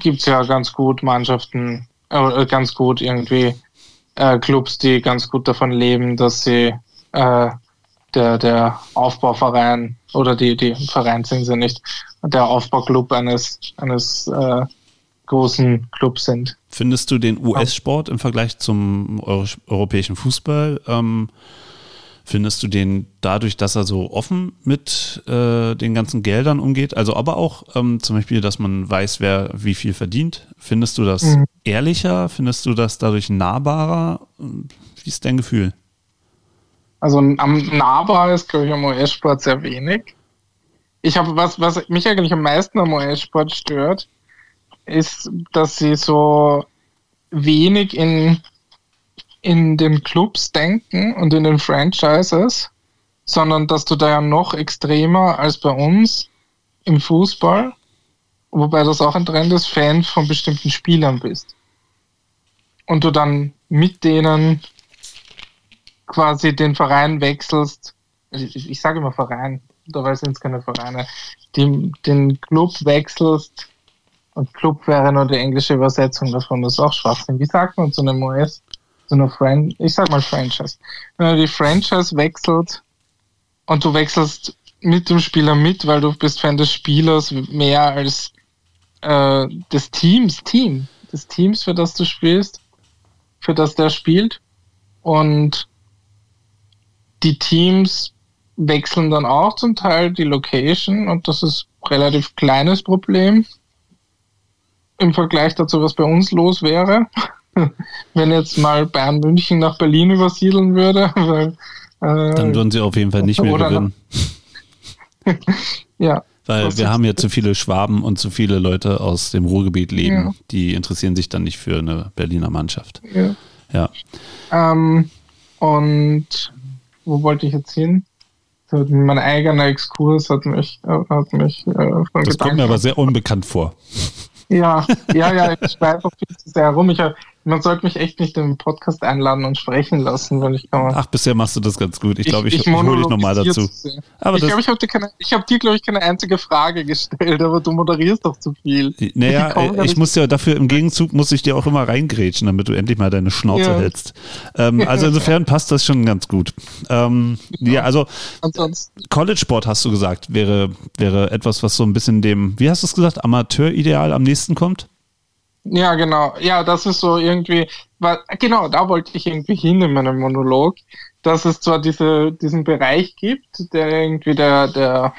gibt es ja ganz gut Mannschaften, äh, ganz gut irgendwie äh, Clubs, die ganz gut davon leben, dass sie äh, der, der Aufbauverein oder die, die Verein sind sie nicht, der Aufbauclub eines, eines äh, großen Clubs sind. Findest du den US-Sport im Vergleich zum Euro europäischen Fußball, ähm, findest du den dadurch, dass er so offen mit äh, den ganzen Geldern umgeht, also aber auch ähm, zum Beispiel, dass man weiß, wer wie viel verdient, findest du das mhm. ehrlicher, findest du das dadurch nahbarer? Wie ist dein Gefühl? Also am nahbar ist, glaube ich, am US-Sport sehr wenig. Ich habe was, was mich eigentlich am meisten am US-Sport stört, ist, dass sie so wenig in, in den Clubs denken und in den Franchises, sondern dass du da ja noch extremer als bei uns im Fußball, wobei das auch ein Trend ist, Fan von bestimmten Spielern bist. Und du dann mit denen quasi den Verein wechselst, ich, ich sage immer Verein, dabei sind es keine Vereine, die, den Club wechselst und Club wäre nur die englische Übersetzung davon, das ist auch Schwachsinn. Wie sagt man zu einem US, zu einer Fran ich sag mal Franchise. Wenn du die Franchise wechselt und du wechselst mit dem Spieler mit, weil du bist Fan des Spielers mehr als äh, des Teams, Team, des Teams, für das du spielst, für das der spielt. Und die Teams wechseln dann auch zum Teil die Location und das ist ein relativ kleines Problem im Vergleich dazu, was bei uns los wäre. *laughs* Wenn jetzt mal Bayern München nach Berlin übersiedeln würde. *laughs* Weil, äh, dann würden sie auf jeden Fall nicht mehr gewinnen. *laughs* ja. Weil wir haben ja zu viele Schwaben und zu viele Leute aus dem Ruhrgebiet leben, ja. die interessieren sich dann nicht für eine Berliner Mannschaft. Ja. ja. Ähm, und wo wollte ich jetzt hin? Mein eigener Exkurs hat mich, hat mich äh, von Das Gedanken kommt mir aber sehr unbekannt vor. Ja, ja, ja, ich schweife viel zu sehr herum. Ich, man sollte mich echt nicht im Podcast einladen und sprechen lassen, weil ich kann. Ach, bisher machst du das ganz gut. Ich glaube, ich, ich, ich hole dich nochmal dazu. Aber ich glaube, ich habe dir, keine, ich hab dir, glaube ich, keine einzige Frage gestellt, aber du moderierst doch zu viel. Naja, ich, ich muss ja dafür im Gegenzug muss ich dir auch immer reingrätschen, damit du endlich mal deine Schnauze ja. hältst. Ähm, *laughs* also insofern passt das schon ganz gut. Ähm, ja. ja, also College Sport hast du gesagt, wäre, wäre etwas, was so ein bisschen dem, wie hast du es gesagt, Amateurideal am nächsten kommt? Ja, genau. Ja, das ist so irgendwie, weil, genau, da wollte ich irgendwie hin in meinem Monolog, dass es zwar diese, diesen Bereich gibt, der irgendwie der, der,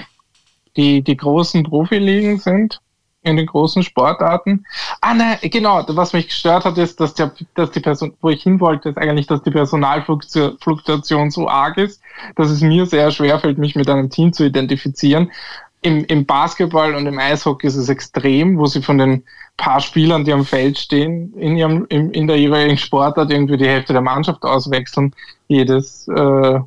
die, die großen Profiligen sind, in den großen Sportarten. Ah, nein, genau, was mich gestört hat, ist, dass, der, dass die Person, wo ich hin wollte, ist eigentlich, dass die Personalfluktuation so arg ist, dass es mir sehr schwer fällt, mich mit einem Team zu identifizieren. Im, Im Basketball und im Eishockey ist es extrem, wo sie von den paar Spielern, die am Feld stehen, in, ihrem, in, in der jeweiligen Sportart irgendwie die Hälfte der Mannschaft auswechseln, jedes, äh,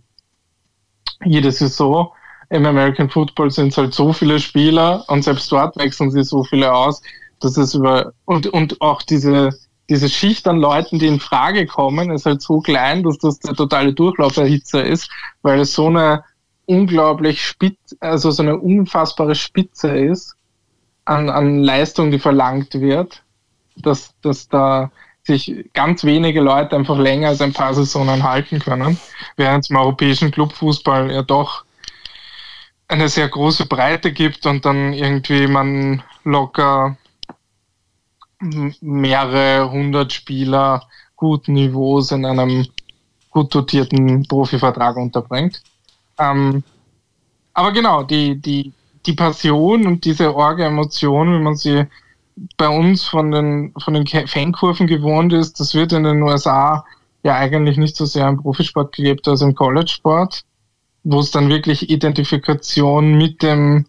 jede Saison. Im American Football sind es halt so viele Spieler und selbst dort wechseln sie so viele aus, dass es über, und, und auch diese, diese Schicht an Leuten, die in Frage kommen, ist halt so klein, dass das der totale Durchlauferhitzer ist, weil es so eine unglaublich spitz, also so eine unfassbare Spitze ist, an, an Leistung, die verlangt wird, dass, dass da sich ganz wenige Leute einfach länger als ein paar Saisonen halten können, während es im europäischen Clubfußball ja doch eine sehr große Breite gibt und dann irgendwie man locker mehrere hundert Spieler guten Niveaus in einem gut dotierten Profivertrag unterbringt. Ähm, aber genau, die, die, die Passion und diese orge Emotion, wie man sie bei uns von den, von den Fankurven gewohnt ist, das wird in den USA ja eigentlich nicht so sehr im Profisport gelebt als im College-Sport, wo es dann wirklich Identifikation mit dem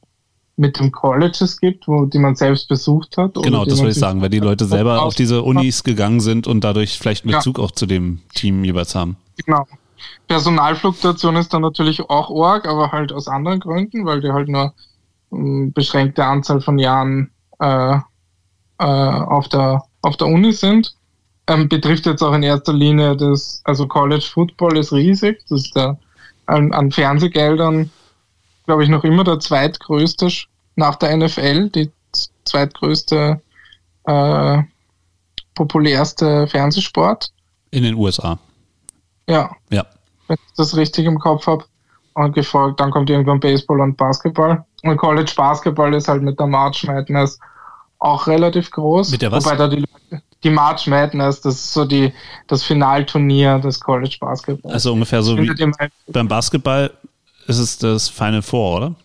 mit dem Colleges gibt, wo die man selbst besucht hat. Genau, das würde ich sagen, weil die Leute selber auf diese Unis gegangen sind und dadurch vielleicht einen Bezug ja. auch zu dem Team jeweils haben. Genau. Personalfluktuation ist dann natürlich auch org, aber halt aus anderen Gründen, weil die halt nur beschränkte Anzahl von Jahren äh, äh, auf, der, auf der Uni sind. Ähm, betrifft jetzt auch in erster Linie das, also College Football ist riesig, das ist der, an, an Fernsehgeldern, glaube ich, noch immer der zweitgrößte nach der NFL, die zweitgrößte, äh, populärste Fernsehsport. In den USA. Ja. Ja. Wenn ich das richtig im Kopf habe. Und gefolgt, dann kommt irgendwann Baseball und Basketball. Und College Basketball ist halt mit der March Madness auch relativ groß. Mit der was? Wobei da die, die March Madness, das ist so die, das Finalturnier des College Basketballs. Also ungefähr so wie beim Basketball ist es das Final Four, oder?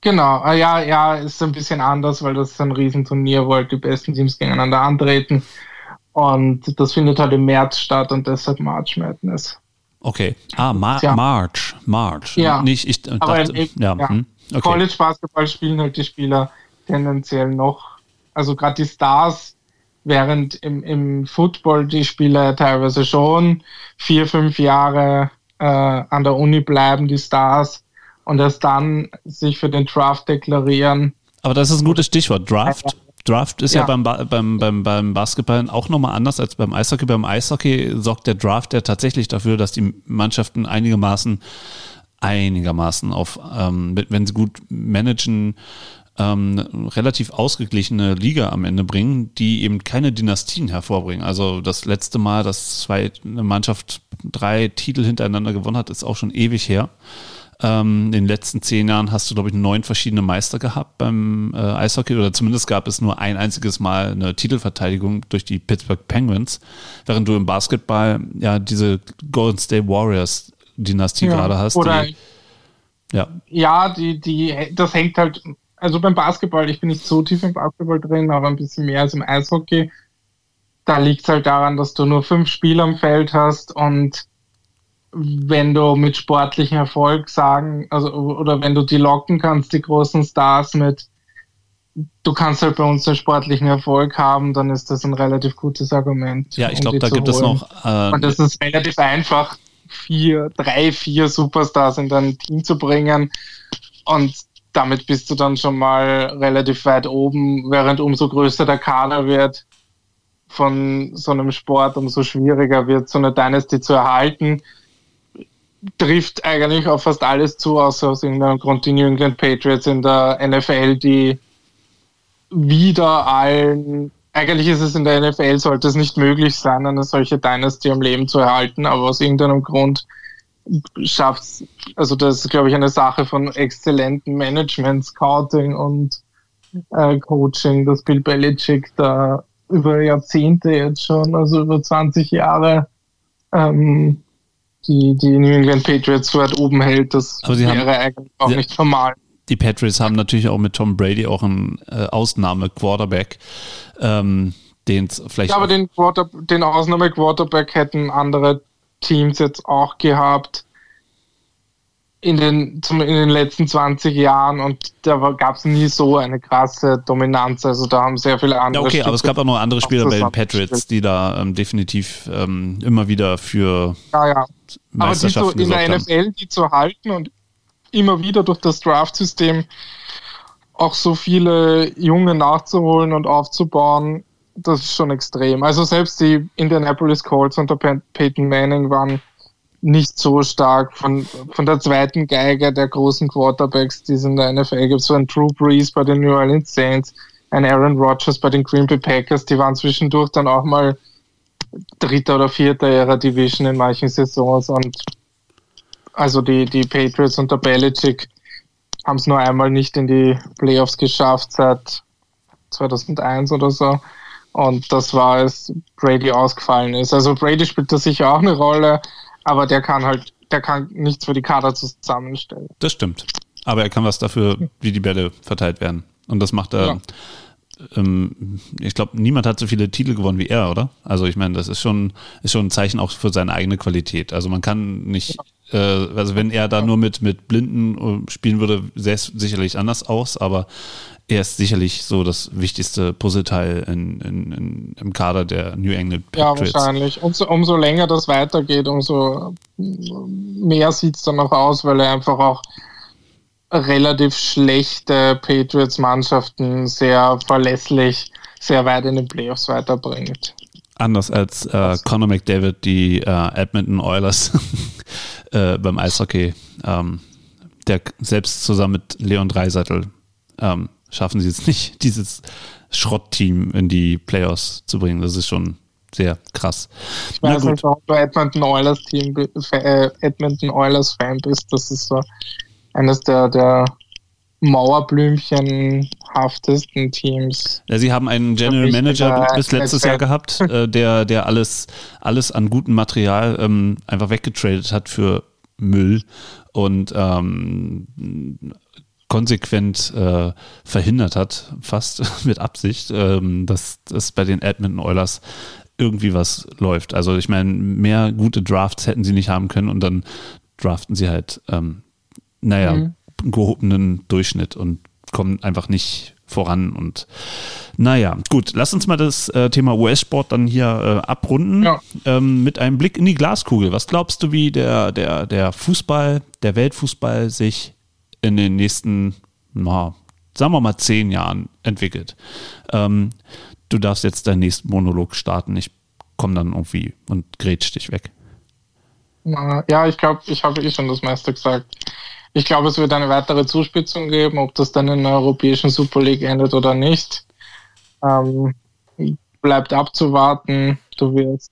Genau, ah, ja, ja, ist ein bisschen anders, weil das ist ein Riesenturnier, wo halt die besten Teams gegeneinander antreten. Und das findet halt im März statt und deshalb March Madness. Okay. Ah, Mar Tja. March. March. Ja. Nicht, ich äh, Aber dachte, im- ja. ja. hm, Okay. College Basketball spielen halt die Spieler tendenziell noch, also gerade die Stars, während im, im Football die Spieler teilweise schon vier, fünf Jahre äh, an der Uni bleiben, die Stars, und erst dann sich für den Draft deklarieren. Aber das ist ein gutes Stichwort. Draft. Draft ist ja, Ja. beim, Ba- beim, beim, beim Basketball auch nochmal anders als beim Eishockey. Beim Eishockey sorgt der Draft ja tatsächlich dafür, dass die Mannschaften einigermaßen, einigermaßen auf, ähm, wenn sie gut managen, ähm, relativ ausgeglichene Liga am Ende bringen, die eben keine Dynastien hervorbringen. Also das letzte Mal, dass zwei, eine Mannschaft drei Titel hintereinander gewonnen hat, ist auch schon ewig her. Ähm, in den letzten zehn Jahren hast du, glaube ich, neun verschiedene Meister gehabt beim äh, Eishockey oder zumindest gab es nur ein einziges Mal eine Titelverteidigung durch die Pittsburgh Penguins, während du im Basketball ja diese Golden State Warriors Dynastie gerade hast. Oder die, ja, ja, die, die, das hängt halt, also beim Basketball, ich bin nicht so tief im Basketball drin, aber ein bisschen mehr als im Eishockey. Da liegt es halt daran, dass du nur fünf Spieler am Feld hast und wenn du mit sportlichem Erfolg sagen, also oder wenn du die locken kannst, die großen Stars mit, du kannst halt bei uns einen sportlichen Erfolg haben, dann ist das ein relativ gutes Argument. ja, ich um glaube, da gibt es holen. noch äh, Und es ist relativ einfach, vier, drei, vier Superstars in dein Team zu bringen. Und damit bist du dann schon mal relativ weit oben, während umso größer der Kader wird von so einem Sport, umso schwieriger wird, so eine Dynasty zu erhalten. Trifft eigentlich auf fast alles zu, außer aus irgendeinem Grund die New England Patriots in der NFL, die wieder allen, eigentlich ist es in der NFL, sollte es nicht möglich sein, eine solche Dynasty am Leben zu erhalten, aber aus irgendeinem Grund schafft es, also das ist, glaube ich, eine Sache von exzellentem Management, Scouting und äh, Coaching, dass Bill Belichick da über Jahrzehnte jetzt schon, also über 20 Jahre, ähm, die, die New England Patriots so weit oben hält, das wäre eigentlich auch sie- nicht normal. die Patriots haben natürlich auch mit Tom Brady auch einen äh, Ausnahme-Quarterback, ähm, den es vielleicht Ja, aber den, Quarter, den Ausnahme-Quarterback hätten andere Teams jetzt auch gehabt in den, zum, in den letzten 20 Jahren und da gab es nie so eine krasse Dominanz. Also da haben sehr viele Ja, andere. okay, aber es gab auch noch andere Spieler bei den. Patriots, die da ähm, definitiv ähm, immer wieder für ja, ja. Aber die so Meisterschaften in der haben. NFL, die zu halten und immer wieder durch das Draft-System auch so viele Junge nachzuholen und aufzubauen, das ist schon extrem. Also selbst die Indianapolis Colts unter Pey- Peyton Manning waren nicht so stark von, von der zweiten Geige der großen Quarterbacks, die es in der NFL gibt. So ein Drew Brees bei den New Orleans Saints, ein Aaron Rodgers bei den Green Bay Packers, die waren zwischendurch dann auch mal dritter oder vierter ihrer Division in manchen Saisons und also die, die Patriots unter Belichick haben es nur einmal nicht in die Playoffs geschafft seit 2001 oder so. Und das war, als Brady ausgefallen ist. Also Brady spielt da sicher auch eine Rolle, aber der kann halt, der kann nichts für die Kader zusammenstellen. Das stimmt. Aber er kann was dafür, wie die Bälle verteilt werden. Und das macht er. Ja. Ähm, ich glaube, niemand hat so viele Titel gewonnen wie er, oder? Also ich meine, das ist schon, ist schon ein Zeichen auch für seine eigene Qualität. Also man kann nicht, äh, also wenn er da nur mit, mit Blinden äh, spielen würde, sähe es sicherlich anders aus, aber er ist sicherlich so das wichtigste Puzzleteil in, in, in, im Kader der New England Ja, Patriots. wahrscheinlich. Umso, umso länger das weitergeht, umso mehr sieht es dann noch aus, weil er einfach auch relativ schlechte Patriots-Mannschaften sehr verlässlich sehr weit in den Playoffs weiterbringt. Anders als äh, Conor McDavid, die äh, Edmonton Oilers *laughs* äh, beim Eishockey, ähm, der selbst zusammen mit Leon Dreiseitel ähm, schaffen sie es nicht, *laughs* dieses Schrottteam in die Playoffs zu bringen. Das ist schon sehr krass. Ich weiß nicht, ob du Edmonton Oilers Team, äh, Edmonton Oilers Fan bist. Das ist so eines der, der Mauerblümchenhaftesten Teams. Ja, sie haben einen General Manager er bis letztes Jahr gehabt, *laughs* äh, der, der alles, alles an gutem Material ähm, einfach weggetradet hat für Müll und ähm, konsequent äh, verhindert hat, fast *laughs* mit Absicht, ähm, dass das bei den Edmonton Oilers irgendwie was läuft. Also ich meine, mehr gute Drafts hätten sie nicht haben können und dann draften sie halt, ähm, naja, mhm. gehobenen Durchschnitt und kommen einfach nicht voran. Und naja, gut, lass uns mal das äh, Thema US-Sport dann hier äh, abrunden ja. ähm, mit einem Blick in die Glaskugel. Was glaubst du, wie der, der, der Fußball, der Weltfußball sich in den nächsten, na, sagen wir mal, zehn Jahren entwickelt? Ähm, du darfst jetzt deinen nächsten Monolog starten. Ich komme dann irgendwie und grätsch dich weg. Ja, ich glaube, ich habe eh schon das meiste gesagt. Ich glaube, es wird eine weitere Zuspitzung geben, ob das dann in der Europäischen Super League endet oder nicht. Ähm, bleibt abzuwarten. Du wirst.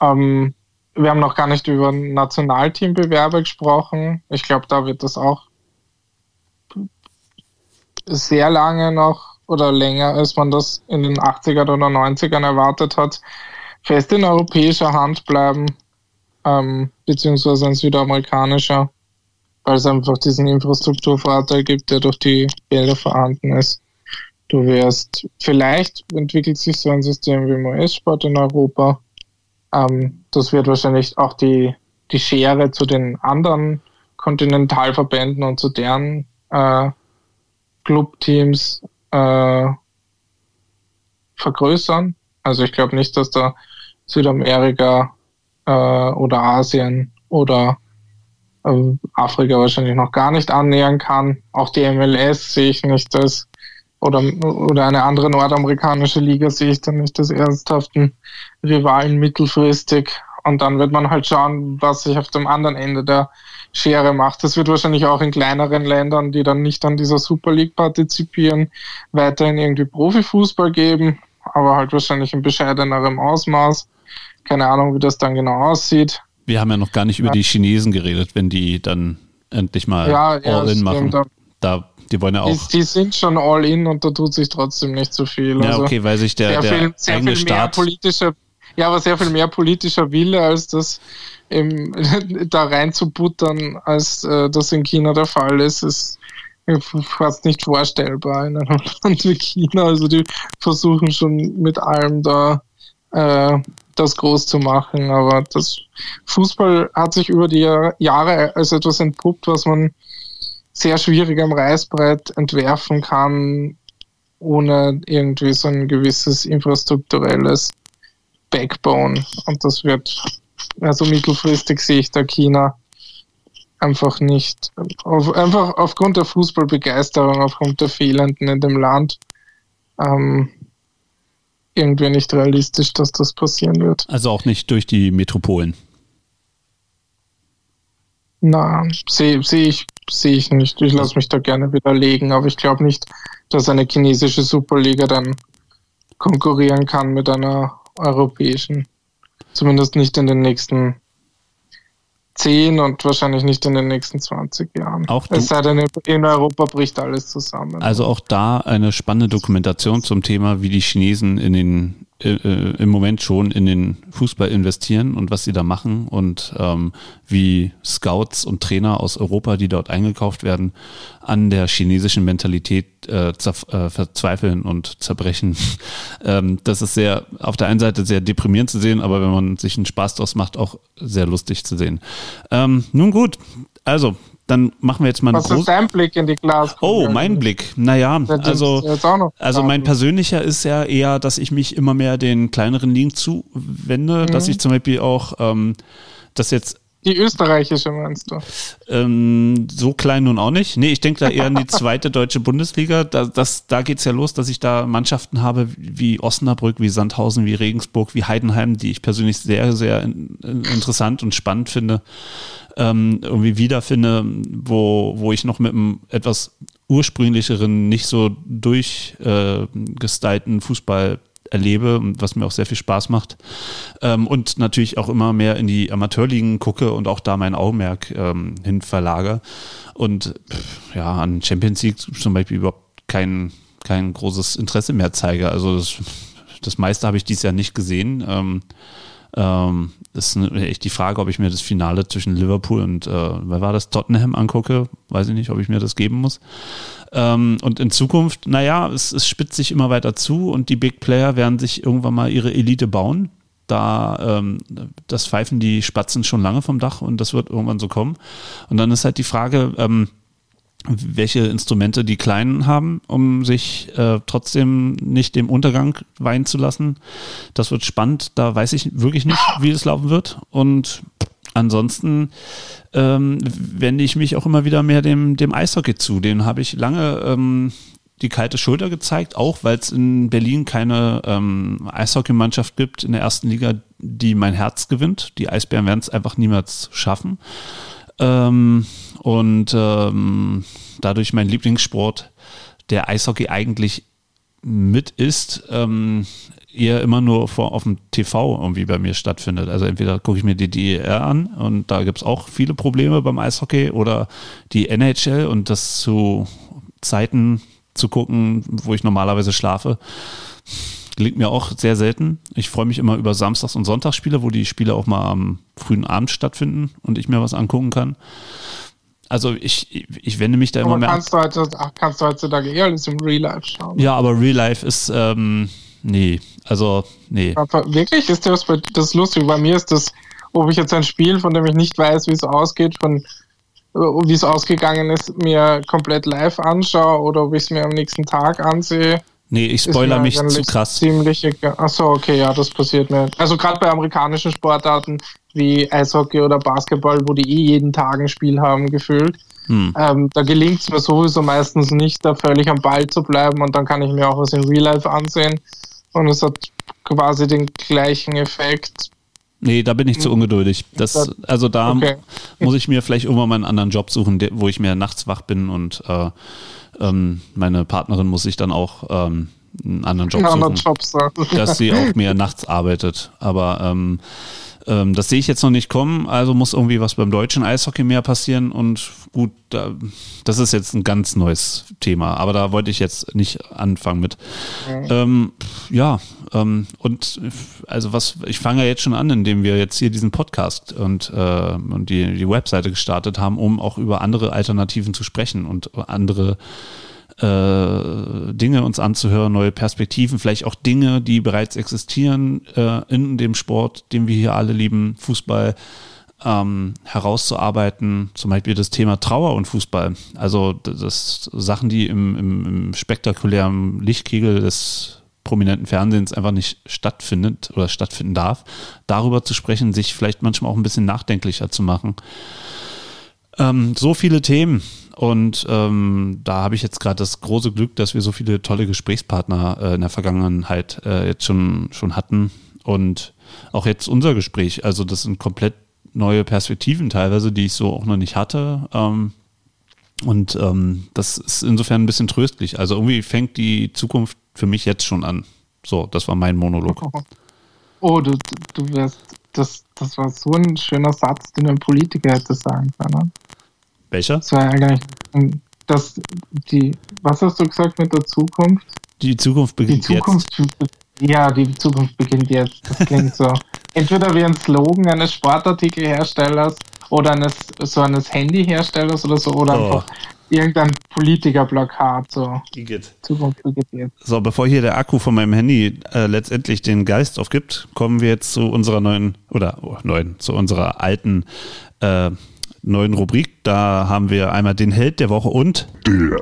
Ähm, wir haben noch gar nicht über Nationalteambewerbe gesprochen. Ich glaube, da wird das auch sehr lange noch oder länger, als man das in den 80er oder 90ern erwartet hat, fest in europäischer Hand bleiben, ähm, beziehungsweise ein südamerikanischer weil es einfach diesen Infrastrukturvorteil gibt, der durch die Gelder vorhanden ist. Du wirst, vielleicht entwickelt sich so ein System wie im US-Sport in Europa. Ähm, das wird wahrscheinlich auch die, die Schere zu den anderen Kontinentalverbänden und zu deren äh, Clubteams äh, vergrößern. Also ich glaube nicht, dass da Südamerika äh, oder Asien oder ähm, Afrika wahrscheinlich noch gar nicht annähern kann. Auch die MLS sehe ich nicht als oder, oder eine andere nordamerikanische Liga sehe ich dann nicht als ernsthaften Rivalen mittelfristig. Und dann wird man halt schauen, was sich auf dem anderen Ende der Schere macht. Das wird wahrscheinlich auch in kleineren Ländern, die dann nicht an dieser Super League partizipieren, weiterhin irgendwie Profifußball geben, aber halt wahrscheinlich in bescheidenerem Ausmaß. Keine Ahnung, wie das dann genau aussieht. Wir haben ja noch gar nicht über die Chinesen geredet, wenn die dann endlich mal ja, All-In ja, machen. Da, die wollen ja auch. Die, die, sind schon All-In und da tut sich trotzdem nicht so viel. Ja, also okay, weil sich der, sehr der viel, sehr eigene viel Staat politischer, ja, aber sehr viel mehr politischer Wille, als das im, *laughs* da reinzubuttern, als äh, das in China der Fall ist, ist fast nicht vorstellbar in einem *laughs* Land wie China. Also die versuchen schon mit allem da äh, das groß zu machen. Aber das Fußball hat sich über die Jahre als etwas entpuppt, was man sehr schwierig am Reißbrett entwerfen kann, ohne irgendwie so ein gewisses infrastrukturelles Backbone. Und das wird, also mittelfristig sehe ich da China einfach nicht, auf, einfach aufgrund der Fußballbegeisterung, aufgrund der Fehlenden in dem Land, ähm, irgendwie nicht realistisch, dass das passieren wird. Also auch nicht durch die Metropolen. Na, sehe seh ich, seh ich nicht. Ich lasse mich da gerne widerlegen, aber ich glaube nicht, dass eine chinesische Superliga dann konkurrieren kann mit einer europäischen. Zumindest nicht in den nächsten 10 und wahrscheinlich nicht in den nächsten 20 Jahren. Auch es sei denn, in Europa bricht alles zusammen. Also auch da eine spannende Dokumentation zum Thema, wie die Chinesen in den äh, im Moment schon in den Fußball investieren und was sie da machen und ähm, wie Scouts und Trainer aus Europa, die dort eingekauft werden, an der chinesischen Mentalität äh, äh, verzweifeln und zerbrechen. *laughs* ähm, das ist sehr, auf der einen Seite sehr deprimierend zu sehen, aber wenn man sich einen Spaß draus macht, auch sehr lustig zu sehen. Ähm, nun gut, also dann machen wir jetzt mal einen Was ist dein Blick in die Glaskugel? Oh, mein Blick. Naja, also, also mein persönlicher ist ja eher, dass ich mich immer mehr den kleineren Ligen zuwende, mhm. dass ich zum Beispiel auch ähm, das jetzt die österreichische meinst du? Ähm, so klein nun auch nicht. Nee, ich denke da eher an die zweite deutsche Bundesliga. Da, das, da geht's ja los, dass ich da Mannschaften habe wie Osnabrück, wie Sandhausen, wie Regensburg, wie Heidenheim, die ich persönlich sehr, sehr in, interessant und spannend finde. Ähm, irgendwie wiederfinde, wo, wo ich noch mit einem etwas ursprünglicheren, nicht so durchgestylten äh, Fußball erlebe und was mir auch sehr viel Spaß macht. Ähm, und natürlich auch immer mehr in die Amateurligen gucke und auch da mein Augenmerk ähm, hin verlagere. Und ja, an Champions League zum Beispiel überhaupt kein, kein großes Interesse mehr zeige. Also das, das meiste habe ich dieses Jahr nicht gesehen. Ähm, Ähm, ist echt die Frage, ob ich mir das Finale zwischen Liverpool und, äh, wer war das, Tottenham angucke. Weiß ich nicht, ob ich mir das geben muss. Ähm, und in Zukunft, naja, es, es spitzt sich immer weiter zu und die Big Player werden sich irgendwann mal ihre Elite bauen. Da, ähm, das pfeifen die Spatzen schon lange vom Dach und das wird irgendwann so kommen. Und dann ist halt die Frage, ähm, welche Instrumente die Kleinen haben, um sich äh, trotzdem nicht dem Untergang weihen zu lassen. Das wird spannend. Da weiß ich wirklich nicht, wie es laufen wird. Und ansonsten ähm, wende ich mich auch immer wieder mehr dem, dem Eishockey zu. Den habe ich lange ähm, die kalte Schulter gezeigt, auch weil es in Berlin keine ähm, Eishockeymannschaft gibt in der ersten Liga, die mein Herz gewinnt. Die Eisbären werden es einfach niemals schaffen. Ähm, und ähm, dadurch mein Lieblingssport, der Eishockey eigentlich mit ist, ähm, eher immer nur vor, auf dem TV irgendwie bei mir stattfindet. Also entweder gucke ich mir die DER an und da gibt es auch viele Probleme beim Eishockey oder die NHL und das zu Zeiten zu gucken, wo ich normalerweise schlafe. Liegt mir auch sehr selten. Ich freue mich immer über Samstags- und Sonntagsspiele, wo die Spiele auch mal am frühen Abend stattfinden und ich mir was angucken kann. Also ich, ich wende mich da aber immer mehr. Kannst du, heute, kannst du heutzutage eher alles im Real Life schauen? Ja, aber Real Life ist, ähm, nee, also, nee. Aber wirklich? Ist das, das lustig. Bei mir ist das, ob ich jetzt ein Spiel, von dem ich nicht weiß, wie es ausgeht, von wie es ausgegangen ist, mir komplett live anschaue oder ob ich es mir am nächsten Tag ansehe. Nee, ich spoiler mich zu krass. Ziemlich egal. Achso, okay, ja, das passiert mir. Also gerade bei amerikanischen Sportarten wie Eishockey oder Basketball, wo die eh jeden Tag ein Spiel haben, gefühlt. Hm. Ähm, da gelingt es mir sowieso meistens nicht, da völlig am Ball zu bleiben und dann kann ich mir auch was in Real Life ansehen. Und es hat quasi den gleichen Effekt. Nee, da bin ich zu hm. ungeduldig. Das, also da okay. muss ich mir vielleicht irgendwann mal einen anderen Job suchen, wo ich mehr nachts wach bin und äh, ähm, meine Partnerin muss sich dann auch ähm, einen anderen Job suchen, anderen Job dass sie auch *laughs* mehr nachts arbeitet. Aber ähm, ähm, das sehe ich jetzt noch nicht kommen, also muss irgendwie was beim deutschen Eishockey mehr passieren und gut, da, das ist jetzt ein ganz neues Thema, aber da wollte ich jetzt nicht anfangen mit. Mhm. Ähm, ja, ähm, und also was, ich fange ja jetzt schon an, indem wir jetzt hier diesen Podcast und, äh, und die, die Webseite gestartet haben, um auch über andere Alternativen zu sprechen und andere äh, Dinge uns anzuhören, neue Perspektiven, vielleicht auch Dinge, die bereits existieren äh, in dem Sport, den wir hier alle lieben, Fußball, ähm, herauszuarbeiten, zum Beispiel das Thema Trauer und Fußball. Also das Sachen, die im, im, im spektakulären Lichtkegel des prominenten Fernsehens einfach nicht stattfindet oder stattfinden darf, darüber zu sprechen, sich vielleicht manchmal auch ein bisschen nachdenklicher zu machen. Ähm, so viele Themen. Und ähm, da habe ich jetzt gerade das große Glück, dass wir so viele tolle Gesprächspartner äh, in der Vergangenheit äh, jetzt schon, schon hatten. Und auch jetzt unser Gespräch. Also das sind komplett neue Perspektiven teilweise, die ich so auch noch nicht hatte. Ähm, und ähm, das ist insofern ein bisschen tröstlich. Also irgendwie fängt die Zukunft für mich jetzt schon an. So, das war mein Monolog. *laughs* Oh, du, du wirst, das, das war so ein schöner Satz, den ein Politiker hätte sagen können. Welcher? Das war eigentlich, das, die, was hast du gesagt mit der Zukunft? Die Zukunft beginnt die Zukunft, jetzt. Ja, die Zukunft beginnt jetzt. Das klingt so. *laughs* Entweder wie ein Slogan eines Sportartikelherstellers oder eines so eines Handyherstellers oder so oder oh. einfach irgendein Politikerplakat. So. Zukunft beginnt jetzt. So, bevor hier der Akku von meinem Handy äh, letztendlich den Geist aufgibt, kommen wir jetzt zu unserer neuen oder oh, neuen, zu unserer alten äh, neuen Rubrik. Da haben wir einmal den Held der Woche und der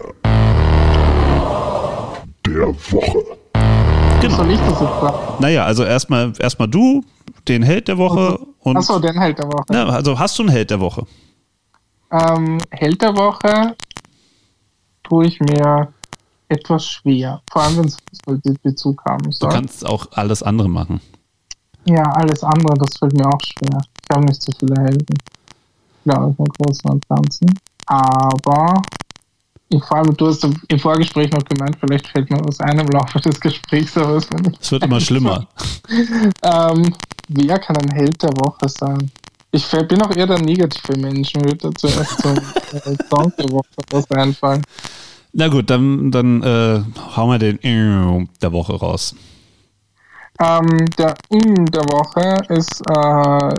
der Woche. Genau. Soll ich das jetzt Naja, also erstmal erstmal du, den Held der Woche also, und. Achso, den Held der Woche. Ja, also hast du einen Held der Woche? Ähm, Held der Woche tue ich mir etwas schwer. Vor allem, wenn es Fußballbezug haben soll. Du kannst auch alles andere machen. Ja, alles andere, das fällt mir auch schwer. Ich habe nicht so viele Helden glaube ich, im Großen und Ganzen. Aber ich vor allem, du hast im Vorgespräch noch gemeint, vielleicht fällt mir was ein im Laufe des Gesprächs, aber es wird, es wird immer schlimmer. *laughs* ähm, wer kann ein Held der Woche sein? Ich bin auch eher der negative Mensch, mir wird da zuerst zum äh, *laughs* Song der Woche was einfallen. Na gut, dann, dann äh, hauen wir den der Woche raus. Ähm, der In der Woche ist, äh,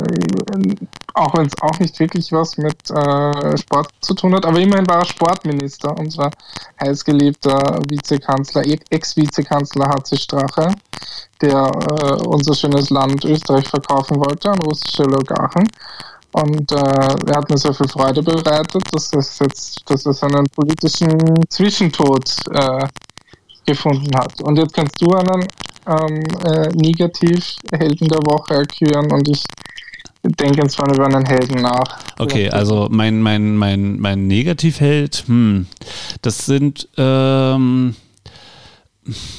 auch wenn es auch nicht wirklich was mit äh, Sport zu tun hat, aber immerhin war er Sportminister, unser heißgeliebter Vizekanzler, Ex-Vizekanzler HC Strache, der äh, unser schönes Land Österreich verkaufen wollte an russische Oligarchen. Und äh, er hat mir sehr viel Freude bereitet, dass es jetzt, dass es einen politischen Zwischentod äh, gefunden hat. Und jetzt kannst du einen ähm, äh, Negativ-Helden der Woche erküren und ich denke zwar über einen Helden nach. Okay, also mein, mein, mein, mein Negativheld, hm, das sind ähm,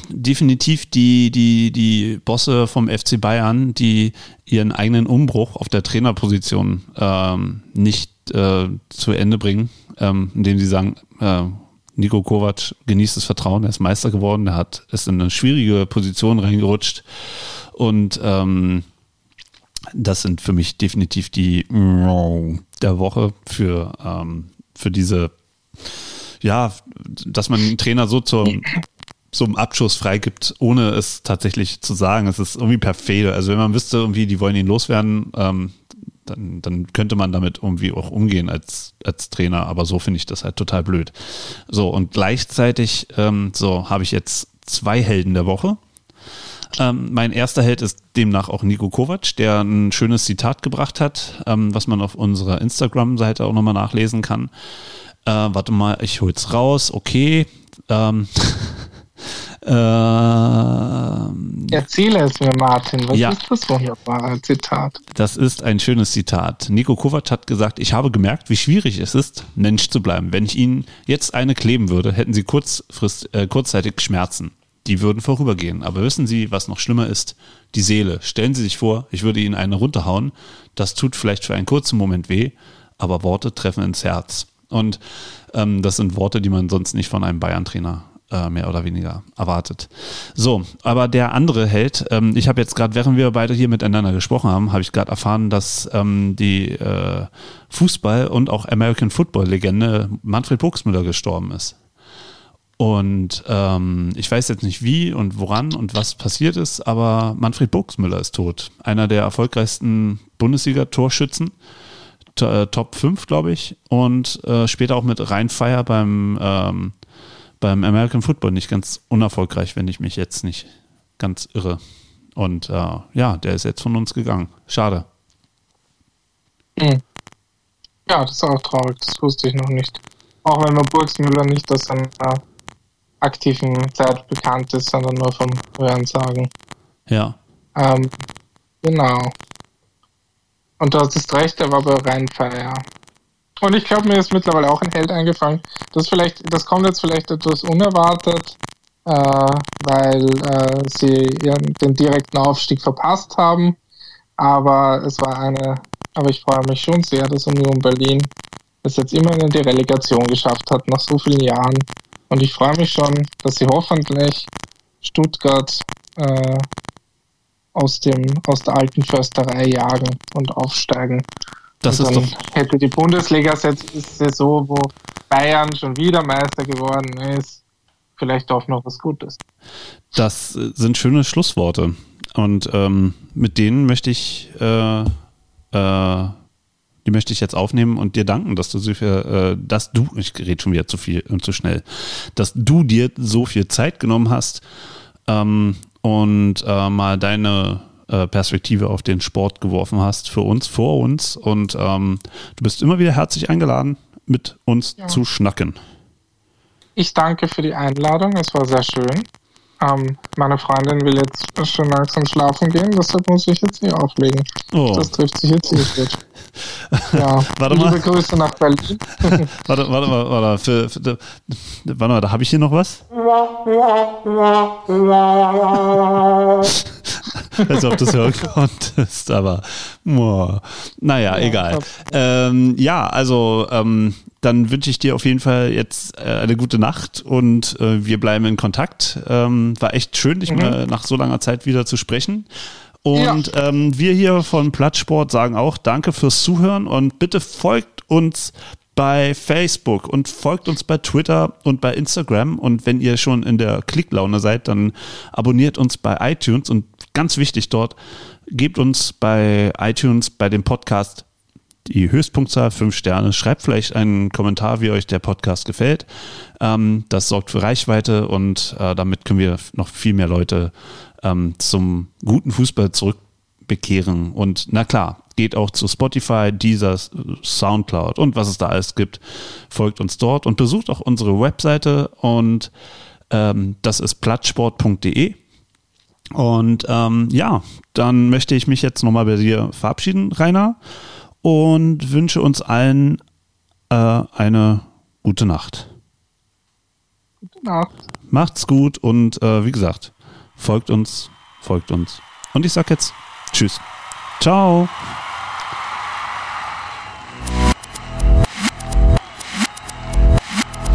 definitiv die, die, die Bosse vom FC Bayern, die ihren eigenen Umbruch auf der Trainerposition ähm, nicht äh, zu Ende bringen, ähm, indem sie sagen, äh, Nico Kovac genießt das Vertrauen, er ist Meister geworden, er hat ist in eine schwierige Position reingerutscht und ähm, das sind für mich definitiv die der Woche für, ähm, für diese, ja, dass man einen Trainer so zum, zum Abschuss freigibt, ohne es tatsächlich zu sagen. Es ist irgendwie perfide. Also wenn man wüsste, irgendwie, die wollen ihn loswerden, ähm, dann, dann könnte man damit irgendwie auch umgehen als, als Trainer, aber so finde ich das halt total blöd. So, und gleichzeitig, ähm, so habe ich jetzt zwei Helden der Woche. Ähm, mein erster Held ist demnach auch Nico Kovac, der ein schönes Zitat gebracht hat, ähm, was man auf unserer Instagram-Seite auch nochmal nachlesen kann. Äh, warte mal, ich hol's raus. Okay. Ähm, *laughs* ähm, Erzähle es mir, Martin. Was ja, ist das wunderbare Zitat? Das ist ein schönes Zitat. Nico Kovac hat gesagt, ich habe gemerkt, wie schwierig es ist, Mensch zu bleiben. Wenn ich Ihnen jetzt eine kleben würde, hätten Sie kurzfrist, äh, kurzzeitig Schmerzen. Die würden vorübergehen. Aber wissen Sie, was noch schlimmer ist? Die Seele. Stellen Sie sich vor, ich würde Ihnen eine runterhauen. Das tut vielleicht für einen kurzen Moment weh, aber Worte treffen ins Herz. Und ähm, das sind Worte, die man sonst nicht von einem Bayern-Trainer äh, mehr oder weniger erwartet. So, aber der andere Held, ähm, ich habe jetzt gerade, während wir beide hier miteinander gesprochen haben, habe ich gerade erfahren, dass ähm, die äh, Fußball- und auch American Football-Legende Manfred Buxmüller gestorben ist. Und ähm, ich weiß jetzt nicht wie und woran und was passiert ist, aber Manfred Buxmüller ist tot. Einer der erfolgreichsten Bundesliga-Torschützen. Äh, Top 5, glaube ich. Und äh, später auch mit Rheinfeier beim ähm, beim American Football nicht ganz unerfolgreich, wenn ich mich jetzt nicht ganz irre. Und äh, ja, der ist jetzt von uns gegangen. Schade. Hm. Ja, das ist auch traurig, das wusste ich noch nicht. Auch wenn man Burgsmüller nicht aus seiner aktiven Zeit bekannt ist, sondern nur vom Hörensagen. Ja. Ähm, genau. Und du hast recht, er war bei Rheinfeier. Und ich glaube, mir ist mittlerweile auch ein Held eingefangen. Das vielleicht, das kommt jetzt vielleicht etwas unerwartet, äh, weil äh, sie ihren, den direkten Aufstieg verpasst haben. Aber es war eine, aber ich freue mich schon sehr, dass Union Berlin es jetzt immerhin in die Relegation geschafft hat nach so vielen Jahren. Und ich freue mich schon, dass sie hoffentlich Stuttgart äh, aus, dem, aus der alten Försterei jagen und aufsteigen. Das und ist dann doch hätte die Bundesliga-Saison, wo Bayern schon wieder Meister geworden ist, vielleicht doch noch was Gutes. Das sind schöne Schlussworte. Und ähm, mit denen möchte ich, äh, äh, die möchte ich jetzt aufnehmen und dir danken, dass du so viel, äh, dass du, ich rede schon wieder zu viel und zu schnell, dass du dir so viel Zeit genommen hast ähm, und äh, mal deine äh, Perspektive auf den Sport geworfen hast für uns, vor uns. Und ähm, du bist immer wieder herzlich eingeladen, mit uns ja. zu schnacken. Ich danke für die Einladung, es war sehr schön. Ähm, meine Freundin will jetzt schon langsam schlafen gehen, deshalb muss ich jetzt hier auflegen. Oh. Das trifft sich jetzt nicht gut. *laughs* Ja, warte mal. Liebe Grüße nach Berlin. *laughs* warte, warte mal, warte, für, für, für, warte mal, da habe ich hier noch was. *laughs* als ob du es hören konntest, aber boah. naja, ja, egal. Ähm, ja, also ähm, dann wünsche ich dir auf jeden Fall jetzt äh, eine gute Nacht und äh, wir bleiben in Kontakt. Ähm, war echt schön, dich mhm. mal nach so langer Zeit wieder zu sprechen. Und ja. ähm, wir hier von Plattsport sagen auch Danke fürs Zuhören und bitte folgt uns bei Facebook und folgt uns bei Twitter und bei Instagram. Und wenn ihr schon in der Klicklaune seid, dann abonniert uns bei iTunes und ganz wichtig dort, gebt uns bei iTunes, bei dem Podcast die Höchstpunktzahl, fünf Sterne. Schreibt vielleicht einen Kommentar, wie euch der Podcast gefällt. Ähm, das sorgt für Reichweite und äh, damit können wir noch viel mehr Leute ähm, zum guten Fußball zurückbekehren. Und na klar, geht auch zu Spotify, Deezer, Soundcloud und was es da alles gibt. Folgt uns dort und besucht auch unsere Webseite und ähm, das ist plattsport.de. Und ähm, ja, dann möchte ich mich jetzt nochmal bei dir verabschieden, Rainer und wünsche uns allen äh, eine gute Nacht. Gute Nacht. Macht's gut und äh, wie gesagt, folgt uns, folgt uns. Und ich sag jetzt Tschüss. Ciao.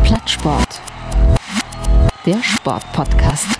Plattsport. Der Sportpodcast.